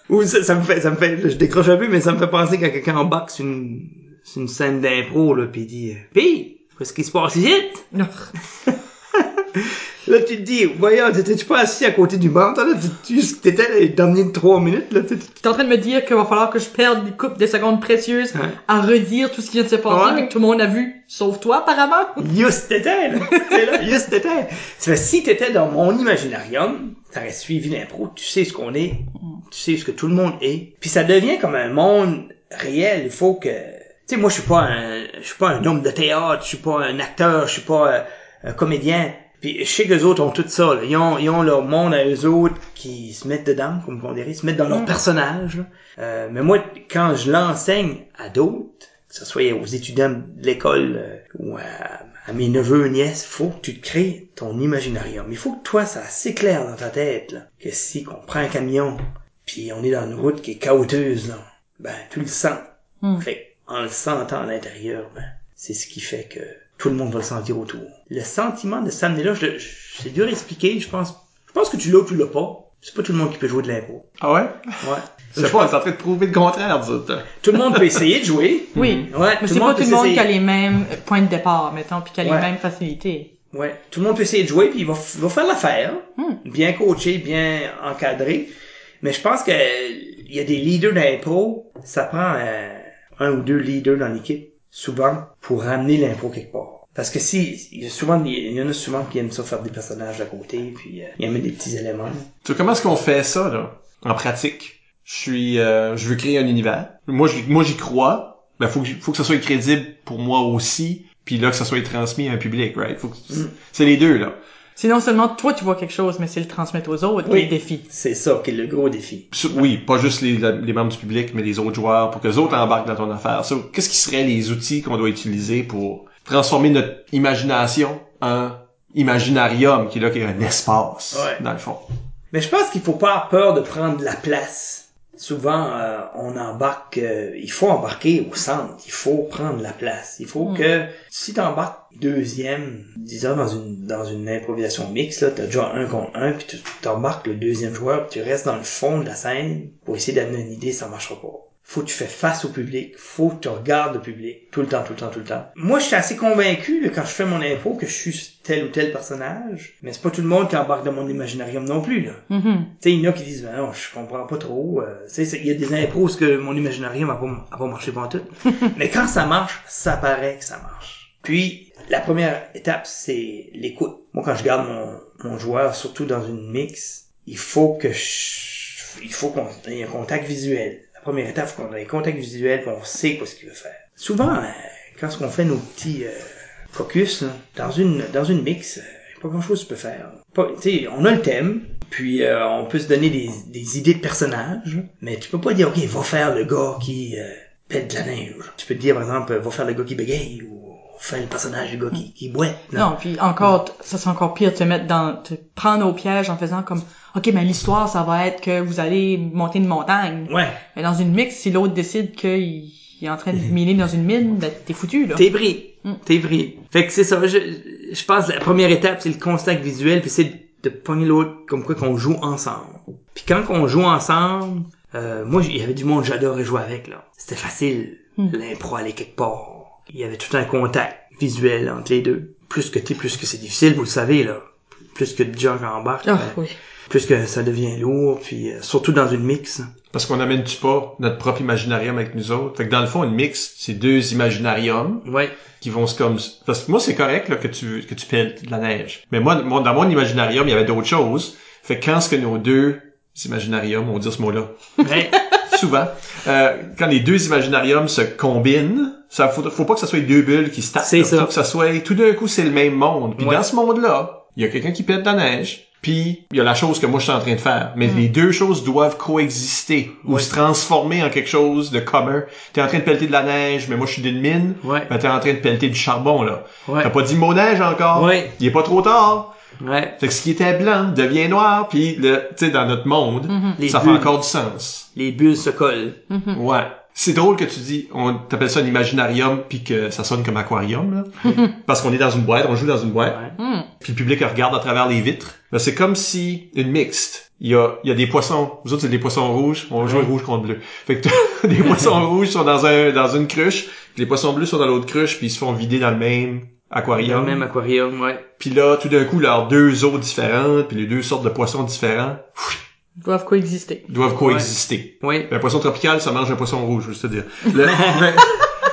[SPEAKER 4] Ou ça, ça me fait, ça me fait, je décroche un peu, mais ça me fait penser quand quelqu'un embarque sur une, une scène d'impro, là, pis il dit, pis, qu'est-ce qui se passe ici? (laughs) (laughs) Là, tu te dis, voyons, t'étais-tu pas assis à côté du banc, toi, là? T'étais là, dernier de trois minutes, là, tu
[SPEAKER 3] T'es en train de me dire qu'il va falloir que je perde des coupes de secondes précieuses à redire tout ce qui vient de se passer,
[SPEAKER 4] Ouais.
[SPEAKER 3] mais que tout le monde a vu, sauf toi, apparemment. (laughs)
[SPEAKER 4] Juste t'étais, là. Là, juste t'étais. Ça fait, si t'étais dans mon imaginarium, t'aurais suivi l'impro, tu sais ce qu'on est, tu sais ce que tout le monde est. Puis ça devient comme un monde réel. Il faut que, tu sais, moi, je suis pas un, je suis pas un homme de théâtre, je suis pas un acteur, je suis pas euh, un comédien. Puis je sais que les autres ont tout ça. Là. Ils, ont, ils ont leur monde à eux autres qui se mettent dedans, comme on dirait, se mettent dans leur personnage. là. Euh, mais moi, quand je l'enseigne à d'autres, que ce soit aux étudiants de l'école euh, ou à, à mes neveux, nièces, faut que tu te crées ton imaginarium. Il faut que toi, ça assez clair dans ta tête, là, que si qu'on prend un camion, puis on est dans une route qui est chaoteuse, là, ben tu le sens.
[SPEAKER 3] Hmm.
[SPEAKER 4] Fait que, en le sentant à l'intérieur, ben, c'est ce qui fait que tout le monde va le sentir autour. Le sentiment de s'amener là, je, je- c'est dur à expliquer, je pense. Je pense que tu l'as ou tu l'as pas. C'est pas tout le monde qui peut jouer de l'impro.
[SPEAKER 2] Ah ouais?
[SPEAKER 4] Ouais.
[SPEAKER 2] Je sais pas, t'es en train de prouver le contraire, autres.
[SPEAKER 4] Tout le monde peut essayer de jouer. (laughs)
[SPEAKER 3] Oui.
[SPEAKER 4] Ouais,
[SPEAKER 3] Mais c'est pas tout le monde qui a les mêmes points de départ, mettons, puis qui a
[SPEAKER 4] Ouais.
[SPEAKER 3] les mêmes facilités.
[SPEAKER 4] Ouais, tout le monde peut essayer de jouer puis il va, va faire l'affaire,
[SPEAKER 3] Hmm.
[SPEAKER 4] bien coaché, bien encadré. Mais je pense que il y a des leaders d'impro, ça prend euh, un ou deux leaders dans l'équipe souvent pour ramener l'impro quelque part. Parce que si il y a souvent il y en a souvent qui aiment ça faire des personnages à côté puis euh, ils aiment des petits éléments.
[SPEAKER 2] Tu comment est-ce qu'on fait ça, là, en pratique? Je suis, euh, je veux créer un univers. Moi, j'y- moi, j'y crois. Ben, faut que, faut que ça soit crédible pour moi aussi. Puis là, que ça soit transmis à un public, right? Faut que,
[SPEAKER 4] Mm.
[SPEAKER 2] c'est les deux, là.
[SPEAKER 3] C'est non seulement toi tu vois quelque chose, mais c'est le transmettre aux autres
[SPEAKER 4] Oui.
[SPEAKER 3] est le défi.
[SPEAKER 4] C'est ça qui est le gros défi.
[SPEAKER 2] Oui, pas juste les, les membres du public, mais les autres joueurs, pour que les autres embarquent dans ton affaire. So, Qu'est-ce qui seraient les outils qu'on doit utiliser pour transformer notre imagination en imaginarium, qui est là, qui est un espace,
[SPEAKER 4] Ouais.
[SPEAKER 2] dans le fond?
[SPEAKER 4] Mais je pense qu'il faut pas avoir peur de prendre de la place. Souvent, euh, on embarque, euh, il faut embarquer au centre, il faut prendre la place. Il faut
[SPEAKER 3] Mm.
[SPEAKER 4] que, si t'embarques deuxième, disons dans une, dans une improvisation mixte, là, t'as déjà un contre un, puis tu t'embarques le deuxième joueur, puis tu restes dans le fond de la scène pour essayer d'amener une idée, ça marchera pas. Faut que tu fais face au public, faut que tu regardes le public, tout le temps, tout le temps, tout le temps. Moi, je suis assez convaincu, quand je fais mon impro, que je suis tel ou tel personnage, mais c'est pas tout le monde qui embarque dans mon imaginarium non plus, là.
[SPEAKER 3] Mhm.
[SPEAKER 4] Tu sais, il y en a qui disent, ben non, je comprends pas trop. euh, tu sais, c'est- il y a des impros que mon imaginarium a pas, a pas marché pas tout. (laughs) Mais quand ça marche, ça paraît que ça marche. Puis, la première étape, c'est l'écoute. Moi, quand je garde mon, mon joueur, surtout dans une mix, il faut que je, il faut qu'on ait un contact visuel. Première étape, c'est qu'on ait contact visuel, qu'on sait quoi ce qu'il veut faire. Souvent, euh, quand on fait nos petits euh, focus, dans une dans une mix, euh, pas grand chose tu peux faire. Pas, on a le thème, puis on peut se donner des, des idées de personnages, mais tu peux pas dire ok, va faire le gars qui pète de la neige. Tu peux te dire par exemple, va faire le gars qui bégaye faire le personnage du gars qui, qui boite. là.
[SPEAKER 3] Non, puis encore, ça c'est encore pire de te mettre dans, te prendre au piège en faisant comme, ok, mais l'histoire ça va être que vous allez monter une montagne.
[SPEAKER 4] Ouais,
[SPEAKER 3] Mais dans une mix, si l'autre décide qu'il il est en train de (laughs) miner dans une mine, ben t'es foutu là.
[SPEAKER 4] t'es pris,
[SPEAKER 3] Mm.
[SPEAKER 4] t'es pris. Fait que c'est ça. Je, je pense que la première étape c'est le contact visuel, puis c'est de pogner l'autre comme quoi qu'on joue ensemble. Puis quand on joue ensemble, euh, moi il y avait du monde j'adorais jouer avec là. C'était facile.
[SPEAKER 3] Mm.
[SPEAKER 4] L'impro allait quelque part. Il y avait tout un contact visuel entre les deux. Plus que t'es, plus que c'est difficile, vous le savez là. Plus que de gens qui embarquent,
[SPEAKER 3] Ah,
[SPEAKER 4] ben,
[SPEAKER 3] oui.
[SPEAKER 4] plus que ça devient lourd, puis euh, surtout dans une mix.
[SPEAKER 2] Parce qu'on amène-tu pas notre propre imaginarium avec nous autres? Fait que dans le fond, une mix, c'est deux imaginariums
[SPEAKER 4] Ouais.
[SPEAKER 2] qui vont se comme... Parce que moi, c'est correct là, que tu que tu pèles de la neige. Mais moi, moi, dans mon imaginarium, il y avait d'autres choses. Fait que quand ce que nos deux imaginariums, on va dire ce mot-là,
[SPEAKER 4] Ouais. (laughs)
[SPEAKER 2] souvent, euh, quand les deux imaginariums se combinent, ça faut, faut pas que ça soit deux bulles qui se tapent.
[SPEAKER 4] C'est ça.
[SPEAKER 2] Faut que ça soit, tout d'un coup, c'est le même monde. Puis
[SPEAKER 4] Ouais.
[SPEAKER 2] dans ce monde-là, il y a quelqu'un qui pète de la neige, puis il y a la chose que moi je suis en train de faire. Mais les deux choses doivent coexister ou se transformer en quelque chose de commun. T'es en train de pelleter de la neige, mais moi je suis d'une mine.
[SPEAKER 4] Ouais.
[SPEAKER 2] Ben, t'es en train de pelleter du charbon, là.
[SPEAKER 4] Ouais.
[SPEAKER 2] T'as pas dit mot neige encore.
[SPEAKER 4] Ouais.
[SPEAKER 2] Il est pas trop tard.
[SPEAKER 4] Ouais.
[SPEAKER 2] Fait que ce qui était blanc devient noir, puis le, tu sais, dans notre monde,
[SPEAKER 4] Les
[SPEAKER 2] ça fait
[SPEAKER 4] bulles.
[SPEAKER 2] encore du sens.
[SPEAKER 4] Les bulles se collent.
[SPEAKER 2] Ouais. C'est drôle que tu dis, on t'appelle ça un imaginarium puis que ça sonne comme aquarium, là. (laughs) Parce qu'on est dans une boîte, on joue dans une boîte,
[SPEAKER 4] Ouais.
[SPEAKER 3] Hmm.
[SPEAKER 2] puis le public regarde à travers les vitres. Ben, c'est comme si une mixte. Il y a, il y a des poissons. Vous autres, c'est des poissons rouges. On joue rouge contre bleu. Fait que (laughs) des poissons (laughs) rouges sont dans un, dans une cruche. puis les poissons bleus sont dans l'autre cruche puis ils se font vider dans le même
[SPEAKER 4] Dans
[SPEAKER 2] aquarium.
[SPEAKER 4] le même aquarium, ouais.
[SPEAKER 2] Puis là, tout d'un coup, leurs deux eaux différentes, puis les deux sortes de poissons différents,
[SPEAKER 3] doivent coexister.
[SPEAKER 2] doivent coexister.
[SPEAKER 4] Oui.
[SPEAKER 2] Un poisson tropical, ça mange un poisson rouge, je veux te dire. (laughs) Le-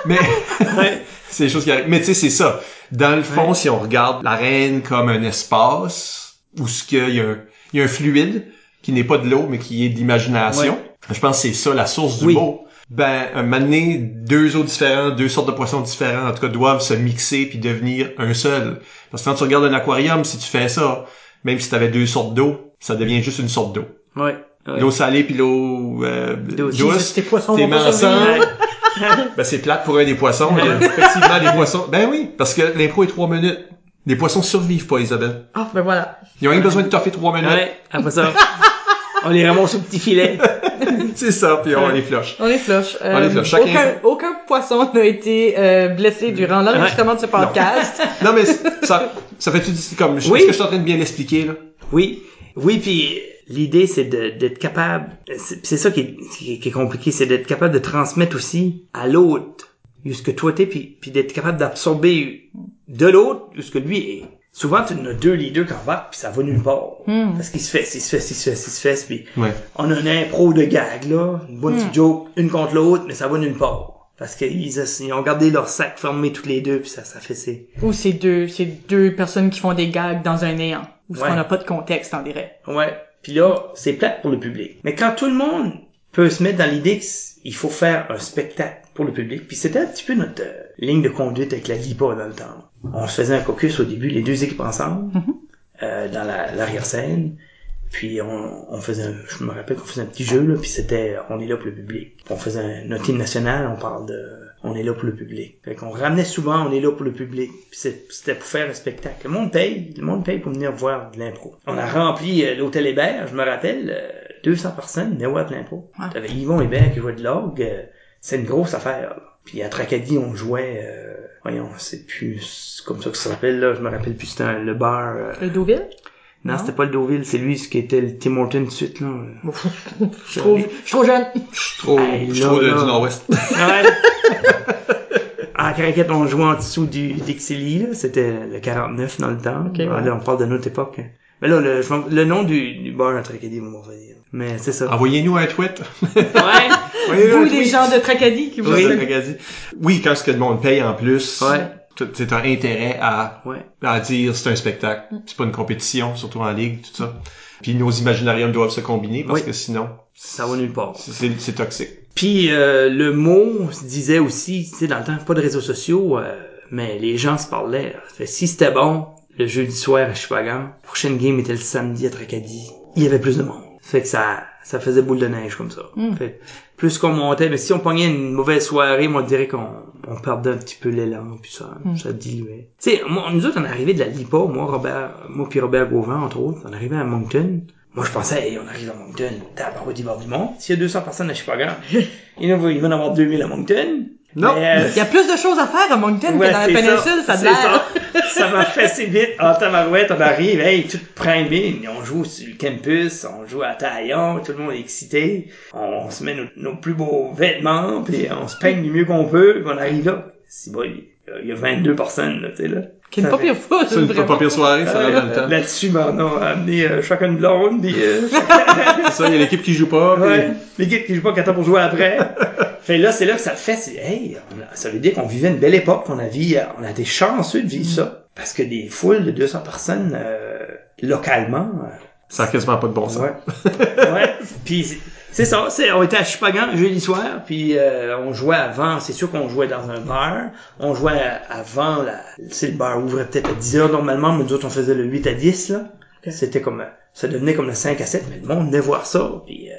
[SPEAKER 2] mais, (laughs) (laughs) c'est des choses qui arrivent. Mais tu sais, c'est ça. Dans le fond,
[SPEAKER 4] Ouais.
[SPEAKER 2] si on regarde l'arène comme un espace où ce qu'il y a un, il y a un fluide qui n'est pas de l'eau, mais qui est d'imagination. Je pense que c'est ça la source du
[SPEAKER 4] Oui.
[SPEAKER 2] mot. Ben, un moment donné, deux eaux différentes, deux sortes de poissons différents, en tout cas, doivent se mixer puis devenir un seul. Parce que quand tu regardes un aquarium, si tu fais ça, même si tu avais deux sortes d'eau, ça devient juste une sorte d'eau.
[SPEAKER 4] Ouais. ouais.
[SPEAKER 2] L'eau salée puis l'eau euh,
[SPEAKER 4] Douce.
[SPEAKER 3] Tes poissons
[SPEAKER 2] t'es ensemble. (laughs) ben, c'est plate pour un des poissons. mais effectivement, les poissons. Ben oui, parce que l'impro est trois minutes. Les poissons survivent pas, Isabelle.
[SPEAKER 3] Ah, ben voilà.
[SPEAKER 2] Ils ont rien besoin de toffer trois minutes.
[SPEAKER 4] Ouais. Après ça, on les ramasse au petit filet. (laughs)
[SPEAKER 2] C'est ça, puis on les flush.
[SPEAKER 3] On les flush.
[SPEAKER 2] On les flush. Chacun-
[SPEAKER 3] aucun, aucun poisson n'a été euh, blessé durant l'enregistrement de ce podcast.
[SPEAKER 2] Non, mais ça, ça fait tout comme, je
[SPEAKER 4] Oui.
[SPEAKER 2] est-ce que je suis en train de bien l'expliquer, là?
[SPEAKER 4] Oui, oui, puis l'idée c'est de- d'être capable, c'est ça qui est, qui est- qui est compliqué, c'est d'être capable de transmettre aussi à l'autre ce que toi t'es, puis, puis d'être capable d'absorber de l'autre ce que lui est. Souvent, tu en as deux leaders qui embarquent, puis ça va nulle part.
[SPEAKER 3] Hmm.
[SPEAKER 4] Parce qu'il se fait, il se fait, il se fait, il se fait, puis
[SPEAKER 2] Ouais.
[SPEAKER 4] on a un impro de gag, là, une bonne petite joke, une contre l'autre, mais ça va nulle part. Parce qu'ils ils ont gardé leur sac fermé toutes les deux, puis ça, ça fait c'est...
[SPEAKER 3] Ou c'est deux, c'est deux personnes qui font des gags dans un néant. Où
[SPEAKER 4] Ouais.
[SPEAKER 3] on n'a pas de contexte, on dirait.
[SPEAKER 4] Ouais. Puis là, c'est plate pour le public. Mais quand tout le monde peut se mettre dans l'idée qu'il faut faire un spectacle pour le public, puis c'était un petit peu notre euh, ligne de conduite avec la LIPA dans le temps. On se faisait un caucus au début, les deux équipes ensemble, euh, dans la- l'arrière-scène. Puis on, on faisait, un- je me rappelle qu'on faisait un petit jeu là, puis c'était, on est là pour le public. On faisait un, notre national, on parle de, on est là pour le public. Fait qu'on ramenait souvent, on est là pour le public. C'était pour faire un spectacle. Le monde paye, le monde paye pour venir voir de l'impro. On a rempli euh, l'hôtel Hébert, je me rappelle, euh, 200 personnes venaient voir de l'impro.
[SPEAKER 3] Ouais.
[SPEAKER 4] T'avais Yvon Hébert qui jouait de l'orgue, euh, c'est une grosse affaire. là. Puis à Tracadie, on jouait, euh, voyons, c'est plus comme ça que ça s'appelle là, je me rappelle plus, c'était le bar. euh,
[SPEAKER 3] Le Deauville?
[SPEAKER 4] Non,
[SPEAKER 3] Non?
[SPEAKER 4] c'était pas le Deauville, c'est lui ce qui était le Tim Horton de suite, là. (laughs)
[SPEAKER 3] Je trouve, je suis trop jeune.
[SPEAKER 2] Trop,
[SPEAKER 4] Hey,
[SPEAKER 2] je suis trop
[SPEAKER 4] là,
[SPEAKER 2] de-
[SPEAKER 4] là.
[SPEAKER 2] du nord-ouest. (laughs)
[SPEAKER 4] Ouais. À Craquette, on jouait en dessous du Dixie là. C'était le 49 dans le temps.
[SPEAKER 3] Ok, ouais.
[SPEAKER 4] Là, on parle de notre époque. Mais là, le, je- le nom du, du bar à Tracadie va m'en revenir. Mais c'est ça.
[SPEAKER 2] Envoyez-nous un tweet.
[SPEAKER 4] Ouais. (laughs)
[SPEAKER 3] Vous, les gens de Tracadie qui vous
[SPEAKER 2] Oui, le Tracadie. Oui, quand ce que le monde paye en plus,
[SPEAKER 4] Ouais.
[SPEAKER 2] C'est un intérêt à,
[SPEAKER 4] Ouais.
[SPEAKER 2] à dire c'est un spectacle. C'est pas une compétition, surtout en ligue, tout ça. Puis nos imaginariums doivent se combiner parce
[SPEAKER 4] Oui.
[SPEAKER 2] que sinon,
[SPEAKER 4] Ça va nulle part.
[SPEAKER 2] c'est toxique.
[SPEAKER 4] Puis euh, le mot se disait aussi, tu sais, dans le temps, pas de réseaux sociaux, euh, mais les gens se parlaient. Fait, si c'était bon, le jeudi soir à Chupagan, prochaine game était le samedi à Tracadie, il y avait plus de monde. Fait que ça, ça faisait boule de neige comme ça.
[SPEAKER 3] Mm.
[SPEAKER 4] Fait, plus qu'on montait, mais si on pognait une mauvaise soirée, moi, on dirait qu'on on perdait un petit peu l'élan, puis ça,
[SPEAKER 3] Mm.
[SPEAKER 4] ça diluait. Tu sais, moi, nous autres, on est arrivé de la LIPA, moi, Robert, moi puis Robert Gauvin, entre autres, on est arrivé à Moncton. Moi, je pensais, hey, on arrive à Moncton, tabarouette, il du monde. S'il y a 200 personnes à va (laughs) il va y en avoir 2000 à Moncton.
[SPEAKER 2] Non.
[SPEAKER 4] Euh,
[SPEAKER 3] Il y a plus de choses à faire à Moncton
[SPEAKER 4] Ouais,
[SPEAKER 3] que dans la
[SPEAKER 4] c'est
[SPEAKER 3] péninsule, ça,
[SPEAKER 4] c'est ça. (laughs) Ça m'a fait si vite. En tabarouette, on arrive, hey, tout primé, on joue sur le campus, on joue à Taillon, tout le monde est excité. On, se met nos, nos plus beaux vêtements, puis on se peigne du mieux qu'on peut, puis on arrive là. Si bon, il y a 22 personnes, là, tu sais, là.
[SPEAKER 3] Qui est une pas pire foule,
[SPEAKER 2] C'est une pas pire soirée, ça, dans le temps.
[SPEAKER 4] Là-dessus, Marnon a amené euh, chacun blonde, puis euh, (laughs)
[SPEAKER 2] C'est ça, il y a l'équipe qui joue pas. puis-
[SPEAKER 4] Ouais. L'équipe qui joue pas qu'à temps pour jouer après. (laughs) fait là, c'est là que ça fait, c'est, hey, a- ça veut dire qu'on vivait une belle époque, qu'on a vu, on a été chanceux de vivre ça. Parce que des foules de 200 personnes, euh, localement, euh,
[SPEAKER 2] Ça a quasiment pas de bon sens.
[SPEAKER 4] Ouais. ouais. (laughs) Puis c'est- ça, c'est on était à Chupagan jeudi soir, puis euh, on jouait avant, c'est sûr qu'on jouait dans un bar, on jouait avant la c'est le bar ouvrait peut-être à 10 heures normalement, mais nous autres on faisait le 8 à 10 là. C'était comme ça devenait comme le 5 à 7, mais le monde venait voir ça, puis euh,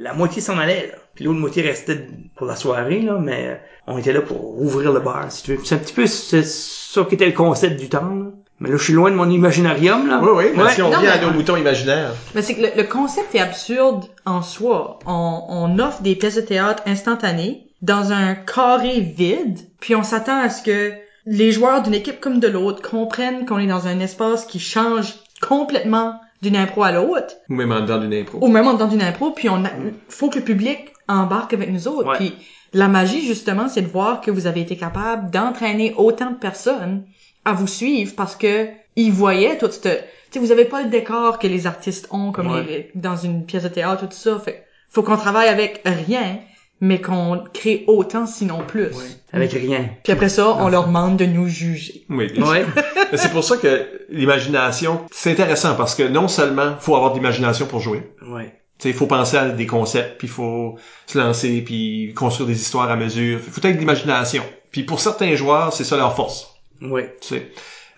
[SPEAKER 4] la moitié s'en allait là. Puis l'autre moitié restait pour la soirée là, mais euh, on était là pour ouvrir le bar si tu veux. C'est un petit peu c'est ça qui était le concept du temps là. Mais là je suis loin de mon imaginarium là.
[SPEAKER 2] Oui, oui, mais
[SPEAKER 4] Ouais.
[SPEAKER 2] si on
[SPEAKER 3] Non,
[SPEAKER 2] revient à
[SPEAKER 3] mais-
[SPEAKER 2] nos moutons imaginaires.
[SPEAKER 3] Mais c'est que le, le concept est absurde en soi. On, on offre des pièces de théâtre instantanées dans un carré vide, puis on s'attend à ce que les joueurs d'une équipe comme de l'autre comprennent qu'on est dans un espace qui change complètement d'une impro à l'autre,
[SPEAKER 2] Ou même en dedans d'une impro.
[SPEAKER 3] ou même en dedans d'une impro, puis on a, faut que le public embarque avec nous autres.
[SPEAKER 4] Ouais.
[SPEAKER 3] Puis la magie justement, c'est de voir que vous avez été capable d'entraîner autant de personnes à vous suivre parce que ils voyaient tout ce, tu sais, vous avez pas le décor que les artistes ont comme
[SPEAKER 4] Ouais.
[SPEAKER 3] les- dans une pièce de théâtre tout ça. Fait faut qu'on travaille avec rien, mais qu'on crée autant sinon plus.
[SPEAKER 4] Avec rien.
[SPEAKER 3] Puis après ça, on leur demande de nous juger.
[SPEAKER 2] Oui, bien (laughs) sûr.
[SPEAKER 4] Ouais.
[SPEAKER 2] Mais c'est pour ça que l'imagination, c'est intéressant parce que non seulement faut avoir de l'imagination pour jouer,
[SPEAKER 4] Ouais.
[SPEAKER 2] il faut penser à des concepts, puis il faut se lancer, puis construire des histoires à mesure. Il faut être de l'imagination. Puis pour certains joueurs, c'est ça leur force.
[SPEAKER 4] Ouais.
[SPEAKER 2] tu sais.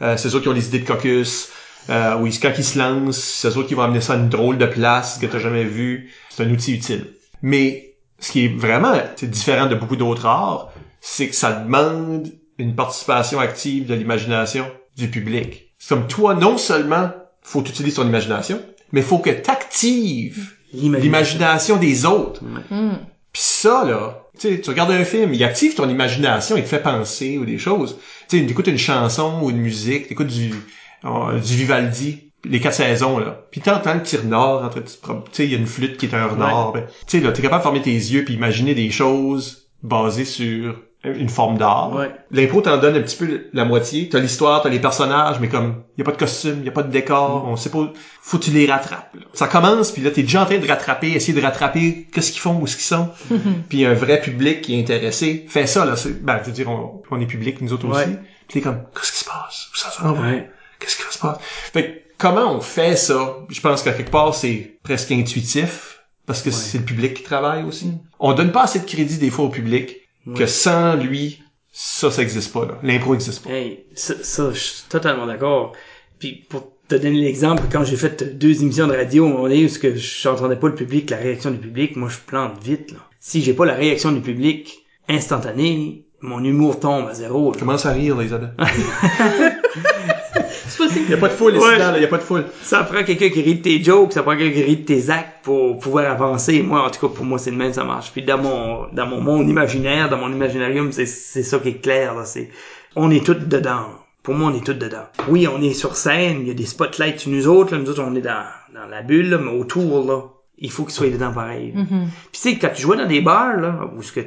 [SPEAKER 2] Euh, c'est eux qui ont les idées de caucus. Euh, oui, quand ils se lancent, c'est eux qui vont amener ça à une drôle de place que t'as jamais vu. C'est un outil utile. Mais ce qui est vraiment c'est différent de beaucoup d'autres arts, c'est que ça demande une participation active de l'imagination du public. C'est comme toi, non seulement faut utiliser ton imagination, mais faut que t'actives l'imagination des autres.
[SPEAKER 3] Hmm.
[SPEAKER 2] Puis ça, là, tu sais, tu regardes un film, il active ton imagination, il te fait penser ou des choses. Tu sais, t'écoutes une chanson ou une musique, t'écoutes du, euh, du Vivaldi, les quatre saisons, là. Puis t'entends le petit renard, entre, tu sais, il y a une flûte qui est un renard. Ben, tu sais, là, t'es capable de fermer tes yeux puis imaginer des choses basées sur une forme d'art.
[SPEAKER 4] Ouais.
[SPEAKER 2] L'impro t'en donne un petit peu la moitié. T'as l'histoire, t'as les personnages, mais comme y a pas de costume, y a pas de décor, on sait pas. Faut que tu les rattrapes. là. Ça commence, puis là t'es déjà en train de rattraper, essayer de rattraper qu'est-ce qu'ils font, où ce qu'ils sont. (laughs) puis un vrai public qui est intéressé fait ça là. c'est- Ben, je veux dire, on, on est public nous autres
[SPEAKER 4] Ouais.
[SPEAKER 2] aussi. Puis t'es comme, qu'est-ce qui se passe? Où ça s'en va
[SPEAKER 4] Ouais.
[SPEAKER 2] Qu'est-ce qui se passe Fait que, comment on fait ça? Je pense qu'à quelque part c'est presque intuitif parce que c'est le public qui travaille aussi. On donne pas assez de crédit des fois au public que sans lui, ça, ça existe pas, là. L'impro existe pas.
[SPEAKER 4] Hey, ça, ça, je suis totalement d'accord. Puis pour te donner l'exemple, quand j'ai fait deux émissions de radio, on est où ce que je n'entendais pas le public, la réaction du public, moi je plante vite. Là. Si j'ai pas la réaction du public instantanée, mon humour tombe à zéro. là.
[SPEAKER 2] Commence à rire, là, Isabelle. (laughs) (laughs)
[SPEAKER 3] Possible.
[SPEAKER 2] Y a pas de foule,
[SPEAKER 4] Ouais.
[SPEAKER 2] ici, là, y a pas de foule.
[SPEAKER 4] Ça prend quelqu'un qui rit de tes jokes, ça prend quelqu'un qui rit de tes actes pour pouvoir avancer. Moi, en tout cas, pour moi, c'est le même, ça marche. Puis dans mon, dans mon monde imaginaire, dans mon imaginarium, c'est, c'est ça qui est clair, là. C'est, on est tous dedans. Pour moi, on est tous dedans. Oui, on est sur scène, il y a des spotlights sur nous autres, là. Nous autres, on est dans, dans la bulle, là, mais autour, là, il faut qu'ils soient dedans pareil. Puis tu sais, quand tu jouais dans des bars, là, où ce que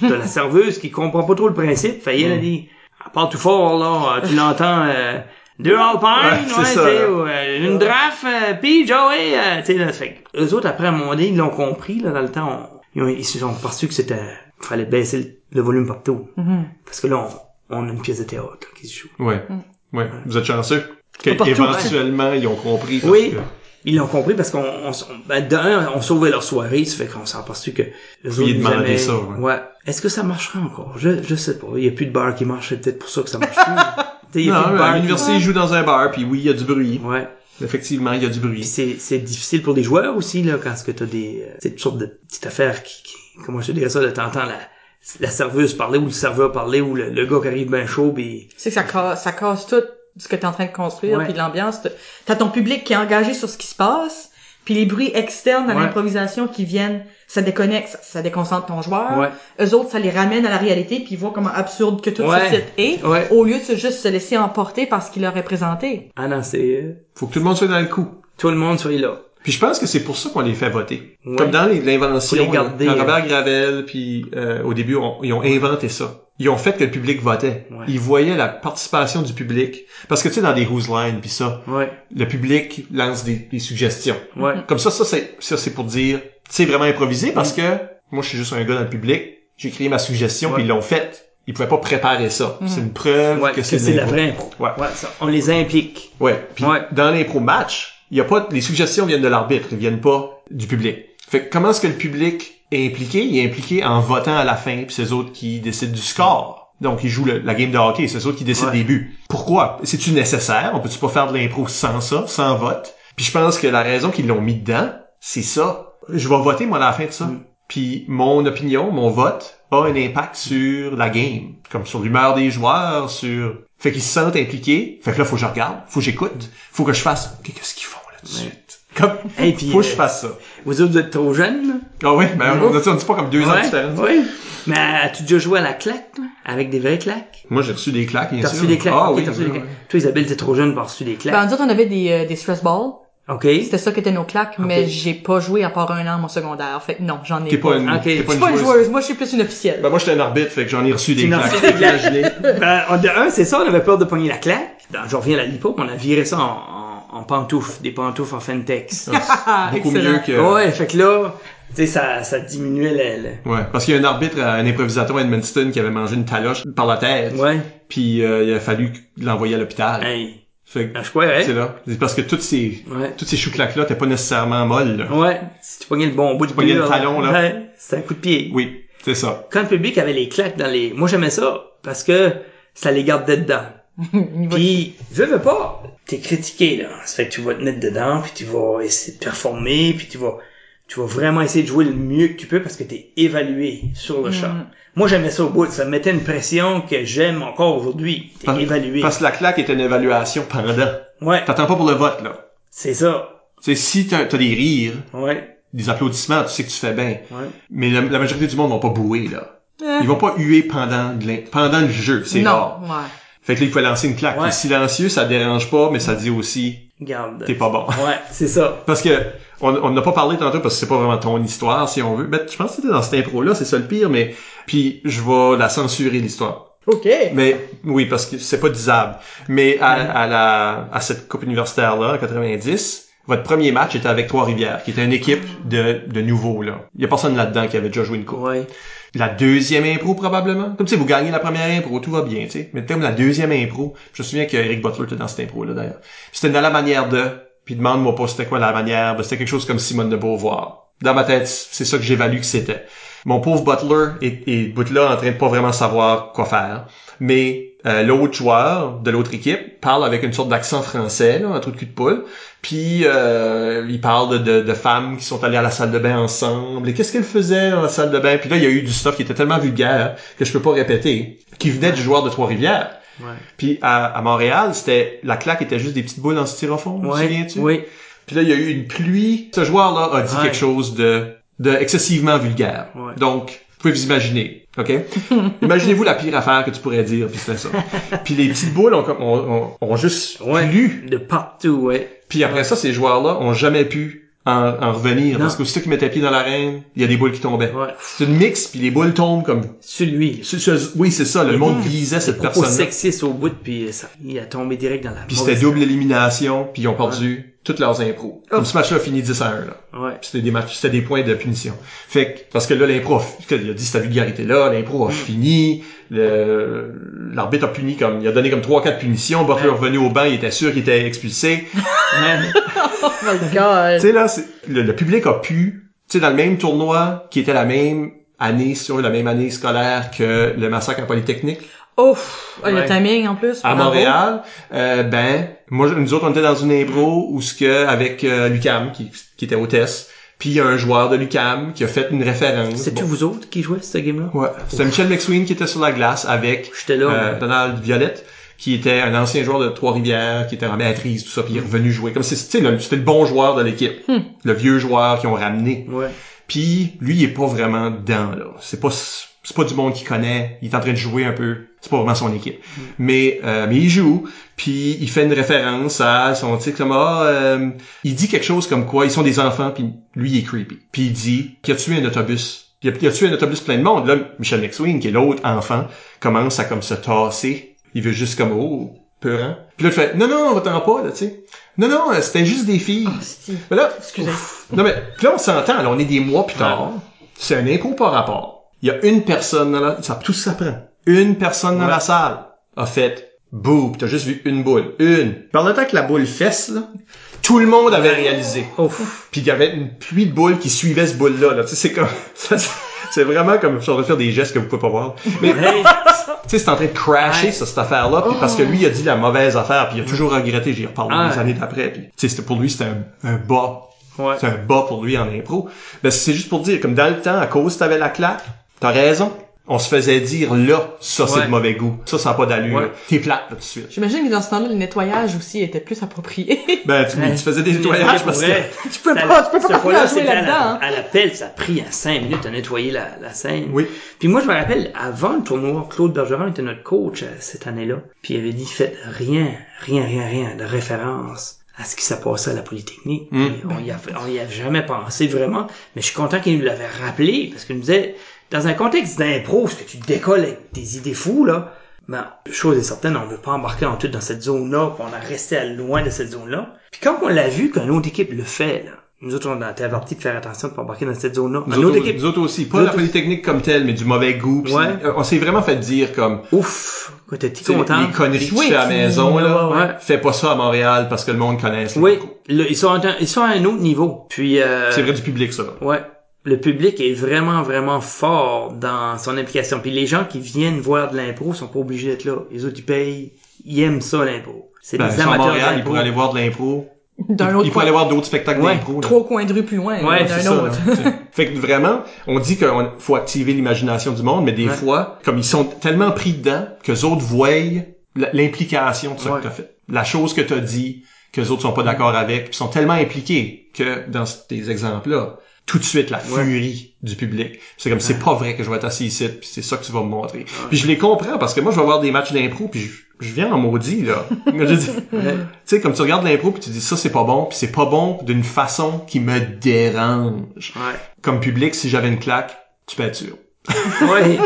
[SPEAKER 4] t'as la (laughs) serveuse qui comprend pas trop le principe, fait elle a dit, elle parle tout fort, là, tu l'entends, euh, deux Alpine,
[SPEAKER 2] Ouais,
[SPEAKER 4] ouais,
[SPEAKER 2] c'est
[SPEAKER 4] tu
[SPEAKER 2] ça,
[SPEAKER 4] sais,
[SPEAKER 2] là.
[SPEAKER 4] ou, euh, une draft, euh, pis Joey, euh, tu sais, là, fait eux autres, après, à un moment donné, ils l'ont compris, là, dans le temps, on- ils, ont- ils se sont perçus que c'était, fallait baisser le, le volume partout.
[SPEAKER 3] Mhm.
[SPEAKER 4] Parce que là, on, on a une pièce de théâtre, qui se joue.
[SPEAKER 2] Ouais. Ouais. Vous êtes chanceux. Que,
[SPEAKER 3] Pas partout,
[SPEAKER 2] éventuellement, ils ont compris. parce
[SPEAKER 4] Oui.
[SPEAKER 2] que-
[SPEAKER 4] Ils l'ont compris parce qu'on, on, ben, d'un, on sauvait leur soirée, ça fait qu'on s'est aperçu que les autres
[SPEAKER 2] demandez
[SPEAKER 4] aimaient.
[SPEAKER 2] ça, ouais.
[SPEAKER 4] ouais. Est-ce que ça marchera encore? Je, je sais pas. Il y a plus de bar qui marche, c'est peut-être pour ça que ça marche plus. Il a
[SPEAKER 2] à l'université, ils jouent dans un bar, puis oui, il y a du bruit.
[SPEAKER 4] Ouais.
[SPEAKER 2] Effectivement, il y a du
[SPEAKER 4] Puis
[SPEAKER 2] bruit.
[SPEAKER 4] c'est, c'est difficile pour les joueurs aussi, là, quand ce que t'as des, euh, cette sorte de petite affaire qui, qui comment je te dirais ça, là, t'entends la, la serveuse parler ou le serveur parler ou le, le gars qui arrive bien chaud pis
[SPEAKER 3] C'est que ça casse, ça casse tout ce que t'es en train de construire, puis l'ambiance. T'as- T'as ton public qui est engagé sur ce qui se passe, puis les bruits externes à
[SPEAKER 4] Ouais.
[SPEAKER 3] l'improvisation qui viennent, ça déconnecte, ça, ça déconcentre ton joueur.
[SPEAKER 4] Ouais.
[SPEAKER 3] Eux autres, ça les ramène à la réalité, puis ils voient comment absurde que tout
[SPEAKER 4] Ouais.
[SPEAKER 3] ce site est,
[SPEAKER 4] Ouais.
[SPEAKER 3] au lieu de se- juste se laisser emporter par ce qu'il leur est présenté.
[SPEAKER 4] Ah non, c'est, euh,
[SPEAKER 2] Faut que tout le monde soit dans le coup.
[SPEAKER 4] tout le monde soit là.
[SPEAKER 2] Puis je pense que c'est pour ça qu'on les fait voter.
[SPEAKER 4] Ouais.
[SPEAKER 2] Comme dans l'invention, là,
[SPEAKER 4] hein.
[SPEAKER 2] Robert Gravel, puis euh, au début, on- ils ont inventé ça. Ils ont fait que le public votait.
[SPEAKER 4] Ouais.
[SPEAKER 2] Ils voyaient la participation du public. Parce que tu sais, dans des Who's Line, puis ça,
[SPEAKER 4] Ouais.
[SPEAKER 2] le public lance des, des suggestions.
[SPEAKER 4] Ouais.
[SPEAKER 2] Comme ça, ça c'est ça c'est pour dire, c'est vraiment improvisé parce que moi, je suis juste un gars dans le public. J'ai créé ma suggestion, puis ils l'ont fait. Ils pouvaient pas préparer ça. C'est une preuve que c'est de
[SPEAKER 4] la
[SPEAKER 2] l'impro.
[SPEAKER 4] vraie impro.
[SPEAKER 2] Ouais.
[SPEAKER 4] Ouais, ça, on les implique.
[SPEAKER 2] Ouais. Puis dans l'impro match, il y a pas, les suggestions viennent de l'arbitre, ils viennent pas du public. Fait que comment est-ce que le public est impliqué? Il est impliqué en votant à la fin, puis c'est eux autres qui décident du score. Donc, ils jouent le- la game de hockey, c'est eux autres qui décident
[SPEAKER 4] Ouais.
[SPEAKER 2] des buts. Pourquoi? C'est-tu nécessaire? On peut-tu pas faire de l'impro sans ça, sans vote? Puis je pense que la raison qu'ils l'ont mis dedans, c'est ça. Je vais voter, moi, à la fin de ça.
[SPEAKER 4] Mm.
[SPEAKER 2] Puis mon opinion, mon vote, a un impact sur la game. Comme sur l'humeur des joueurs, sur... Fait qu'ils se sentent impliqués. Fait que là, faut que je regarde, faut que j'écoute, faut que je fasse... Qu'est-ce qu'ils font là tout de
[SPEAKER 4] Ouais.
[SPEAKER 2] suite? Comme...
[SPEAKER 4] Hey, puis,
[SPEAKER 2] faut que je
[SPEAKER 4] euh,
[SPEAKER 2] fasse ça.
[SPEAKER 4] Vous autres, vous êtes trop jeunes?
[SPEAKER 2] Ah oui, ben on, dit- on dit pas comme deux ans de différence.
[SPEAKER 4] Ouais. Mais as-tu déjà joué à la claque, toi? Avec des vraies claques?
[SPEAKER 2] Moi, j'ai reçu des claques, bien
[SPEAKER 4] T'as
[SPEAKER 2] sûr.
[SPEAKER 4] reçu des claques?
[SPEAKER 2] Ah oui,
[SPEAKER 4] t'as reçu des
[SPEAKER 2] oui,
[SPEAKER 4] claques. Toi, Isabelle, t'es trop jeune pour avoir reçu des claques.
[SPEAKER 3] Ben, nous autres, on avait des, euh, des stress balls.
[SPEAKER 4] OK.
[SPEAKER 3] C'était ça qui était nos claques, mais j'ai pas joué à part un an mon secondaire. Fait que non, j'en ai
[SPEAKER 2] T'es pas une, t'es pas une
[SPEAKER 3] pas une
[SPEAKER 2] joueuse.
[SPEAKER 3] joueuse, moi je suis plus une officielle.
[SPEAKER 2] Ben moi, j'étais un arbitre, fait que j'en ai reçu des claques.
[SPEAKER 4] des ben, on- de un, c'est ça, on avait peur de pogner la claque. Ben, Je reviens à la lipo, on a viré ça en, en, en pantoufles, des pantoufles en Fentex.
[SPEAKER 3] Ah,
[SPEAKER 2] Beaucoup (laughs) mieux que...
[SPEAKER 4] Ouais, fait que là, tu sais, ça, ça diminuait le, le-
[SPEAKER 2] Ouais, parce qu'il y a un arbitre, un improvisateur à Edmundston qui avait mangé une taloche par la tête.
[SPEAKER 4] Ouais.
[SPEAKER 2] Puis euh, il a fallu l'envoyer à l'hôpital.
[SPEAKER 4] Hey.
[SPEAKER 2] Fait que
[SPEAKER 4] Ben, je crois, ouais.
[SPEAKER 2] c'est là. C'est parce que toutes ces
[SPEAKER 4] Ouais.
[SPEAKER 2] toutes ces chouclaques-là, t'es pas nécessairement molles. Là.
[SPEAKER 4] Ouais. Si tu pognais le bon bout de
[SPEAKER 2] pognais
[SPEAKER 4] mur,
[SPEAKER 2] le talon, là.
[SPEAKER 4] Ouais. C'est un coup de pied.
[SPEAKER 2] Oui, c'est ça.
[SPEAKER 4] Quand le public avait les claques dans les, moi j'aimais ça, parce que ça les gardait dedans. (laughs) Puis, veux, veux pas, t'es critiqué, là. Ça fait que tu vas te mettre dedans, puis tu vas essayer de performer, puis tu vas, tu vas vraiment essayer de jouer le mieux que tu peux parce que t'es évalué sur le
[SPEAKER 3] Mm.
[SPEAKER 4] champ. Moi, j'aimais ça au bout. Ça me mettait une pression que j'aime encore aujourd'hui. T'es
[SPEAKER 2] Parce-
[SPEAKER 4] évalué.
[SPEAKER 2] Parce que la claque est une évaluation pendant.
[SPEAKER 4] Ouais,
[SPEAKER 2] T'attends pas pour le vote, là.
[SPEAKER 4] c'est ça.
[SPEAKER 2] Tu sais, si t'as t'as des rires,
[SPEAKER 4] Ouais,
[SPEAKER 2] des applaudissements, tu sais que tu fais bien.
[SPEAKER 4] ouais.
[SPEAKER 2] Mais la, la majorité du monde vont pas bouer, là.
[SPEAKER 3] Euh,
[SPEAKER 2] Ils vont pas huer pendant, le jeu, c'est
[SPEAKER 3] non,
[SPEAKER 2] rare.
[SPEAKER 3] ouais.
[SPEAKER 2] Fait que là, il faut lancer une claque.
[SPEAKER 4] Ouais.
[SPEAKER 2] Silencieux, ça dérange pas, mais ça dit aussi,
[SPEAKER 4] Garde.
[SPEAKER 2] t'es pas bon.
[SPEAKER 4] Ouais, c'est ça. (laughs)
[SPEAKER 2] Parce que on on n'a pas parlé tantôt parce que c'est pas vraiment ton histoire si on veut. Mais je pense que c'était dans cette impro là, c'est ça le pire. Mais puis je vais la censurer l'histoire.
[SPEAKER 3] Ok.
[SPEAKER 2] Mais oui parce que c'est pas disable. Mais à, à la à cette coupe universitaire là, en 90, votre premier match était avec Trois-Rivières, qui était une équipe de de nouveaux là. Il y a personne là-dedans qui avait déjà joué une coupe.
[SPEAKER 4] Ouais.
[SPEAKER 2] La deuxième impro probablement. Comme sais, vous gagnez la première impro, tout va bien, tu sais. Mais comme la deuxième impro, je me souviens que Eric Butler était dans cette impro là d'ailleurs. C'était dans la manière de. Puis demande-moi pas c'était quoi la manière. C'était quelque chose comme Simone de Beauvoir. Dans ma tête, c'est ça que j'évalue que c'était. Mon pauvre Butler est, est bout là en train de pas vraiment savoir quoi faire. Mais euh, l'autre joueur de l'autre équipe parle avec une sorte d'accent français, là, un truc de cul de poule. Puis euh, il parle de, de, de femmes qui sont allées à la salle de bain ensemble. Et qu'est-ce qu'elles faisaient dans la salle de bain? Puis là, il y a eu du stuff qui était tellement vulgaire que je peux pas répéter, qui venait du joueur de Trois-Rivières.
[SPEAKER 4] Ouais.
[SPEAKER 2] Puis à, à Montréal, c'était la claque était juste des petites boules en styrofoam,
[SPEAKER 4] Ouais.
[SPEAKER 2] souviens-tu?
[SPEAKER 4] Oui.
[SPEAKER 2] Puis là, il y a eu une pluie. Ce joueur-là a dit
[SPEAKER 4] Ouais.
[SPEAKER 2] quelque chose de, de excessivement vulgaire.
[SPEAKER 4] Ouais.
[SPEAKER 2] Donc, vous pouvez vous imaginer, OK? (laughs) Imaginez-vous la pire affaire que tu pourrais dire, puis c'était ça. puis les petites boules ont, comme- ont, ont, ont juste
[SPEAKER 4] Ouais.
[SPEAKER 2] plu.
[SPEAKER 4] De partout, ouais.
[SPEAKER 2] Puis après ça, ces joueurs-là ont jamais pu en, en revenir.
[SPEAKER 4] Non.
[SPEAKER 2] Parce qu'aussitôt qu'ils mettaient pied dans l'arène, il y a des boules qui tombaient.
[SPEAKER 4] Ouais.
[SPEAKER 2] C'est une mix, puis les boules tombent comme...
[SPEAKER 4] Sur lui.
[SPEAKER 2] Oui, c'est ça. Le monde visait cette personne-là.
[SPEAKER 4] sexiste au bout, puis ça, il a tombé direct dans la
[SPEAKER 2] Puis c'était double élimination, puis ils ont perdu toutes leurs impros. Comme ce match-là a fini 10 à 1, là.
[SPEAKER 4] Ouais.
[SPEAKER 2] C'était des matchs, c'était des points de punition. Fait que, parce que là, l'impro, a- il a dit cette vulgarité-là, l'impro a
[SPEAKER 4] Mm.
[SPEAKER 2] fini, l'arbitre a puni comme, il a donné comme 3-4 punitions, Butler est revenu au banc, il était sûr qu'il était expulsé. (laughs)
[SPEAKER 3] Oh my god.
[SPEAKER 2] tu sais, là, le, le public a pu, tu sais, dans le même tournoi, qui était la même année, sur la même année scolaire que le massacre à Polytechnique,
[SPEAKER 3] Ouf. Ah,
[SPEAKER 4] Ouais.
[SPEAKER 3] Le timing en plus.
[SPEAKER 2] à. Montréal, euh, ben, moi, nous autres, on était dans une impro où ce que, avec euh, Lucam, qui, qui était hôtesse, puis il y a un joueur de Lucam qui a fait une référence.
[SPEAKER 4] C'est-tu
[SPEAKER 2] Bon.
[SPEAKER 4] vous autres qui jouez ce game-là?
[SPEAKER 2] Ouais. C'était Michel McSween qui était sur la glace avec
[SPEAKER 4] là.
[SPEAKER 2] euh, Donald Violette, qui était un ancien joueur de Trois-Rivières, qui était en maîtrise, tout ça, puis il est revenu jouer. Comme le- c'était le bon joueur de l'équipe. Le vieux joueur qu'ils ont ramené.
[SPEAKER 4] Ouais.
[SPEAKER 2] Puis lui, il est pas vraiment dedans, là. C'est pas, c'est pas du monde qu'il connaît. Il est en train de jouer un peu. C'est pas vraiment son équipe. Mais, euh, mais il joue. Puis il fait une référence à son titre comme ah, euh, il dit quelque chose comme quoi ils sont des enfants puis lui il est creepy. Puis il dit qu'il a tué un autobus. Il a, il a tué un autobus plein de monde. Là, Michel McSween, qui est l'autre enfant, commence à comme se tasser. Il veut juste comme oh, peurant. Puis là, il fait non non, va-t'en pas là, tu sais. Non non, euh, c'était juste des filles.
[SPEAKER 3] Hostie.
[SPEAKER 2] Mais là,
[SPEAKER 3] Excusez.
[SPEAKER 2] non mais puis là on s'entend, là on est des mois plus tard. C'est un impôt par rapport. Il y a une personne dans la, ça tout ça prend. Une personne dans la salle a fait Boum, t'as juste vu une boule. Une. Par le temps que la boule fesse, là, tout le monde avait réalisé.
[SPEAKER 4] Ouf.
[SPEAKER 2] Puis il y avait une pluie de boules qui suivait ce boule-là. Là. Tu sais, c'est comme... (laughs) c'est vraiment comme... Je suis en train de faire des gestes que vous pouvez pas voir. Mais
[SPEAKER 4] Hey. (laughs)
[SPEAKER 2] tu sais, c'est en train de crasher, ça, cette affaire-là, puis parce que lui, il a dit la mauvaise affaire, puis il a toujours regretté, j'y reparle
[SPEAKER 4] Ah.
[SPEAKER 2] des années d'après, puis tu sais, pour lui, c'était un, un bas.
[SPEAKER 4] Ouais.
[SPEAKER 2] C'est un bas pour lui en impro. Ben, c'est juste pour dire, comme dans le temps, à cause t'avais la claque, t'as raison, on se faisait dire, là, ça, c'est
[SPEAKER 4] Ouais.
[SPEAKER 2] de mauvais goût. Ça, ça n'a pas d'allure.
[SPEAKER 4] Ouais.
[SPEAKER 2] T'es plate, là, tout de suite.
[SPEAKER 3] J'imagine que dans ce temps-là, le nettoyage aussi était plus approprié. (laughs)
[SPEAKER 2] Ben, tu,
[SPEAKER 4] Ouais.
[SPEAKER 2] tu faisais des nettoyages
[SPEAKER 4] les
[SPEAKER 2] parce que...
[SPEAKER 3] tu peux
[SPEAKER 4] Ça-
[SPEAKER 3] pas, tu peux pas continuer
[SPEAKER 4] fois-là,
[SPEAKER 3] à jouer
[SPEAKER 4] à
[SPEAKER 3] là-dedans,
[SPEAKER 4] la-
[SPEAKER 3] hein.
[SPEAKER 4] À l'appel, ça a pris à 5 minutes à nettoyer la, la scène.
[SPEAKER 2] Oui.
[SPEAKER 4] Puis moi, je me rappelle, avant le tournoi, Claude Bergeron était notre coach euh, cette année-là. Puis il avait dit, faites rien, rien, rien, rien de référence à ce qui s'est passé à la Polytechnique.
[SPEAKER 2] Mm.
[SPEAKER 4] Puis on y a, on y a jamais pensé vraiment. Mais je suis content qu'il nous l'avait rappelé, parce qu'il nous disait, dans un contexte d'impro, ce que tu décolles avec des idées fous, là, ben, chose est certaine, on veut pas embarquer en tout dans cette zone-là, puis on a resté à loin de cette zone-là. Puis quand on l'a vu qu'une autre équipe le fait, là, nous autres, on a été avertis de faire attention de pas embarquer dans cette zone-là.
[SPEAKER 2] Nous
[SPEAKER 4] Une
[SPEAKER 2] autres,
[SPEAKER 4] autre équipe,
[SPEAKER 2] nous autres aussi. Pas
[SPEAKER 4] Nous
[SPEAKER 2] la
[SPEAKER 4] autres-
[SPEAKER 2] Polytechnique comme telle, mais du mauvais goût. puis
[SPEAKER 4] Ouais.
[SPEAKER 2] On s'est vraiment fait dire comme...
[SPEAKER 4] ouf, quoi, t'es content.
[SPEAKER 2] Les conneries que tu
[SPEAKER 3] Oui,
[SPEAKER 2] fais à la maison, là.
[SPEAKER 3] ouais,
[SPEAKER 4] ouais.
[SPEAKER 2] Fais pas ça à Montréal parce que le monde connaisse.
[SPEAKER 4] Oui, le- ils sont à un, ils sont à un autre niveau. Puis euh,
[SPEAKER 2] C'est vrai du public, ça.
[SPEAKER 4] ouais, le public est vraiment vraiment fort dans son implication. Puis les gens qui viennent voir de l'impro sont pas obligés d'être là. Les autres ils payent, ils aiment ça l'impro. C'est
[SPEAKER 2] Ben,
[SPEAKER 4] des amateurs
[SPEAKER 2] Montréal, ils pourraient aller voir de l'impro.
[SPEAKER 3] D'un
[SPEAKER 2] Il
[SPEAKER 3] autre
[SPEAKER 2] pourrait aller
[SPEAKER 3] coin.
[SPEAKER 2] voir d'autres spectacles
[SPEAKER 4] Ouais,
[SPEAKER 2] d'impro.
[SPEAKER 3] Trois coins de rue plus loin,
[SPEAKER 4] Ouais,
[SPEAKER 3] d'un
[SPEAKER 2] ça,
[SPEAKER 3] autre. (laughs)
[SPEAKER 2] fait que vraiment, on dit qu'il faut activer l'imagination du monde, mais des
[SPEAKER 4] Ouais.
[SPEAKER 2] fois, comme ils sont tellement pris dedans, que les autres voient l'implication de ce
[SPEAKER 4] Ouais.
[SPEAKER 2] que t'as fait. La chose que t'as dit, que les autres sont pas d'accord avec, puis sont tellement impliqués que dans tes exemples-là, tout de suite la
[SPEAKER 4] Ouais.
[SPEAKER 2] furie du public. C'est comme c'est pas vrai que je vais être assis ici, puis c'est ça que tu vas me montrer. Puis je les comprends parce que moi je vais voir des matchs d'impro puis je, je viens en maudit là. (laughs) Tu sais, comme tu regardes l'impro puis tu dis ça c'est pas bon, puis c'est pas bon d'une façon qui me dérange.
[SPEAKER 4] Ouais.
[SPEAKER 2] Comme public, si j'avais une claque, tu peux être sûr. (laughs)
[SPEAKER 4] ouais.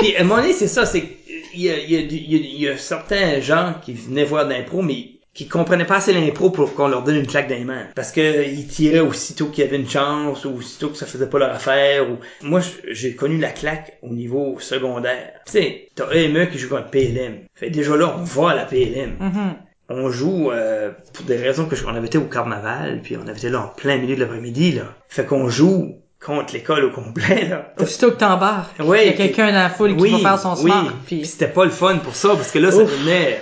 [SPEAKER 4] Puis à un moment donné, c'est ça, c'est il y a, il y, a, y, a, il y a certains gens qui venaient voir de l'impro, mais qui comprenaient pas assez l'impro pour qu'on leur donne une claque dans les mains. Parce que ils tiraient aussitôt qu'il y avait une chance, ou aussitôt que ça faisait pas leur affaire. Ou... Moi, j'ai connu la claque au niveau secondaire. Tu sais, t'as EME qui joue contre PLM. Fait déjà là, on va à la PLM.
[SPEAKER 3] Mhm.
[SPEAKER 4] On joue euh, pour des raisons que je- on avait été au carnaval, puis on avait été là en plein milieu de l'après-midi, là. Fait qu'on joue contre l'école au complet, là.
[SPEAKER 3] Aussitôt que t'embarques,
[SPEAKER 4] Ouais,
[SPEAKER 3] il y a quelqu'un dans la foule qui va faire son
[SPEAKER 4] oui.
[SPEAKER 3] smart.
[SPEAKER 4] Puis
[SPEAKER 3] Puis...
[SPEAKER 4] c'était pas le fun pour ça, parce que là, ça
[SPEAKER 3] Ouf.
[SPEAKER 4] devenait...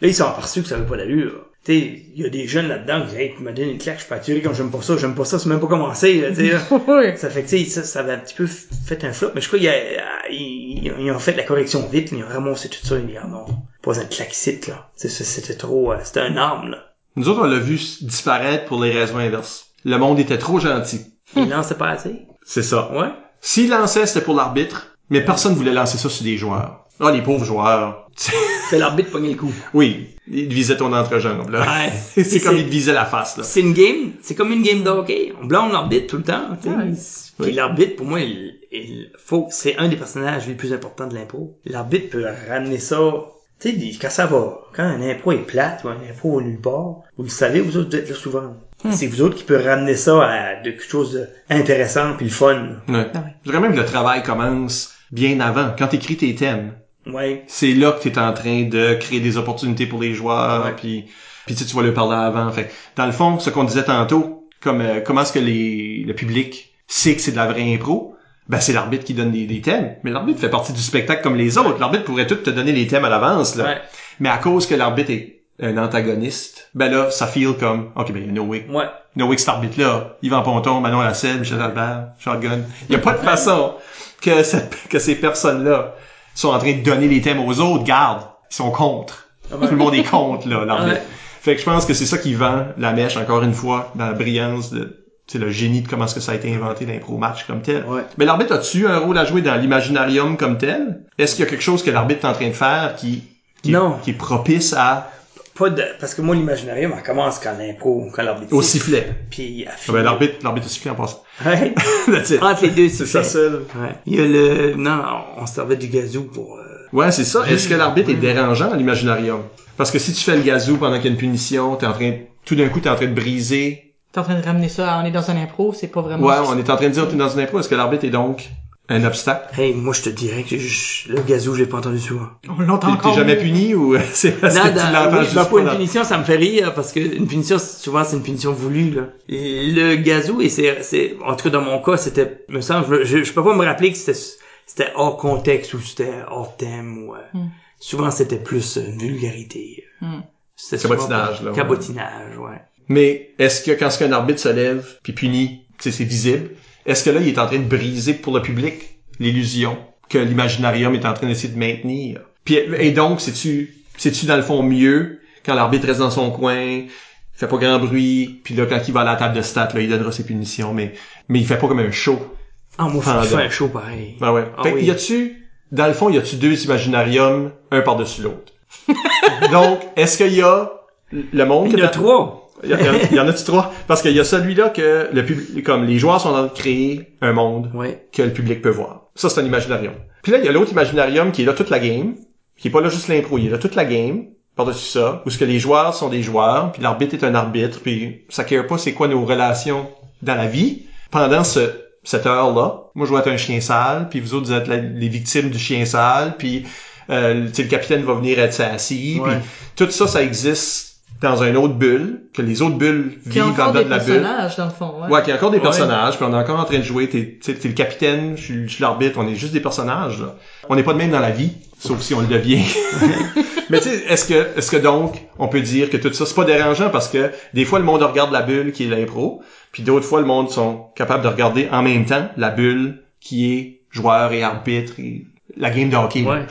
[SPEAKER 4] Là, ils sont aperçus que ça avait pas d'allure. Tu sais, il y a des jeunes là-dedans qui disent, hey, tu m'as donné une claque, je peux attirer comme j'aime pas ça, j'aime pas ça, c'est même pas commencé, là, tu sais, là. (laughs)
[SPEAKER 3] Oui.
[SPEAKER 4] Ça fait que, tu sais, ça, ça avait un petit peu fait un flop, mais je crois qu'ils a- ils, ils ont fait la correction vite, ils ont ramassé tout ça, ils ont dit, ah non, pas un claque site, là. C'était trop, euh, c'était un arme, là.
[SPEAKER 2] Nous autres, on l'a vu disparaître pour les raisons inverses. Le monde était trop gentil.
[SPEAKER 4] Ils lançaient pas assez.
[SPEAKER 2] C'est ça.
[SPEAKER 4] Ouais.
[SPEAKER 2] S'ils lançaient, c'était pour l'arbitre, mais personne voulait lancer ça sur des joueurs. Ah, les pauvres joueurs. (laughs)
[SPEAKER 4] Fait l'arbitre pogner le coup.
[SPEAKER 2] oui, ils visaient ton entrejambe, là.
[SPEAKER 4] Ouais. (laughs)
[SPEAKER 2] c'est comme ils te visaient la face, là.
[SPEAKER 4] C'est une game, c'est comme une game de hockey. On blâme l'arbitre tout le temps. tu sais. Puis
[SPEAKER 2] Oui.
[SPEAKER 4] l'arbitre, pour moi, il, il faut, c'est un des personnages les plus importants de l'impro. L'arbitre peut ramener ça. Tu sais, il- quand ça va, quand un impro est plate ou un impro est nulle part, vous le savez, vous autres, vous êtes là souvent. C'est vous autres qui peut ramener ça à de quelque chose d'intéressant puis le fun.
[SPEAKER 2] Ouais.
[SPEAKER 3] Ah ouais.
[SPEAKER 2] Je dirais même que le travail commence bien avant. Quand t'écris tes thèmes,
[SPEAKER 4] Ouais.
[SPEAKER 2] c'est là que t'es en train de créer des opportunités pour les joueurs, puis puis tu sais, tu vas leur parler avant. Fait dans le fond, ce qu'on disait tantôt, comme euh, comment est-ce que les le public sait que c'est de la vraie impro, ben c'est l'arbitre qui donne des, des thèmes. Mais l'arbitre fait partie du spectacle comme les autres. L'arbitre pourrait tout te donner les thèmes à l'avance, là.
[SPEAKER 4] Ouais.
[SPEAKER 2] Mais à cause que l'arbitre est un antagoniste, ben là, ça feel comme, ok, ben il y a No Way.
[SPEAKER 4] Ouais.
[SPEAKER 2] No Way que cet arbitre-là, Yvan Ponton, Manon Lasselle, Michel Albert, Shotgun. Il y a pas de façon que, cette- que ces personnes-là sont en train de donner les thèmes aux autres. Garde, ils sont contre. Tout le monde est contre, là, (laughs) l'arbitre.
[SPEAKER 4] Ouais.
[SPEAKER 2] Fait que je pense que c'est ça qui vend la mèche, encore une fois, dans la brillance de, c'est le génie de comment est-ce que ça a été inventé l'impro match comme tel.
[SPEAKER 4] Ouais.
[SPEAKER 2] Mais l'arbitre a-tu un rôle à jouer dans l'imaginarium comme tel? Est-ce qu'il y a quelque chose que l'arbitre est en train de faire qui, qui,
[SPEAKER 4] Non.
[SPEAKER 2] qui est propice à,
[SPEAKER 4] Pas de, parce que moi, l'imaginarium, elle commence quand l'impro, quand l'arbitre
[SPEAKER 2] au
[SPEAKER 4] siffle.
[SPEAKER 2] sifflet?
[SPEAKER 4] Puis,
[SPEAKER 2] Ah ben, l'arbitre, l'arbitre a sifflé en passant.
[SPEAKER 4] Ouais. (laughs)
[SPEAKER 2] That's it.
[SPEAKER 4] Entre les deux,
[SPEAKER 2] C'est ça seul.
[SPEAKER 4] Ouais. Il y a le, non, on servait du gazou pour, euh,
[SPEAKER 2] Ouais, c'est ça. Est-ce que l'arbitre est dérangeant à l'imaginarium? Parce que si tu fais le gazou pendant qu'il y a une punition, t'es en train, tout d'un coup, t'es en train de briser.
[SPEAKER 3] T'es en train de ramener ça, à- on est dans un impro, c'est pas vraiment...
[SPEAKER 2] Ouais, on est en train de dire, t'es dans une impro. Est-ce que l'arbitre est donc un obstacle?
[SPEAKER 4] Hey, moi, je te dirais que je- le gazou, je l'ai pas entendu souvent.
[SPEAKER 3] On l'entend
[SPEAKER 2] T'es
[SPEAKER 3] encore.
[SPEAKER 2] t'es jamais puni ou c'est parce
[SPEAKER 4] Non,
[SPEAKER 2] que tu
[SPEAKER 4] dans-
[SPEAKER 2] l'entends
[SPEAKER 4] oui,
[SPEAKER 2] juste
[SPEAKER 4] pour une punition, ça me fait rire parce que une punition, souvent, c'est une punition voulue. Là. Le gazou, et c'est, c'est, en tout cas dans mon cas, c'était, me semble, je, je, je peux pas me rappeler que c'était, c'était hors contexte ou c'était hors thème ou. euh,
[SPEAKER 3] Hmm.
[SPEAKER 4] Souvent, c'était plus euh, vulgarité.
[SPEAKER 3] Hmm.
[SPEAKER 4] C'était
[SPEAKER 2] Cabotinage, là, ouais.
[SPEAKER 4] Cabotinage, ouais.
[SPEAKER 2] Mais est-ce que quand ce qu'un arbitre se lève puis punit, c'est visible, est-ce que là, il est en train de briser pour le public l'illusion que l'imaginarium est en train d'essayer de maintenir? Puis, et donc, c'est-tu, c'est-tu dans le fond mieux quand l'arbitre reste dans son coin, fait pas grand bruit, puis là, quand il va à la table de stats, là, il donnera ses punitions, mais, mais il fait pas comme un show.
[SPEAKER 4] Ah, moi, je fais un show pareil.
[SPEAKER 2] Ben ouais.
[SPEAKER 4] Ah
[SPEAKER 2] fait
[SPEAKER 4] oui.
[SPEAKER 2] y a-tu, dans le fond, y a-tu deux imaginariums, un par-dessus l'autre? (laughs) donc, est-ce qu'il y a le monde
[SPEAKER 4] Il y en a trois.
[SPEAKER 2] Il y, en- il y en a-tu trois? Parce qu'il y a celui-là que le public, comme les joueurs sont en train de créer un monde
[SPEAKER 4] Ouais.
[SPEAKER 2] que le public peut voir. Ça, c'est un imaginarium. Puis là, il y a l'autre imaginarium qui est là toute la game, qui est pas là juste l'impro, il est là toute la game, par-dessus ça, où ce que les joueurs sont des joueurs, puis l'arbitre est un arbitre, puis ça care pas c'est quoi nos relations dans la vie. Pendant ce, cette heure-là, moi je vais être un chien sale, puis vous autres vous êtes la- les victimes du chien sale, puis euh, le capitaine va venir être assis,
[SPEAKER 4] Ouais.
[SPEAKER 2] puis tout ça, ça existe dans une autre bulle, que les autres bulles
[SPEAKER 3] Qui a
[SPEAKER 2] vivent dans
[SPEAKER 3] encore
[SPEAKER 2] le
[SPEAKER 3] des
[SPEAKER 2] de la bulle.
[SPEAKER 3] personnages, dans le fond. Ouais.
[SPEAKER 2] Ouais, qu'il y a encore des
[SPEAKER 4] Ouais.
[SPEAKER 2] personnages, puis on est encore en train de jouer. T'es, t'es le capitaine, je suis, je suis l'arbitre, on est juste des personnages. Là. On n'est pas de même dans la vie, sauf si on le devient. (laughs) Mais tu sais, est-ce que, est-ce que donc on peut dire que tout ça c'est pas dérangeant parce que des fois le monde regarde la bulle qui est l'impro, puis d'autres fois le monde sont capables de regarder en même temps la bulle qui est joueur et arbitre et la game de hockey.
[SPEAKER 4] Ouais.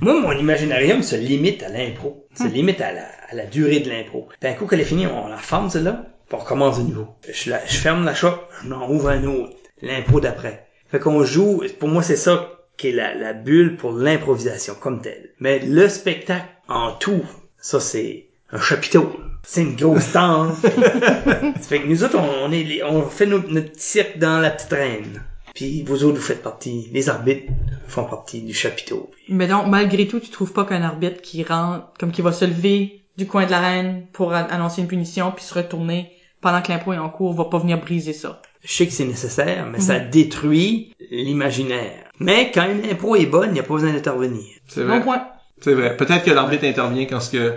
[SPEAKER 4] Moi, mon imaginarium se limite à l'impro. Se limite à la, à la durée de l'impro. Puis un coup qu'elle est finie, on la ferme celle-là, puis on recommence de nouveau. Je, la, je ferme la shop, je m'en ouvre un autre. L'impro d'après. Fait qu'on joue, pour moi c'est ça qui est la, la bulle pour l'improvisation comme telle. Mais le spectacle en tout, ça c'est un chapiteau. C'est une grosse tente. (laughs) fait que nous autres, on, on est on fait notre, notre petit cirque dans la petite reine. Puis vous autres, vous faites partie, les arbitres font partie du chapiteau.
[SPEAKER 3] Mais donc, malgré tout, tu trouves pas qu'un arbitre qui rentre, comme qui va se lever du coin de l'arène pour a- annoncer une punition puis se retourner pendant que l'impro est en cours va pas venir briser ça?
[SPEAKER 4] Je sais que c'est nécessaire, mais ça détruit l'imaginaire. Mais quand une impro est bonne, il n'y a pas besoin d'intervenir.
[SPEAKER 2] C'est
[SPEAKER 3] Bon
[SPEAKER 2] vrai.
[SPEAKER 3] point.
[SPEAKER 2] C'est vrai. Peut-être que l'arbitre intervient quand ce que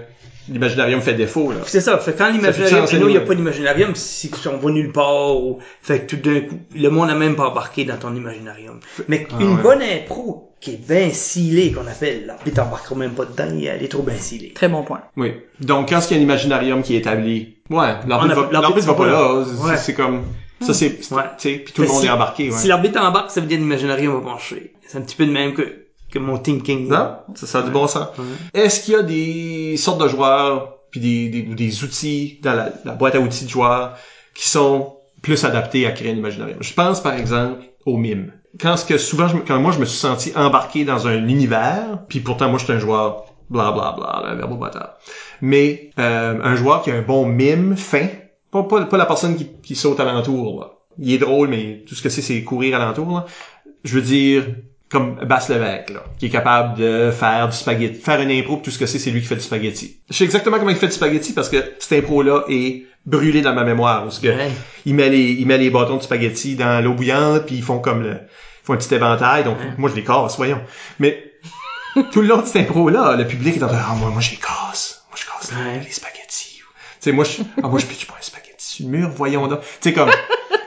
[SPEAKER 2] l'imaginarium fait défaut. Là.
[SPEAKER 4] C'est ça. Fait que quand
[SPEAKER 2] Ça
[SPEAKER 4] l'imaginarium, et nous, il n'y a pas d'imaginarium, si on va nulle part, ou, fait que tout d'un coup, le monde n'a même pas embarqué dans ton imaginarium. Mais
[SPEAKER 2] Ah
[SPEAKER 4] une
[SPEAKER 2] ouais.
[SPEAKER 4] bonne impro, qui est bien scellée, qu'on appelle, l'arbitre embarquera même pas dedans, elle est trop bien scellée.
[SPEAKER 3] Très bon point.
[SPEAKER 2] Oui. Donc, quand il y a un imaginarium qui est établi, ouais, l'arbitre va, va pas là. C'est-
[SPEAKER 4] Ouais.
[SPEAKER 2] C'est comme, ça c'est, c'est-
[SPEAKER 4] Ouais.
[SPEAKER 2] tu sais, puis tout le monde
[SPEAKER 4] si-
[SPEAKER 2] est embarqué, ouais.
[SPEAKER 4] Si l'arbitre embarque, ça veut dire que l'imaginarium va pencher. C'est un petit peu de même que, que mon thinking.
[SPEAKER 2] Non? Ça, ça a du bon sens.
[SPEAKER 4] Ouais.
[SPEAKER 2] Est-ce qu'il y a des sortes de joueurs puis des, des, ou des outils dans la, la boîte à outils de joueurs qui sont plus adaptés à créer un imaginarium? Je pense, par exemple, au mime. Quand, ce que souvent, je quand moi, je me suis senti embarqué dans un univers, puis pourtant, moi, je suis un joueur bla bla bla, un verbomoteur. Mais euh, un joueur qui a un bon mime fin, pas, pas, pas la personne qui, qui saute alentour, là. Il est drôle, mais tout ce que c'est, c'est courir alentour, là. Je veux dire, comme Basse Levesque, là, qui est capable de faire du spaghetti, faire une impro, tout ce que c'est, c'est lui qui fait du spaghetti. Je sais exactement comment il fait du spaghetti parce que cette impro-là est brûlée dans ma mémoire, parce que
[SPEAKER 4] Ouais.
[SPEAKER 2] il met les, il met les bâtons de spaghetti dans l'eau bouillante, puis ils font comme le, ils font un petit éventail, donc
[SPEAKER 4] Ouais.
[SPEAKER 2] moi je les casse, voyons. Mais (laughs) tout le long de cette impro-là, le public est en train, ah, moi, moi je les casse, moi je casse
[SPEAKER 4] Ouais.
[SPEAKER 2] les spaghettis. Tu sais, moi je, ah, moi je pitche pas un spaghetti sur le mur, voyons donc. Tu sais, comme,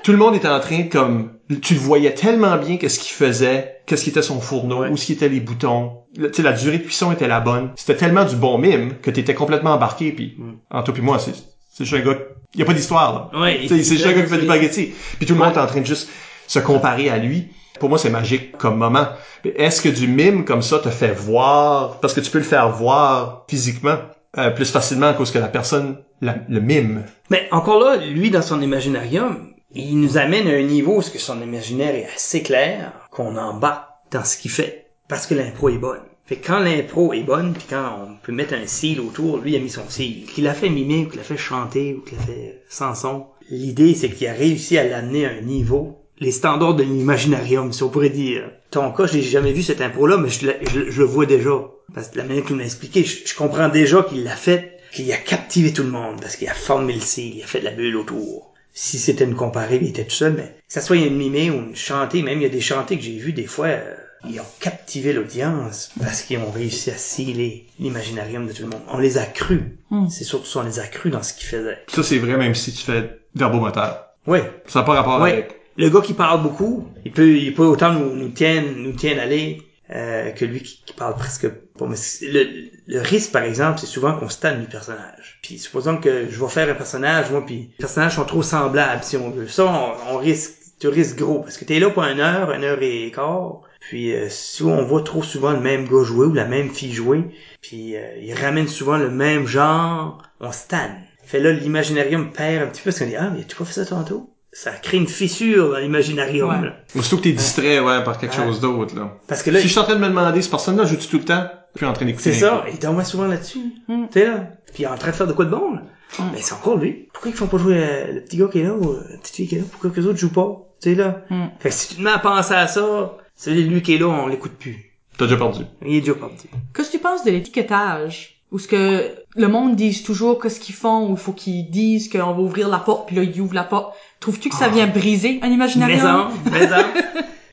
[SPEAKER 2] tout le monde était en train comme, tu le voyais tellement bien qu'est-ce qu'il faisait, qu'est-ce qui était son fourneau,
[SPEAKER 4] Ouais.
[SPEAKER 2] où ce qui étaient les boutons. Le- Tu sais, la durée de cuisson était la bonne. C'était tellement du bon mime que t'étais complètement embarqué, puis,
[SPEAKER 4] Mm.
[SPEAKER 2] en toi puis moi, c'est, c'est juste un gars, il y a pas d'histoire, là.
[SPEAKER 4] Ouais.
[SPEAKER 2] Tu sais, c'est juste un gars qui fait du spaghetti. Puis tout le monde est en train de juste se comparer à lui. Pour moi, c'est magique comme moment. Est-ce que du mime comme ça te fait voir, parce que tu peux le faire voir physiquement euh, plus facilement à cause que la personne la- le mime?
[SPEAKER 4] Mais encore là, lui, dans son imaginarium, il nous amène à un niveau où son imaginaire est assez clair, qu'on embarque dans ce qu'il fait, parce que l'impro est bonne. Fait que quand l'impro est bonne, puis quand on peut mettre un seal autour, lui a mis son seal. Qu'il a fait mimer, ou qu'il a fait chanter, ou qu'il a fait chanson. L'idée, c'est qu'il a réussi à l'amener à un niveau, les standards de l'imaginarium, si on pourrait dire. Ton cas, je l'ai jamais vu cette impro-là, mais je, le- vois déjà. Parce que la manière qu'il m'a expliqué, je, comprends déjà qu'il l'a fait, qu'il a captivé tout le monde, parce qu'il a formé le seal, il a fait de la bulle autour. Si c'était une comparée, il était tout seul, mais que ça soit une mimée ou une chantée, même il y a des chantées que j'ai vues des fois, euh, ils ont captivé l'audience parce qu'ils ont réussi à sceller l'imaginarium de tout le monde. On les a crus.
[SPEAKER 3] Hmm.
[SPEAKER 4] C'est surtout ça, on les a crus dans ce qu'ils faisaient.
[SPEAKER 2] Ça, c'est vrai même si tu fais verbomoteur.
[SPEAKER 4] Ouais.
[SPEAKER 2] Ça n'a pas rapport
[SPEAKER 4] Ouais.
[SPEAKER 2] avec...
[SPEAKER 4] Le gars qui parle beaucoup, il peut, il peut autant nous, nous tienne, nous tienne aller, euh, que lui qui, qui parle presque pas. Mais le, le risque, par exemple, c'est souvent qu'on stanne les personnages. Puis supposons que je vais faire un personnage, moi, puis les personnages sont trop semblables, si on veut. Ça, on, on risque, tu risques gros, parce que t'es là pour une heure, une heure et quart. Puis euh, si on voit trop souvent le même gars jouer ou la même fille jouer, puis euh, il ramène souvent le même genre, on stanne. Fait là, l'imaginarium perd un petit peu, parce qu'on dit, ah, mais tu pas fait ça tantôt? Ça crée une fissure dans l'imaginarium.
[SPEAKER 3] Ouais.
[SPEAKER 2] Aussitôt que t'es distrait, ouais, par quelque
[SPEAKER 4] Ouais.
[SPEAKER 2] chose d'autre, là.
[SPEAKER 4] Parce que là,
[SPEAKER 2] si je suis en train de me demander, cette personne-là joue-tu tout le temps? Je suis en train d'écouter.
[SPEAKER 4] c'est ça, il tombe souvent là-dessus.
[SPEAKER 3] Mm.
[SPEAKER 4] Tu sais là. Puis il est en train de faire de quoi de bon, là.
[SPEAKER 3] Mm.
[SPEAKER 4] Mais c'est encore lui. Pourquoi ils font pas jouer euh, le petit gars qui est là ou euh, la petite fille qui est là? Pourquoi que les autres jouent pas? Tu sais là.
[SPEAKER 3] Mm.
[SPEAKER 4] Fait que si tu te mets à penser à ça, c'est lui qui est là, on l'écoute plus.
[SPEAKER 2] T'as déjà perdu.
[SPEAKER 4] Il est déjà parti.
[SPEAKER 3] Qu'est-ce que tu penses de l'étiquetage? Ou ce que le monde dise toujours qu'est-ce qu'ils font, ou il faut qu'ils disent qu'on va ouvrir la porte, puis là, ils ouvrent la porte. Trouves-tu que ça vient briser un imaginarium?
[SPEAKER 4] Maison, (laughs) maison.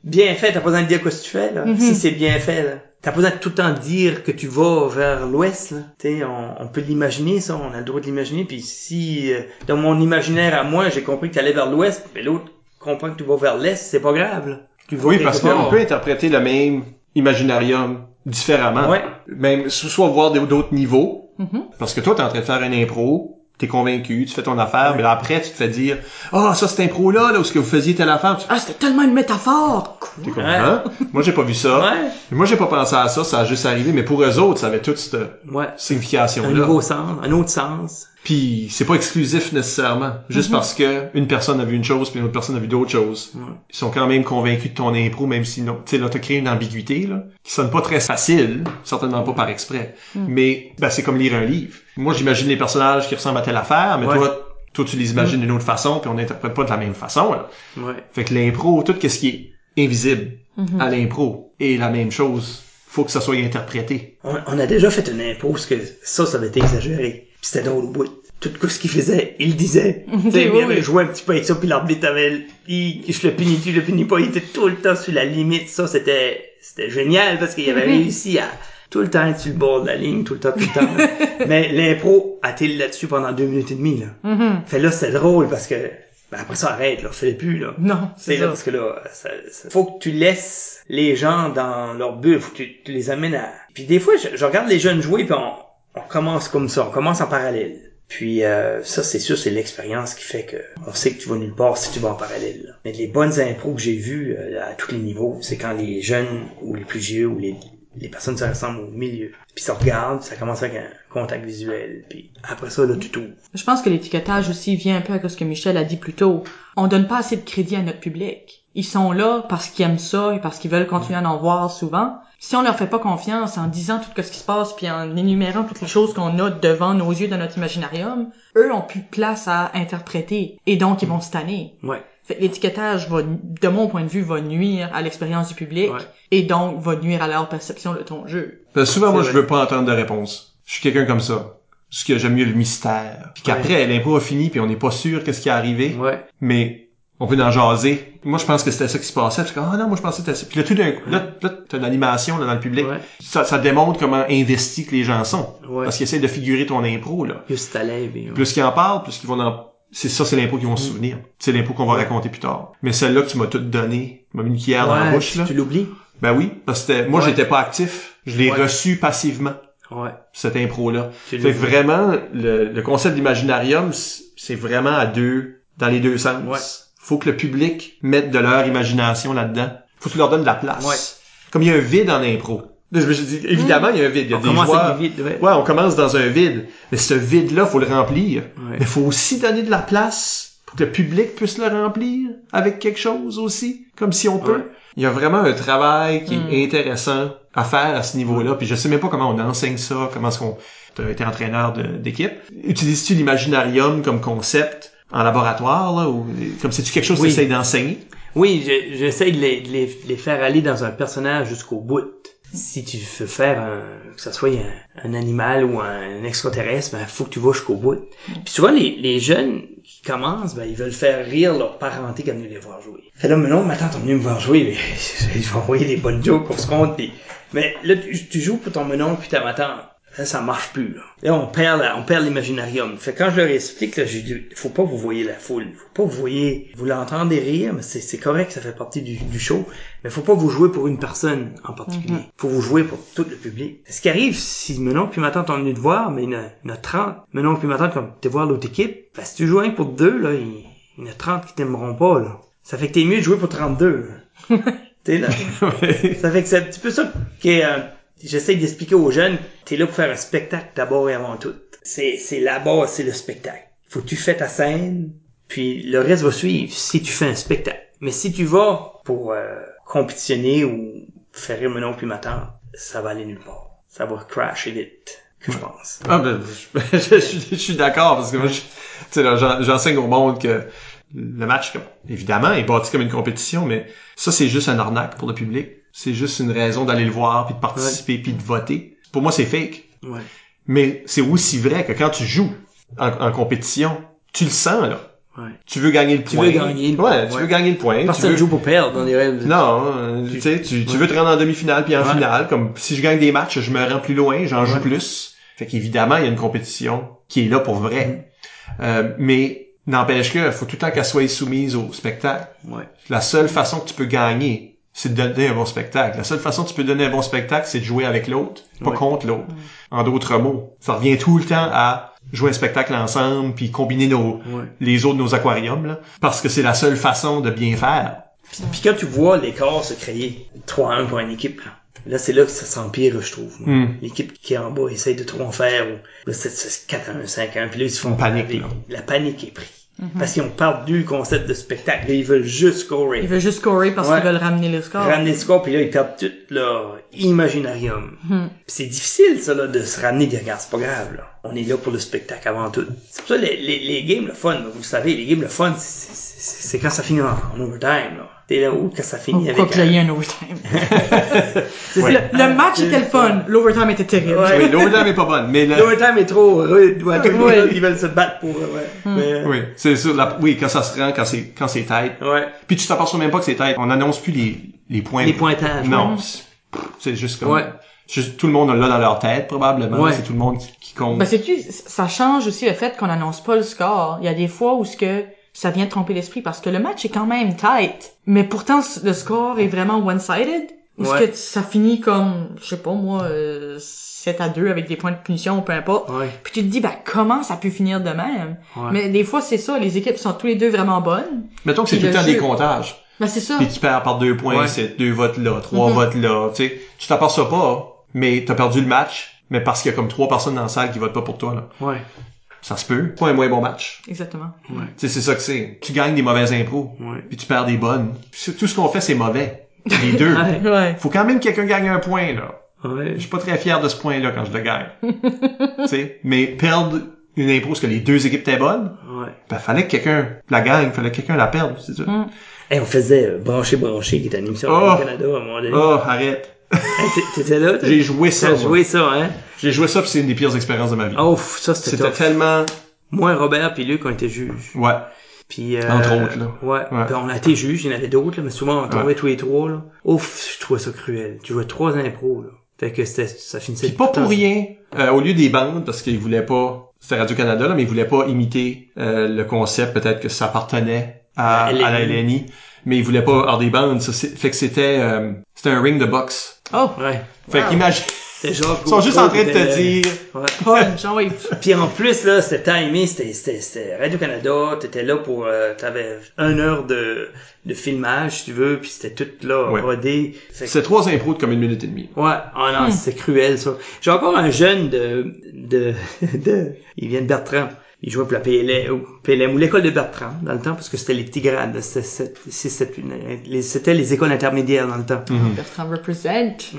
[SPEAKER 4] bien fait, t'as pas besoin de dire quoi tu fais, là.
[SPEAKER 3] Mhm.
[SPEAKER 4] Si c'est bien fait, là. T'as pas besoin de tout le temps dire que tu vas vers l'ouest, là. Tu sais, on, on peut l'imaginer, ça, on a le droit de l'imaginer. Puis si, euh, dans mon imaginaire à moi, j'ai compris que t'allais vers l'ouest, mais l'autre comprend que tu vas vers l'est, c'est pas grave, là. Tu vas
[SPEAKER 2] Oui, parce qu'on peut interpréter le même imaginarium différemment.
[SPEAKER 4] Ouais.
[SPEAKER 2] Même, so- soit voir d'autres niveaux.
[SPEAKER 3] Mhm.
[SPEAKER 2] Parce que toi, t'es en train de faire un impro, t'es convaincu, tu fais ton affaire, mais là, après, tu te fais dire, ah, ça, cette impro-là, là, où ce que vous faisiez telle affaire, tu
[SPEAKER 3] Ah, c'était tellement une métaphore! Quoi?
[SPEAKER 2] t'es comme, hein? Moi, j'ai pas vu ça.
[SPEAKER 4] Ouais.
[SPEAKER 2] Moi, j'ai pas pensé à ça, ça a juste arrivé, mais pour eux autres, ça avait toute cette
[SPEAKER 4] Ouais. Un
[SPEAKER 2] signification-là.
[SPEAKER 4] nouveau sens, un autre sens.
[SPEAKER 2] Puis c'est pas exclusif nécessairement, juste parce que une personne a vu une chose puis une autre personne a vu d'autres choses.
[SPEAKER 4] Ouais.
[SPEAKER 2] Ils sont quand même convaincus de ton impro, même si non. Tu sais, là, t'as créé une ambiguïté, là, qui sonne pas très facile, certainement pas par exprès. Mais ben, c'est comme lire un livre. Moi, j'imagine les personnages qui ressemblent à telle affaire, mais
[SPEAKER 4] Ouais.
[SPEAKER 2] toi, toi, tu les imagines d'une autre façon, puis on n'interprète pas de la même façon. Là.
[SPEAKER 4] Ouais.
[SPEAKER 2] Fait que l'impro, tout ce qui est invisible
[SPEAKER 3] Mhm.
[SPEAKER 2] à l'impro est la même chose. Faut que ça soit interprété.
[SPEAKER 4] On, on a déjà fait une impôt parce que ça, ça avait été exagéré. Puis c'était drôle au bout. Tout ce qu'il faisait, il le disait. (laughs) il avait
[SPEAKER 3] oui.
[SPEAKER 4] joué un petit peu avec ça, puis l'arbitre avait, il, je le punis, tu le punis pas, il était tout le temps sur la limite. Ça, c'était, c'était génial parce qu'il avait réussi à tout le temps être sur le bord de la ligne, tout le temps, tout le temps. (laughs) Mais l'impro a été là-dessus pendant deux minutes et demie, là?
[SPEAKER 3] Mhm.
[SPEAKER 4] Fait là, c'était drôle parce que, ben après ça, arrête, là, fais plus, là.
[SPEAKER 3] Non,
[SPEAKER 4] C'est
[SPEAKER 3] c'est
[SPEAKER 4] là parce que là, ça, ça- faut que tu laisses les gens dans leur bulle, faut que tu, tu les amènes à. Puis des fois, je, je regarde les jeunes jouer, puis on, on commence comme ça, on commence en parallèle. Puis euh, ça, c'est sûr, c'est l'expérience qui fait que on sait que tu vas nulle part si tu vas en parallèle. là. Mais les bonnes impros que j'ai vues euh, à tous les niveaux, c'est quand les jeunes ou les plus vieux ou les les personnes se ressemblent au milieu. Puis ça regarde, ça commence avec un contact visuel. Puis après ça, là, tu t'ouvres.
[SPEAKER 3] Je pense que l'étiquetage aussi vient un peu avec ce que Michel a dit plus tôt. On donne pas assez de crédit à notre public. Ils sont là parce qu'ils aiment ça et parce qu'ils veulent continuer à en voir souvent. Si on leur fait pas confiance en disant tout ce qui se passe puis en énumérant toutes les choses qu'on a devant nos yeux dans notre imaginarium, eux ont plus de place à interpréter et donc ils vont se tanner.
[SPEAKER 4] Ouais.
[SPEAKER 3] Fait que l'étiquetage va, de mon point de vue, va nuire à l'expérience du public
[SPEAKER 4] Ouais.
[SPEAKER 3] et donc va nuire à leur perception de ton jeu.
[SPEAKER 2] Parce que souvent, moi,
[SPEAKER 4] C'est
[SPEAKER 2] je
[SPEAKER 4] vrai.
[SPEAKER 2] veux pas entendre de réponse. Je suis quelqu'un comme ça. Parce que j'aime mieux le mystère. Puis qu'après, l'impro a fini, puis on n'est pas sûr qu'est-ce qui est arrivé.
[SPEAKER 4] Ouais.
[SPEAKER 2] Mais on peut en jaser. Moi, je pense que c'était ça qui se passait. Comme, ah non, moi, je pensais que c'était ça. Puis là, tout d'un coup, là, là t'as une animation là, dans le public.
[SPEAKER 4] Ouais.
[SPEAKER 2] Ça, ça démontre comment investi que les gens sont.
[SPEAKER 4] Ouais.
[SPEAKER 2] Parce qu'ils essaient de figurer ton impro, là.
[SPEAKER 4] Plus et-
[SPEAKER 2] Plus qu'ils en parlent, plus qu'ils vont en... C'est ça, c'est l'impro qu'ils vont se souvenir. C'est l'impro qu'on va
[SPEAKER 4] Ouais.
[SPEAKER 2] raconter plus tard. Mais celle-là que tu m'as toute donnée, tu m'as mis une cuillère dans la
[SPEAKER 4] Ouais,
[SPEAKER 2] bouche, là.
[SPEAKER 4] Tu l'oublies?
[SPEAKER 2] Ben oui, parce que moi,
[SPEAKER 4] Ouais.
[SPEAKER 2] j'étais pas actif. Je l'ai
[SPEAKER 4] Ouais.
[SPEAKER 2] reçu passivement,
[SPEAKER 4] Ouais.
[SPEAKER 2] cette impro-là. Fait que vraiment, le, le concept d'imaginarium, c'est vraiment à deux, dans les deux sens. Faut que le public mette de leur imagination là-dedans. Faut que tu leur donnes de la place.
[SPEAKER 4] Ouais.
[SPEAKER 2] Comme il y a un vide en impro. Je me suis dit, évidemment, il y a un vide. Il y a
[SPEAKER 4] On
[SPEAKER 2] des
[SPEAKER 4] commence
[SPEAKER 2] joueurs-
[SPEAKER 4] avec vides, ouais.
[SPEAKER 2] Ouais, on commence dans un vide. Mais ce vide-là, faut le remplir.
[SPEAKER 4] Ouais.
[SPEAKER 2] Mais faut aussi donner de la place pour que le public puisse le remplir avec quelque chose aussi, comme si on peut. Il y a vraiment un travail qui
[SPEAKER 3] Mm.
[SPEAKER 2] est intéressant à faire à ce niveau-là. Puis je sais même pas comment on enseigne ça, comment est-ce qu'on... Tu as été entraîneur de- d'équipe. Utilises-tu l'imaginarium comme concept? En laboratoire, là, ou comme c'est-tu quelque chose que
[SPEAKER 4] Oui.
[SPEAKER 2] tu essayes d'enseigner?
[SPEAKER 4] Oui, je- j'essaie de les, de les, de les faire aller dans un personnage jusqu'au bout. si tu veux faire un, que ce soit un, un animal ou un, extraterrestre, ben faut que tu vas jusqu'au bout. Puis souvent les, les jeunes qui commencent, ben ils veulent faire rire leurs parentés qui viennent les voir jouer. Fait là, mais non, ma tante est venue me voir jouer, mais (laughs) je vais envoyer des bonnes jokes pour se compte. Puis, mais là, tu, tu joues pour ton menon puis ta ma tante. Là, ça marche plus, là. Là, on perd, la- on perd l'imaginarium. Fait quand je leur explique, là, j'ai dit, faut pas vous voyez la foule. Faut pas vous voyez, vous l'entendez rire, mais c'est, c'est correct, ça fait partie du, du show. Mais faut pas vous jouer pour une personne en particulier. Faut vous jouer pour tout le public. Ce qui arrive, si Menon puis ma tante venu te voir, mais il y en a, il y en a 30. Menon puis ma tante qui ont été voir l'autre équipe, ben, si tu joues un pour deux, là, il, il y en a 30 qui t'aimeront pas, là. Ça fait que t'es mieux de jouer pour 32. là. (laughs) T'es là. (laughs) Ça fait que c'est un petit peu ça que euh, j'essaie d'expliquer aux jeunes. T'es là pour faire un spectacle d'abord et avant tout. C'est, c'est la base, c'est le spectacle. Faut que tu fais ta scène, puis le reste va suivre si tu fais un spectacle. Mais si tu vas pour euh, compétitionner ou faire rire mon oncle puis ma tante, ça va aller nulle part. Ça va crasher vite, que je pense.
[SPEAKER 2] Ah ben, je, (laughs) je suis, je suis d'accord parce que moi, je- tu sais, là, j'en- j'enseigne au monde que le match, évidemment, est bâti comme une compétition, mais ça, c'est juste un arnaque pour le public. C'est juste une raison d'aller le voir, puis de participer, puis de voter. Pour moi, c'est fake.
[SPEAKER 4] Ouais.
[SPEAKER 2] Mais c'est aussi vrai que quand tu joues en, en compétition, tu le sens, là.
[SPEAKER 4] Ouais.
[SPEAKER 2] Tu veux gagner le
[SPEAKER 4] Tu
[SPEAKER 2] point.
[SPEAKER 4] veux gagner le-
[SPEAKER 2] Ouais, tu veux gagner le point. Tu
[SPEAKER 4] Personne
[SPEAKER 2] veux...
[SPEAKER 4] joue pour perdre dans les rêves.
[SPEAKER 2] Non, euh, tu sais, tu, tu veux te rendre en demi-finale puis en finale. Comme si je gagne des matchs, je me rends plus loin, j'en joue plus. Fait qu'évidemment, il y a une compétition qui est là pour vrai. Euh, mais n'empêche que faut tout le temps qu'elle soit soumise au spectacle.
[SPEAKER 4] Ouais.
[SPEAKER 2] La seule façon que tu peux gagner, c'est de donner un bon spectacle. La seule façon que tu peux donner un bon spectacle, c'est de jouer avec l'autre, pas
[SPEAKER 4] Ouais.
[SPEAKER 2] contre l'autre. En d'autres mots, ça revient tout le temps à jouer un spectacle ensemble puis combiner nos
[SPEAKER 4] Ouais.
[SPEAKER 2] les autres de nos aquariums là, parce que c'est la seule façon de bien faire.
[SPEAKER 4] Puis, puis quand tu vois l'écart se créer, 3-1 pour une équipe, là, c'est là que ça s'empire, je trouve.
[SPEAKER 2] Hmm.
[SPEAKER 4] L'équipe qui est en bas essaye de trop en faire, ou là, c'est c'est 4-1, 5-1, puis là, ils se font
[SPEAKER 2] Panique.
[SPEAKER 4] La panique est prise. Parce qu'ils ont perdu le concept de spectacle. Là, ils veulent juste scorer.
[SPEAKER 3] Ils veulent juste scorer parce
[SPEAKER 4] Ouais.
[SPEAKER 3] qu'ils veulent ramener le score.
[SPEAKER 4] Ramener le score, puis là, ils perdent tout leur imaginarium.
[SPEAKER 3] Hmm.
[SPEAKER 4] Puis c'est difficile, ça, là, de se ramener des regards. C'est pas grave, là. On est là pour le spectacle avant tout. C'est pour ça, les, les, les games, le fun, vous le savez, les games, le fun, c'est- c'est c'est- c'est quand ça finit en, en overtime, là. T'es là où quand ça finit
[SPEAKER 3] Pourquoi
[SPEAKER 4] avec...
[SPEAKER 3] qu'il y ait un overtime? (laughs)
[SPEAKER 4] C'est
[SPEAKER 2] Ouais.
[SPEAKER 3] Le, match
[SPEAKER 4] C'est
[SPEAKER 3] était le fun. L'overtime était terrible.
[SPEAKER 4] Ouais.
[SPEAKER 2] Oui, l'overtime est pas bonne, mais le-
[SPEAKER 4] L'overtime est trop rude. Ouais, tout le monde,
[SPEAKER 3] Ouais.
[SPEAKER 4] ils veulent se battre pour... Ouais. Mais,
[SPEAKER 2] oui, c'est sûr. la- oui, quand ça se rend, quand c'est quand c'est tête.
[SPEAKER 4] ouais.
[SPEAKER 2] Puis tu t'aperçois même pas que c'est tête. On annonce plus les les points.
[SPEAKER 4] Les pointages.
[SPEAKER 2] Non, c'est- c'est juste comme
[SPEAKER 4] Ouais.
[SPEAKER 2] juste tout le monde l'a dans leur tête probablement.
[SPEAKER 4] Ouais.
[SPEAKER 2] C'est tout le monde qui, qui compte.
[SPEAKER 3] Ben, sais-tu, ça change aussi le fait qu'on annonce pas le score. Il y a des fois où ce que ça vient tromper l'esprit parce que le match est quand même tight. Mais pourtant, le score est vraiment one-sided. Ou
[SPEAKER 4] Ouais.
[SPEAKER 3] que ça finit comme, je sais pas moi, euh, 7 à 2 avec des points de punition, peu importe.
[SPEAKER 4] Ouais.
[SPEAKER 3] Puis tu te dis, ben, comment ça peut finir de même?
[SPEAKER 4] Ouais.
[SPEAKER 3] Mais des fois, c'est ça, les équipes sont tous les deux vraiment bonnes.
[SPEAKER 2] Mettons que c'est tout le temps des comptages.
[SPEAKER 3] Ben, c'est ça.
[SPEAKER 2] Puis tu perds par deux points,
[SPEAKER 4] Ouais.
[SPEAKER 2] c'est deux votes là, trois
[SPEAKER 3] Mhm.
[SPEAKER 2] votes là. Tu sais, tu t'aperçois pas, mais t'as perdu le match, mais parce qu'il y a comme trois personnes dans la salle qui votent pas pour toi là.
[SPEAKER 4] Ouais.
[SPEAKER 2] Ça se peut. Pas un moins bon match.
[SPEAKER 3] Exactement.
[SPEAKER 2] Tu sais, c'est ça que c'est. Tu gagnes des mauvaises impros,
[SPEAKER 4] Ouais.
[SPEAKER 2] puis tu perds des bonnes. Puis tout ce qu'on fait, c'est mauvais. Les (laughs) deux.
[SPEAKER 4] Ouais.
[SPEAKER 3] Ouais.
[SPEAKER 2] Faut quand même que quelqu'un gagne un point, là.
[SPEAKER 4] Ouais.
[SPEAKER 2] Je suis pas très fier de ce point-là quand je le gagne. (laughs) sais, mais perdre une impro parce que les deux équipes étaient bonnes,
[SPEAKER 4] Ouais.
[SPEAKER 2] ben fallait que quelqu'un la gagne, fallait que quelqu'un la perde, c'est ça.
[SPEAKER 3] Mm.
[SPEAKER 4] Hey, on faisait euh, Brancher Brancher, qui est une émission
[SPEAKER 2] Oh.
[SPEAKER 4] au Canada à un moment donné.
[SPEAKER 2] Oh, arrête.
[SPEAKER 4] T'étais là?
[SPEAKER 2] J'ai joué ça.
[SPEAKER 4] T'as
[SPEAKER 2] moi.
[SPEAKER 4] joué ça, hein?
[SPEAKER 2] J'ai joué ça, puis c'est une des pires expériences de ma vie.
[SPEAKER 4] Oh, ça, c'était
[SPEAKER 2] C'était tellement...
[SPEAKER 4] Moi, Robert puis Luc, on était juges.
[SPEAKER 2] Ouais.
[SPEAKER 4] Puis, euh,
[SPEAKER 2] Entre autres, là.
[SPEAKER 4] Ouais.
[SPEAKER 2] Ouais.
[SPEAKER 4] Puis on a été juges, il y en avait d'autres, là, mais souvent, on tombait
[SPEAKER 2] Ouais.
[SPEAKER 4] tous les trois, là. Ouf, je trouvais ça cruel. Tu jouais trois impros, là. Fait que c'était, ça finissait
[SPEAKER 2] Puis pas pour rien. Euh, au lieu des bandes, parce qu'ils voulaient pas... C'était Radio-Canada, là, mais ils voulaient pas imiter euh, le concept, peut-être que ça appartenait à,
[SPEAKER 4] À LNI.
[SPEAKER 2] à la LNI. Mais ils voulaient pas avoir des bandes. Ça, c'est- fait que c'était... euh, c'était un ring de boxe.
[SPEAKER 3] Oh!
[SPEAKER 4] Ouais.
[SPEAKER 2] Fait
[SPEAKER 3] Wow.
[SPEAKER 2] qu'imagine... Ils sont juste en train de te dire...
[SPEAKER 4] Ouais. (laughs) Puis en plus, là, c'était timé, c'était, c'était, c'était Radio-Canada, t'étais là pour, euh, t'avais une heure de, de filmage, si tu veux, puis c'était tout là,
[SPEAKER 2] Ouais.
[SPEAKER 4] rodé.
[SPEAKER 2] C'est trois impros de comme une minute et demie.
[SPEAKER 4] Ouais, oh non,
[SPEAKER 3] Hmm.
[SPEAKER 4] c'est cruel, ça. J'ai encore un jeune de, de, (laughs) de, il vient de Bertrand. Il jouait pour la PLM, ou PLM, ou l'école de Bertrand, dans le temps, parce que c'était les petits grades, c'était, c'était, les- écoles intermédiaires dans le temps.
[SPEAKER 3] Bertrand represent.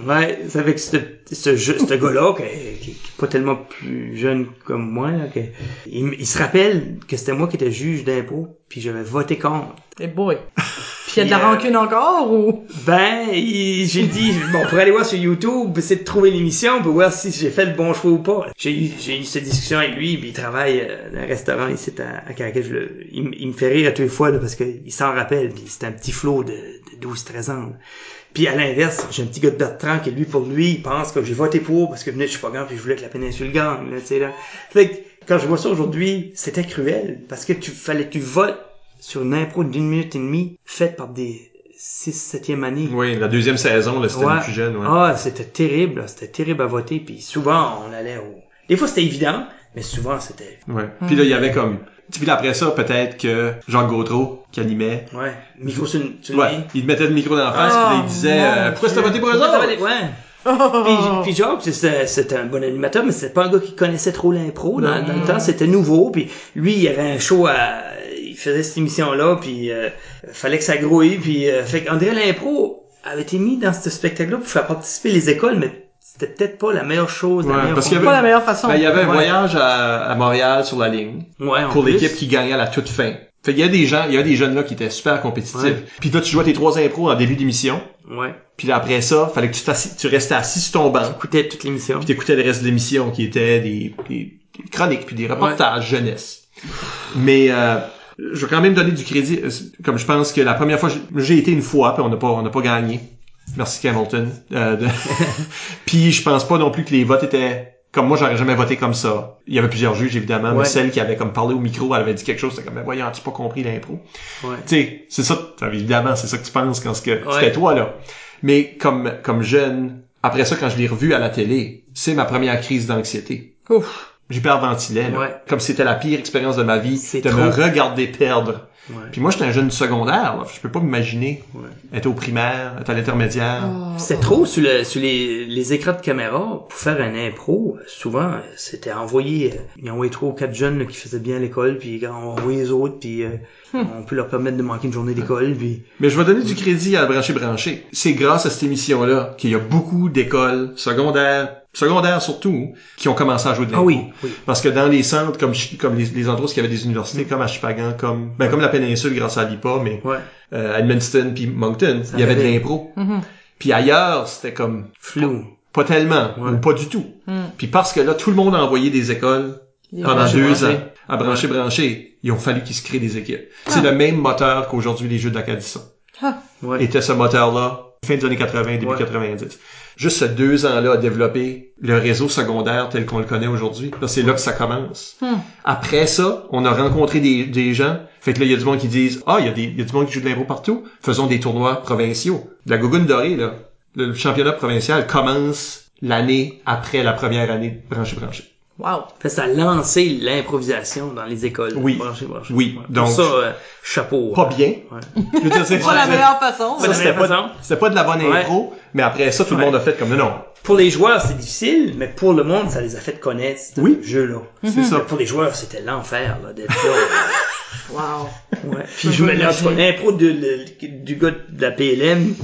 [SPEAKER 4] Ouais, ça fait que ce, ce, ce gars-là, qui, qui, qui est pas tellement plus jeune comme moi, là, que, il, il se rappelle que c'était moi qui étais juge d'impôt, puis j'avais voté contre.
[SPEAKER 3] Hey boy. (laughs) Puis il y a de la
[SPEAKER 4] euh,
[SPEAKER 3] rancune encore ou?
[SPEAKER 4] Ben, il- j'ai dit, bon, pour aller voir sur YouTube, essayer de trouver l'émission, pour voir si j'ai fait le bon choix ou pas. J'ai eu, j'ai eu cette discussion avec lui, puis il travaille euh, dans un restaurant ici à, à Caracas. Je le- il, me fait rire à tous les fois, là, parce qu'il s'en rappelle, puis c'est un petit flot de, de 12-13 ans. là. Puis à l'inverse, j'ai un petit gars de Bertrand qui, lui, pour lui, il pense que j'ai voté pour parce que venez, je suis pas grand, puis je voulais que la péninsule gagne, là, tu sais, là. Fait que, quand je vois ça aujourd'hui, c'était cruel, parce que tu fallait que tu votes sur une impro d'une minute et demie, faite par des 6 septième année.
[SPEAKER 2] Oui, la deuxième saison, là, c'était
[SPEAKER 4] Ouais.
[SPEAKER 2] plus jeune, ouais.
[SPEAKER 4] Ah, c'était terrible, là. c'était terrible à voter, puis souvent, on allait au... Des fois, c'était évident, mais souvent, c'était...
[SPEAKER 2] Ouais. Puis là, il y avait comme... Puis là, après ça, peut-être que Jacques Gautreau, qui animait,
[SPEAKER 4] Ouais, micro sur, une-
[SPEAKER 2] ouais, il mettait le micro dans la face,
[SPEAKER 3] Oh,
[SPEAKER 2] puis là, il disait
[SPEAKER 3] mon
[SPEAKER 2] euh, Pourquoi t'as voté pour eux autres?
[SPEAKER 4] Ouais. Puis, (laughs) puis Jacques, c'était, c'était un bon animateur, mais c'était pas un gars qui connaissait trop l'impro. Dans, dans le temps, c'était nouveau. Puis lui, il avait un show à... Il faisait cette émission-là, puis euh, fallait que ça grouille. Puis, euh, fait qu'André l'impro avait été mis dans ce spectacle-là pour faire participer les écoles, mais c'était peut-être pas la meilleure chose. la
[SPEAKER 2] Ouais,
[SPEAKER 4] meilleure
[SPEAKER 2] parce qu'il y
[SPEAKER 3] C'est
[SPEAKER 2] avait-
[SPEAKER 3] pas la meilleure façon.
[SPEAKER 2] Ben, il y avait un
[SPEAKER 4] Ouais.
[SPEAKER 2] voyage à, à Montréal sur la ligne
[SPEAKER 4] Ouais, en
[SPEAKER 2] pour
[SPEAKER 4] plus.
[SPEAKER 2] l'équipe qui gagnait à la toute fin. Fait qu'il y a des gens, il y a des jeunes là qui étaient super compétitifs.
[SPEAKER 4] Ouais.
[SPEAKER 2] Puis là, tu jouais tes trois impros en début d'émission.
[SPEAKER 4] Ouais.
[SPEAKER 2] Puis là, après ça, fallait que tu, tu restais assis sur ton banc.
[SPEAKER 4] Écoutait toute l'émission.
[SPEAKER 2] Puis t'écoutais le reste de l'émission qui était des, des- des chroniques puis des reportages jeunesse. Mais euh, je vais quand même donner du crédit. euh, Comme je pense que la première fois, j'ai- j'ai été une fois puis on n'a pas on n'a pas gagné. Merci Hamilton. Euh, de- (laughs) puis je pense pas non plus que les votes étaient comme moi j'aurais jamais voté comme ça. Il y avait plusieurs juges évidemment, mais celle qui avait comme parlé au micro, elle avait dit quelque chose, c'était comme mais voyons, tu pas compris l'impro?
[SPEAKER 4] Ouais.
[SPEAKER 2] Tu sais, c'est ça, évidemment, c'est ça que tu penses quand ce que
[SPEAKER 4] Ouais.
[SPEAKER 2] c'était toi là. Mais comme comme jeune, après ça quand je l'ai revu à la télé, c'est ma première crise d'anxiété.
[SPEAKER 3] Ouf.
[SPEAKER 2] J'hyperventilais là,
[SPEAKER 4] Ouais.
[SPEAKER 2] comme c'était la pire expérience de ma vie
[SPEAKER 4] C'est
[SPEAKER 2] de me regarder perdre.
[SPEAKER 4] Ouais.
[SPEAKER 2] Puis moi j'étais un jeune du secondaire, là. je peux pas m'imaginer
[SPEAKER 4] Ouais.
[SPEAKER 2] être au primaire, être à l'intermédiaire.
[SPEAKER 3] Oh.
[SPEAKER 4] C'est trop sur, le, sur les, les écrans de caméra pour faire un impro. Souvent, c'était envoyé. euh, Ils ont envoyé trois ou quatre jeunes là, qui faisaient bien à l'école, puis on a envoyé les autres, puis euh, on peut leur permettre de manquer une journée d'école, puis
[SPEAKER 2] Mais je vais donner du crédit à Branché Branché. C'est grâce à cette émission-là qu'il y a beaucoup d'écoles secondaires, secondaires surtout, qui ont commencé à jouer de
[SPEAKER 4] ah
[SPEAKER 2] l'impro.
[SPEAKER 4] oui, oui,
[SPEAKER 2] Parce que dans les centres, comme, comme les, les endroits où il y avait des universités, comme à comme, ben, comme la péninsule grâce à l'IPA, mais,
[SPEAKER 4] ouais,
[SPEAKER 2] euh, Edmundston puis Moncton,
[SPEAKER 4] Ça
[SPEAKER 2] il y avait de l'impro.
[SPEAKER 3] Mhm.
[SPEAKER 2] Puis ailleurs, c'était comme,
[SPEAKER 4] flou.
[SPEAKER 2] pas tellement,
[SPEAKER 4] Ouais.
[SPEAKER 2] ou pas du tout.
[SPEAKER 3] Mm.
[SPEAKER 2] Puis parce que là, tout le monde a envoyé des écoles
[SPEAKER 3] Les
[SPEAKER 2] pendant deux
[SPEAKER 4] branchés.
[SPEAKER 2] ans à brancher, brancher. Il ont fallu qu'ils se créent des équipes. C'est le même moteur qu'aujourd'hui les jeux d'Acadie sont.
[SPEAKER 3] Ah.
[SPEAKER 4] Ouais.
[SPEAKER 2] Était ce moteur-là, fin des années 80, début
[SPEAKER 4] Ouais.
[SPEAKER 2] 90. Juste ce deux ans-là à développer le réseau secondaire tel qu'on le connaît aujourd'hui. C'est là que ça commence.
[SPEAKER 3] Hmm.
[SPEAKER 2] Après ça, on a rencontré des, des gens. Fait que là, il y a du monde qui disent, ah, il y a des, il y a du monde qui joue de l'impro partout. Faisons des tournois provinciaux. La Gougoune Dorée, là, le championnat provincial commence l'année après la première année branché branché.
[SPEAKER 3] Wow.
[SPEAKER 4] Fait, ça a lancé l'improvisation dans les écoles.
[SPEAKER 2] Oui.
[SPEAKER 4] Branché, branché.
[SPEAKER 2] Oui.
[SPEAKER 4] Ouais.
[SPEAKER 2] Donc,
[SPEAKER 4] ça, euh, chapeau.
[SPEAKER 2] Pas bien.
[SPEAKER 4] Ouais. (laughs)
[SPEAKER 2] Je veux dire, c'est
[SPEAKER 3] Pas la meilleure façon.
[SPEAKER 2] Ça, c'était pas, pas de la bonne
[SPEAKER 4] Ouais.
[SPEAKER 2] impro, mais après ça, tout le monde a fait comme, non, non.
[SPEAKER 4] Pour les joueurs, c'est difficile, mais pour le monde, ça les a fait connaître, ce
[SPEAKER 2] Oui.
[SPEAKER 4] jeu-là.
[SPEAKER 2] C'est ça.
[SPEAKER 4] Mais Pour les joueurs, c'était l'enfer, là, d'être là.
[SPEAKER 3] Wow.
[SPEAKER 4] Ouais. Puis je me cas, l'impro du gars de la PLM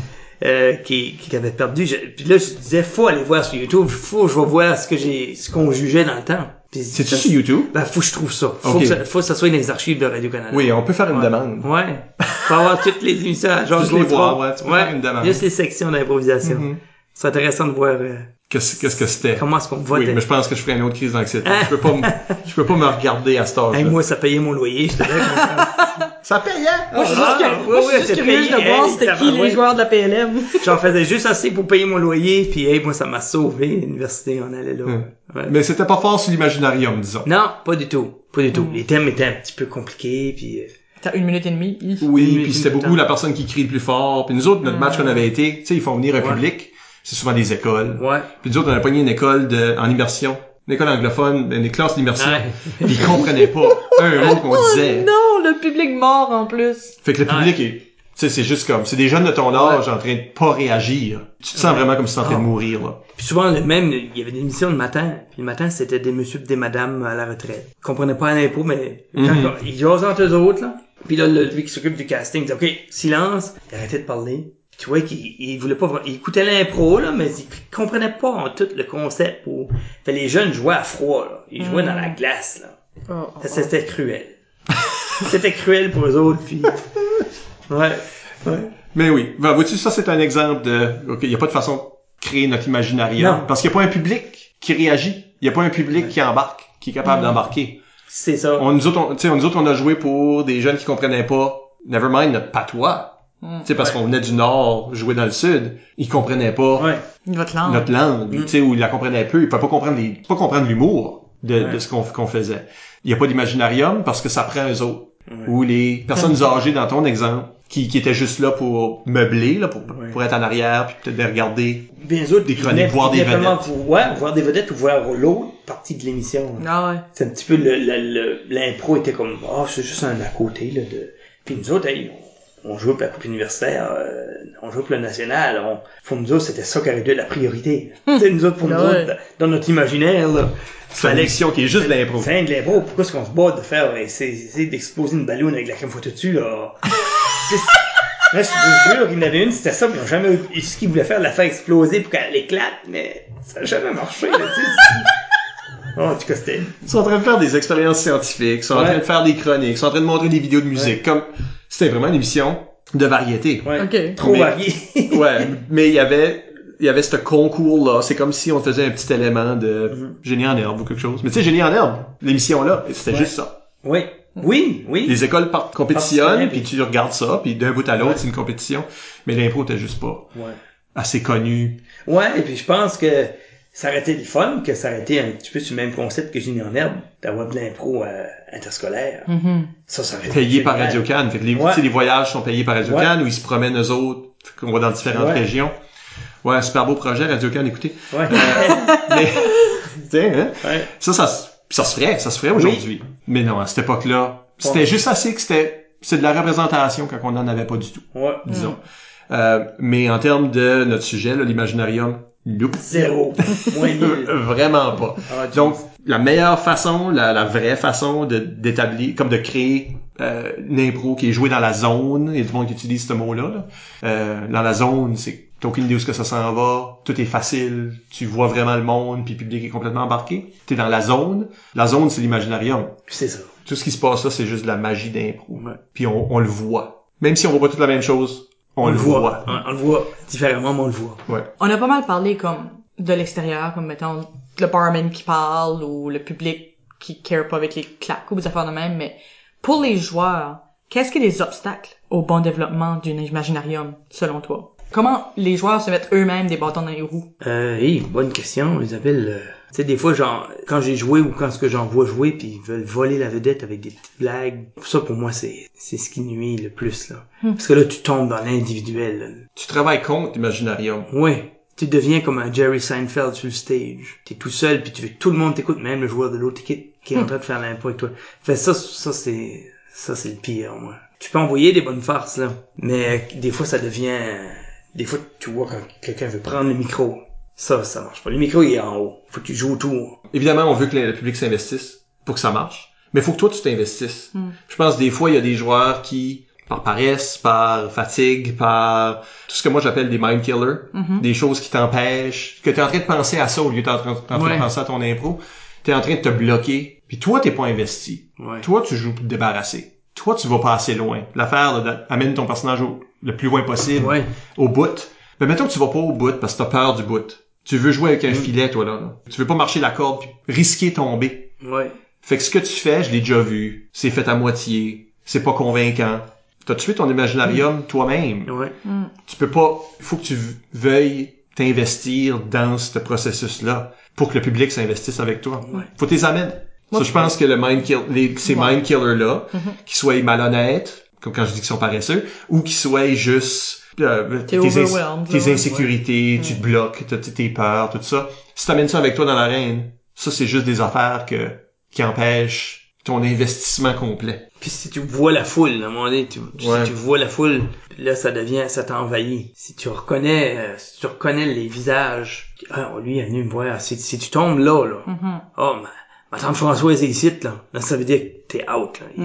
[SPEAKER 4] euh, qui, qui avait perdu. je- puis là, je disais, faut aller voir sur YouTube, faut que je vais voir ce que j'ai, ce qu'on jugeait dans le temps.
[SPEAKER 2] C'est-tu sur YouTube?
[SPEAKER 4] Ben, faut que je trouve ça. Faut, que, ça, faut que ça soit dans les archives de Radio-Canada.
[SPEAKER 2] Oui, on peut faire une
[SPEAKER 4] Ouais.
[SPEAKER 2] demande.
[SPEAKER 4] Ouais. Faut avoir toutes les émissions à Georges
[SPEAKER 2] les voir, ouais, tu peux faire une demande.
[SPEAKER 4] Juste les sections d'improvisation.
[SPEAKER 2] Mhm.
[SPEAKER 4] C'est intéressant de voir euh,
[SPEAKER 2] Qu'est-ce qu'est-ce que c'était?
[SPEAKER 4] comment est-ce qu'on vote?
[SPEAKER 2] Oui, mais je pense que je ferais une autre crise d'anxiété. Je peux pas, (laughs) je peux pas me regarder à cet âge-là.
[SPEAKER 4] Hey, moi, ça payait mon loyer, content. (laughs)
[SPEAKER 2] Ça payait!
[SPEAKER 3] Moi, je suis
[SPEAKER 4] Ah,
[SPEAKER 3] juste,
[SPEAKER 4] ouais,
[SPEAKER 3] moi, je suis
[SPEAKER 4] ouais,
[SPEAKER 3] juste curieuse de voir c'était qui les joueurs de la PLM. (laughs)
[SPEAKER 4] J'en faisais juste assez pour payer mon loyer, puis hey, moi, ça m'a sauvé. L'université, on allait là.
[SPEAKER 2] Hum.
[SPEAKER 4] Ouais.
[SPEAKER 2] Mais c'était pas fort sur l'imaginarium, disons.
[SPEAKER 4] Non, pas du tout. Pas du tout.
[SPEAKER 3] Mm.
[SPEAKER 4] Les thèmes étaient un petit peu compliqués, puis... euh,
[SPEAKER 3] T'as une minute et demie.
[SPEAKER 2] Oui, puis c'était beaucoup
[SPEAKER 4] temps.
[SPEAKER 2] la personne qui crie le plus fort. Puis nous autres, notre
[SPEAKER 3] Mm.
[SPEAKER 2] match qu'on avait été, tu sais, ils font venir un
[SPEAKER 4] Ouais.
[SPEAKER 2] public. C'est souvent des écoles.
[SPEAKER 4] Ouais.
[SPEAKER 2] Puis nous autres, on a pogné une école de, en immersion. Une école anglophone, une classes d'immersion.
[SPEAKER 4] Ouais.
[SPEAKER 2] Puis ils comprenaient pas un mot qu'on disait.
[SPEAKER 3] Oh non, le public mort en plus.
[SPEAKER 2] Fait que le public est, tu sais, c'est juste comme, c'est des jeunes de ton âge en train de pas réagir. Tu te sens vraiment comme si tu en train de
[SPEAKER 4] Ah.
[SPEAKER 2] mourir, là.
[SPEAKER 4] Puis souvent, le même, il y avait des émissions le matin. Puis le matin, c'était des monsieur des madames à la retraite. Ils comprenaient pas l'impôt, mais quand
[SPEAKER 2] Mhm.
[SPEAKER 4] ils jasaient entre eux autres, là. Puis là, le- lui qui s'occupe du casting disait, OK, silence. Il arrêtait de parler. Puis tu vois qu'il il voulait pas, il écoutait l'impro, là, mais il comprenait pas en tout le concept. Pour... Fait les jeunes jouaient à froid, là. Ils jouaient
[SPEAKER 3] Mhm.
[SPEAKER 4] dans la glace, là.
[SPEAKER 3] Oh, oh,
[SPEAKER 4] Ça, C'était cruel. C'était cruel pour eux autres, puis... Ouais.
[SPEAKER 2] Ouais. Mais oui, ben, vois-tu, ça c'est un exemple de, ok, il y a pas de façon de créer notre imaginarium,
[SPEAKER 4] Non.
[SPEAKER 2] parce qu'il n'y a pas un public qui réagit, il n'y a pas un public qui embarque, qui est capable d'embarquer.
[SPEAKER 4] C'est ça.
[SPEAKER 2] On, nous autres, on, tu sais, on- nous autres, on a joué pour des jeunes qui comprenaient pas, nevermind notre patois. Tu sais, parce qu'on venait du nord, jouer dans le sud, ils comprenaient pas
[SPEAKER 4] Ouais.
[SPEAKER 3] Votre langue.
[SPEAKER 2] notre langue, tu sais, où ils la comprenaient peu, ils pouvaient pas comprendre les, pas comprendre l'humour de,
[SPEAKER 4] Ouais.
[SPEAKER 2] de ce qu'on qu'on faisait. Il y a pas d'imaginarium parce que ça prend eux autres. Ou les personnes âgées dans ton exemple, qui, qui étaient juste là pour meubler, là, pour,
[SPEAKER 4] Ouais.
[SPEAKER 2] pour être en arrière, puis peut-être de regarder.
[SPEAKER 4] Bien autres,
[SPEAKER 2] Des chroniques, voir des vedettes.
[SPEAKER 4] Pour, ouais, voir des vedettes ou voir l'autre partie de l'émission.
[SPEAKER 3] Ah ouais.
[SPEAKER 4] C'est un petit peu le, le- le- l'impro était comme, ah, c'est juste un à côté, là, de, puis nous autres, hey, on, on jouait pour la coupe universitaire, euh, on jouait pour le national, on, pour nous autres, c'était ça qui aurait dû être la priorité. sais, nous autres, pour nous
[SPEAKER 3] Ah ouais.
[SPEAKER 4] autres, dans notre imaginaire, là,
[SPEAKER 2] C'est une émission qui est juste de l'impro.
[SPEAKER 4] C'est de l'impro, pourquoi est-ce qu'on se bat de faire, c'est, essayer d'exploser une ballon avec la crème photo dessus, (laughs) là? Je vous jure, il y en avait une, c'était ça, puis ils ont jamais eu ce qu'ils voulaient faire, la faire exploser pour qu'elle éclate, mais ça n'a jamais marché, là, tu sais. En tout cas, c'était,
[SPEAKER 2] Ils sont en train de faire des expériences scientifiques, ils sont en train de faire des chroniques, ils sont en train de montrer des vidéos de musique, comme, c'était vraiment une émission de variété.
[SPEAKER 4] ouais,
[SPEAKER 3] Ok.
[SPEAKER 4] trop
[SPEAKER 2] Mais-
[SPEAKER 4] varié. (laughs)
[SPEAKER 2] ouais, mais il y avait il y avait ce concours là, c'est comme si on faisait un petit élément de génie en herbe ou quelque chose. Mais tu sais génie en herbe, l'émission là, c'était
[SPEAKER 4] Ouais.
[SPEAKER 2] juste ça.
[SPEAKER 4] oui, oui, oui.
[SPEAKER 2] Les écoles par- compétitionnent, puis tu regardes ça, puis d'un bout à l'autre,
[SPEAKER 4] Ouais.
[SPEAKER 2] c'est une compétition, mais l'impro était juste pas
[SPEAKER 4] Ouais.
[SPEAKER 2] assez connu.
[SPEAKER 4] Ouais, et puis je pense que ça aurait été le fun, que ça aurait été un petit peu sur le même concept que Génie en herbe, d'avoir de l'impro euh, interscolaire.
[SPEAKER 3] Mhm.
[SPEAKER 4] Ça, ça aurait été
[SPEAKER 2] Payé par. Radio Cannes, fait que les,
[SPEAKER 4] Ouais.
[SPEAKER 2] tu sais, les voyages sont payés par Radio
[SPEAKER 4] Ouais.
[SPEAKER 2] Cannes où ils se promènent eux autres, qu'on va dans différentes
[SPEAKER 4] Ouais.
[SPEAKER 2] régions. Ouais, super beau projet Radio Cannes, écoutez.
[SPEAKER 4] Ouais. (laughs)
[SPEAKER 2] Mais tu sais, hein,
[SPEAKER 4] ouais.
[SPEAKER 2] Ça, ça, se- ça se ferait, ça se ferait aujourd'hui. Mais non, à cette époque-là, c'était juste assez que c'était, c'est de la représentation quand on n'en avait pas du tout,
[SPEAKER 4] Ouais.
[SPEAKER 2] disons. Euh, mais en termes de notre sujet, là, l'imaginarium, nope.
[SPEAKER 4] Zéro. (laughs)
[SPEAKER 2] Vraiment pas.
[SPEAKER 4] Ah,
[SPEAKER 2] Donc, la meilleure façon, la, la vraie façon de d'établir, comme de créer euh, une impro qui est jouée dans la zone, il y a du monde qui utilise ce mot-là, là. Euh, dans la zone, c'est t'as aucune idée où ce que ça s'en va, tout est facile, tu vois vraiment le monde, puis le public est complètement embarqué. T'es dans la zone. La zone, c'est l'imaginarium.
[SPEAKER 4] c'est ça.
[SPEAKER 2] Tout ce qui se passe là, c'est juste de la magie d'impro.
[SPEAKER 4] Ouais.
[SPEAKER 2] Puis on, on le voit. Même si on voit pas toute la même chose, on, le voit.
[SPEAKER 4] On, on le voit différemment, mais on le voit.
[SPEAKER 2] Ouais.
[SPEAKER 3] On a pas mal parlé comme de l'extérieur, comme mettons le barman qui parle ou le public qui care pas avec les claques ou des affaires de même, mais pour les joueurs, qu'est-ce qui est les obstacles au bon développement d'une imaginarium, selon toi? Comment les joueurs se mettent eux-mêmes des bâtons dans les roues?
[SPEAKER 4] Euh, hey, bonne question, Isabelle. Euh, tu sais, des fois, genre, quand j'ai joué ou quand ce que j'en vois jouer, puis ils veulent voler la vedette avec des petites blagues, ça, pour moi, c'est, c'est ce qui nuit le plus, là. Parce que là, tu tombes dans l'individuel, là.
[SPEAKER 2] Tu travailles contre l'imaginarium.
[SPEAKER 4] Ouais. Tu deviens comme un Jerry Seinfeld sur le stage. T'es tout seul, puis tu veux que tout le monde t'écoute, même le joueur de l'autre équipe qui est en train de faire l'impro avec toi. Fait ça, ça c'est, ça c'est le pire, moi. Tu peux envoyer des bonnes farces, là. Mais des fois, ça devient, des fois, tu vois quand quelqu'un veut prendre le micro. Ça, ça marche pas. Le micro, il est en haut. Faut que tu joues autour.
[SPEAKER 2] Évidemment, on veut que le public s'investisse pour que ça marche. Mais il faut que toi, tu t'investisses. Je pense des fois, il y a des joueurs qui, par paresse, par fatigue, par tout ce que moi j'appelle des mind killers, des choses qui t'empêchent, que tu es en train de penser à ça au lieu d'être en train, en train
[SPEAKER 4] Ouais.
[SPEAKER 2] de penser à ton impro. Tu es en train de te bloquer. Puis toi, t'es pas investi.
[SPEAKER 4] Ouais.
[SPEAKER 2] Toi, tu joues pour te débarrasser. Toi, tu vas pas assez loin. L'affaire, là, amène ton personnage au, le plus loin possible,
[SPEAKER 4] Ouais.
[SPEAKER 2] au bout. Mais mettons que tu vas pas au bout parce que t'as peur du bout. Tu veux jouer avec un filet, toi, là, là. Tu veux pas marcher la corde puis risquer tomber.
[SPEAKER 4] Ouais.
[SPEAKER 2] Fait que ce que tu fais, je l'ai déjà vu. C'est fait à moitié. C'est pas convaincant. T'as tué ton imaginarium toi-même.
[SPEAKER 4] Ouais.
[SPEAKER 2] Tu peux pas, faut que tu veuilles t'investir dans ce processus-là pour que le public s'investisse avec toi.
[SPEAKER 4] Ouais.
[SPEAKER 2] Faut tes amènes. Ça, je pense que le mind kill, les, ces mind killers-là, qu'ils soient malhonnêtes, comme quand je dis qu'ils sont paresseux, ou qu'ils soient juste euh,
[SPEAKER 3] T'es
[SPEAKER 2] tes, ins- insécurités, tu te bloques, t'as tes peurs, tout ça. Si t'amènes ça avec toi dans l'arène, ça c'est juste des affaires que qui empêchent ton investissement complet.
[SPEAKER 4] Puis si tu vois la foule, à un moment donné, tu,
[SPEAKER 2] Ouais.
[SPEAKER 4] si tu vois la foule, là ça devient, ça t'envahit. Si tu reconnais, euh, si tu reconnais les visages, ah lui il est venu me voir. Si, si tu tombes là, là,
[SPEAKER 3] Mhm.
[SPEAKER 4] oh ma, ma tante Françoise est ici, là, là ça veut dire que t'es out. Là.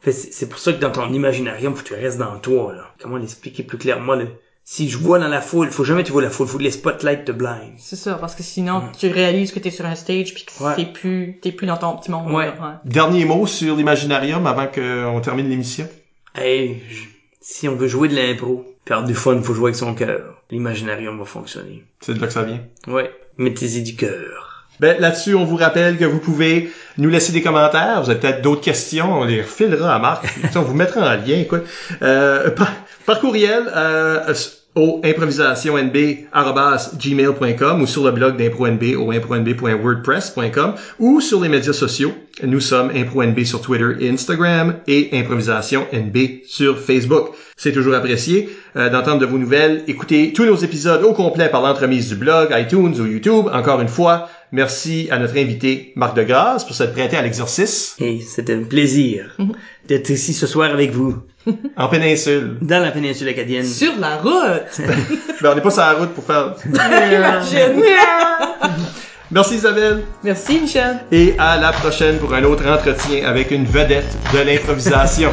[SPEAKER 4] Fait, c'est, pour ça que dans ton imaginarium, faut que tu restes dans toi. Là. Comment l'expliquer plus clairement là? Si je vois dans la foule, faut jamais que tu vois la foule, faut que les spotlights te blind.
[SPEAKER 3] C'est ça, parce que sinon, tu réalises que t'es sur un stage puis que
[SPEAKER 4] Ouais.
[SPEAKER 3] t'es plus, t'es plus dans ton petit monde.
[SPEAKER 4] Ouais.
[SPEAKER 3] là,
[SPEAKER 2] Dernier mot sur l'imaginarium avant qu'on termine l'émission.
[SPEAKER 4] Hey, je- Si on veut jouer de l'impro, faire du fun, faut jouer avec son cœur. L'imaginarium va fonctionner.
[SPEAKER 2] C'est de là que ça vient.
[SPEAKER 4] Ouais, mettez-y du cœur.
[SPEAKER 2] Ben, là-dessus, on vous rappelle que vous pouvez nous laisser des commentaires. Vous avez peut-être d'autres questions. On les refilera à Marc. (laughs) on vous mettra en lien, quoi. Euh, par, par courriel, euh, au improvisationnb.gmail.com ou sur le blog d'ImproNB au impronb.wordpress.com ou sur les médias sociaux. Nous sommes ImproNB sur Twitter et Instagram et Improvisation NB sur Facebook. C'est toujours apprécié euh, d'entendre de vos nouvelles. Écoutez tous nos épisodes au complet par l'entremise du blog, iTunes ou YouTube. Encore une fois, merci à notre invité Marc Degrasse pour s'être prêté à l'exercice.
[SPEAKER 4] Et c'était un plaisir (laughs) d'être ici ce soir avec vous, (laughs)
[SPEAKER 2] En péninsule.
[SPEAKER 4] dans la péninsule acadienne.
[SPEAKER 3] Sur la route! (laughs)
[SPEAKER 2] Ben, on n'est pas sur la route pour faire...
[SPEAKER 3] Imagine.
[SPEAKER 2] Merci Isabelle.
[SPEAKER 3] Merci, Michel.
[SPEAKER 2] Et à la prochaine pour un autre entretien avec une vedette de l'improvisation.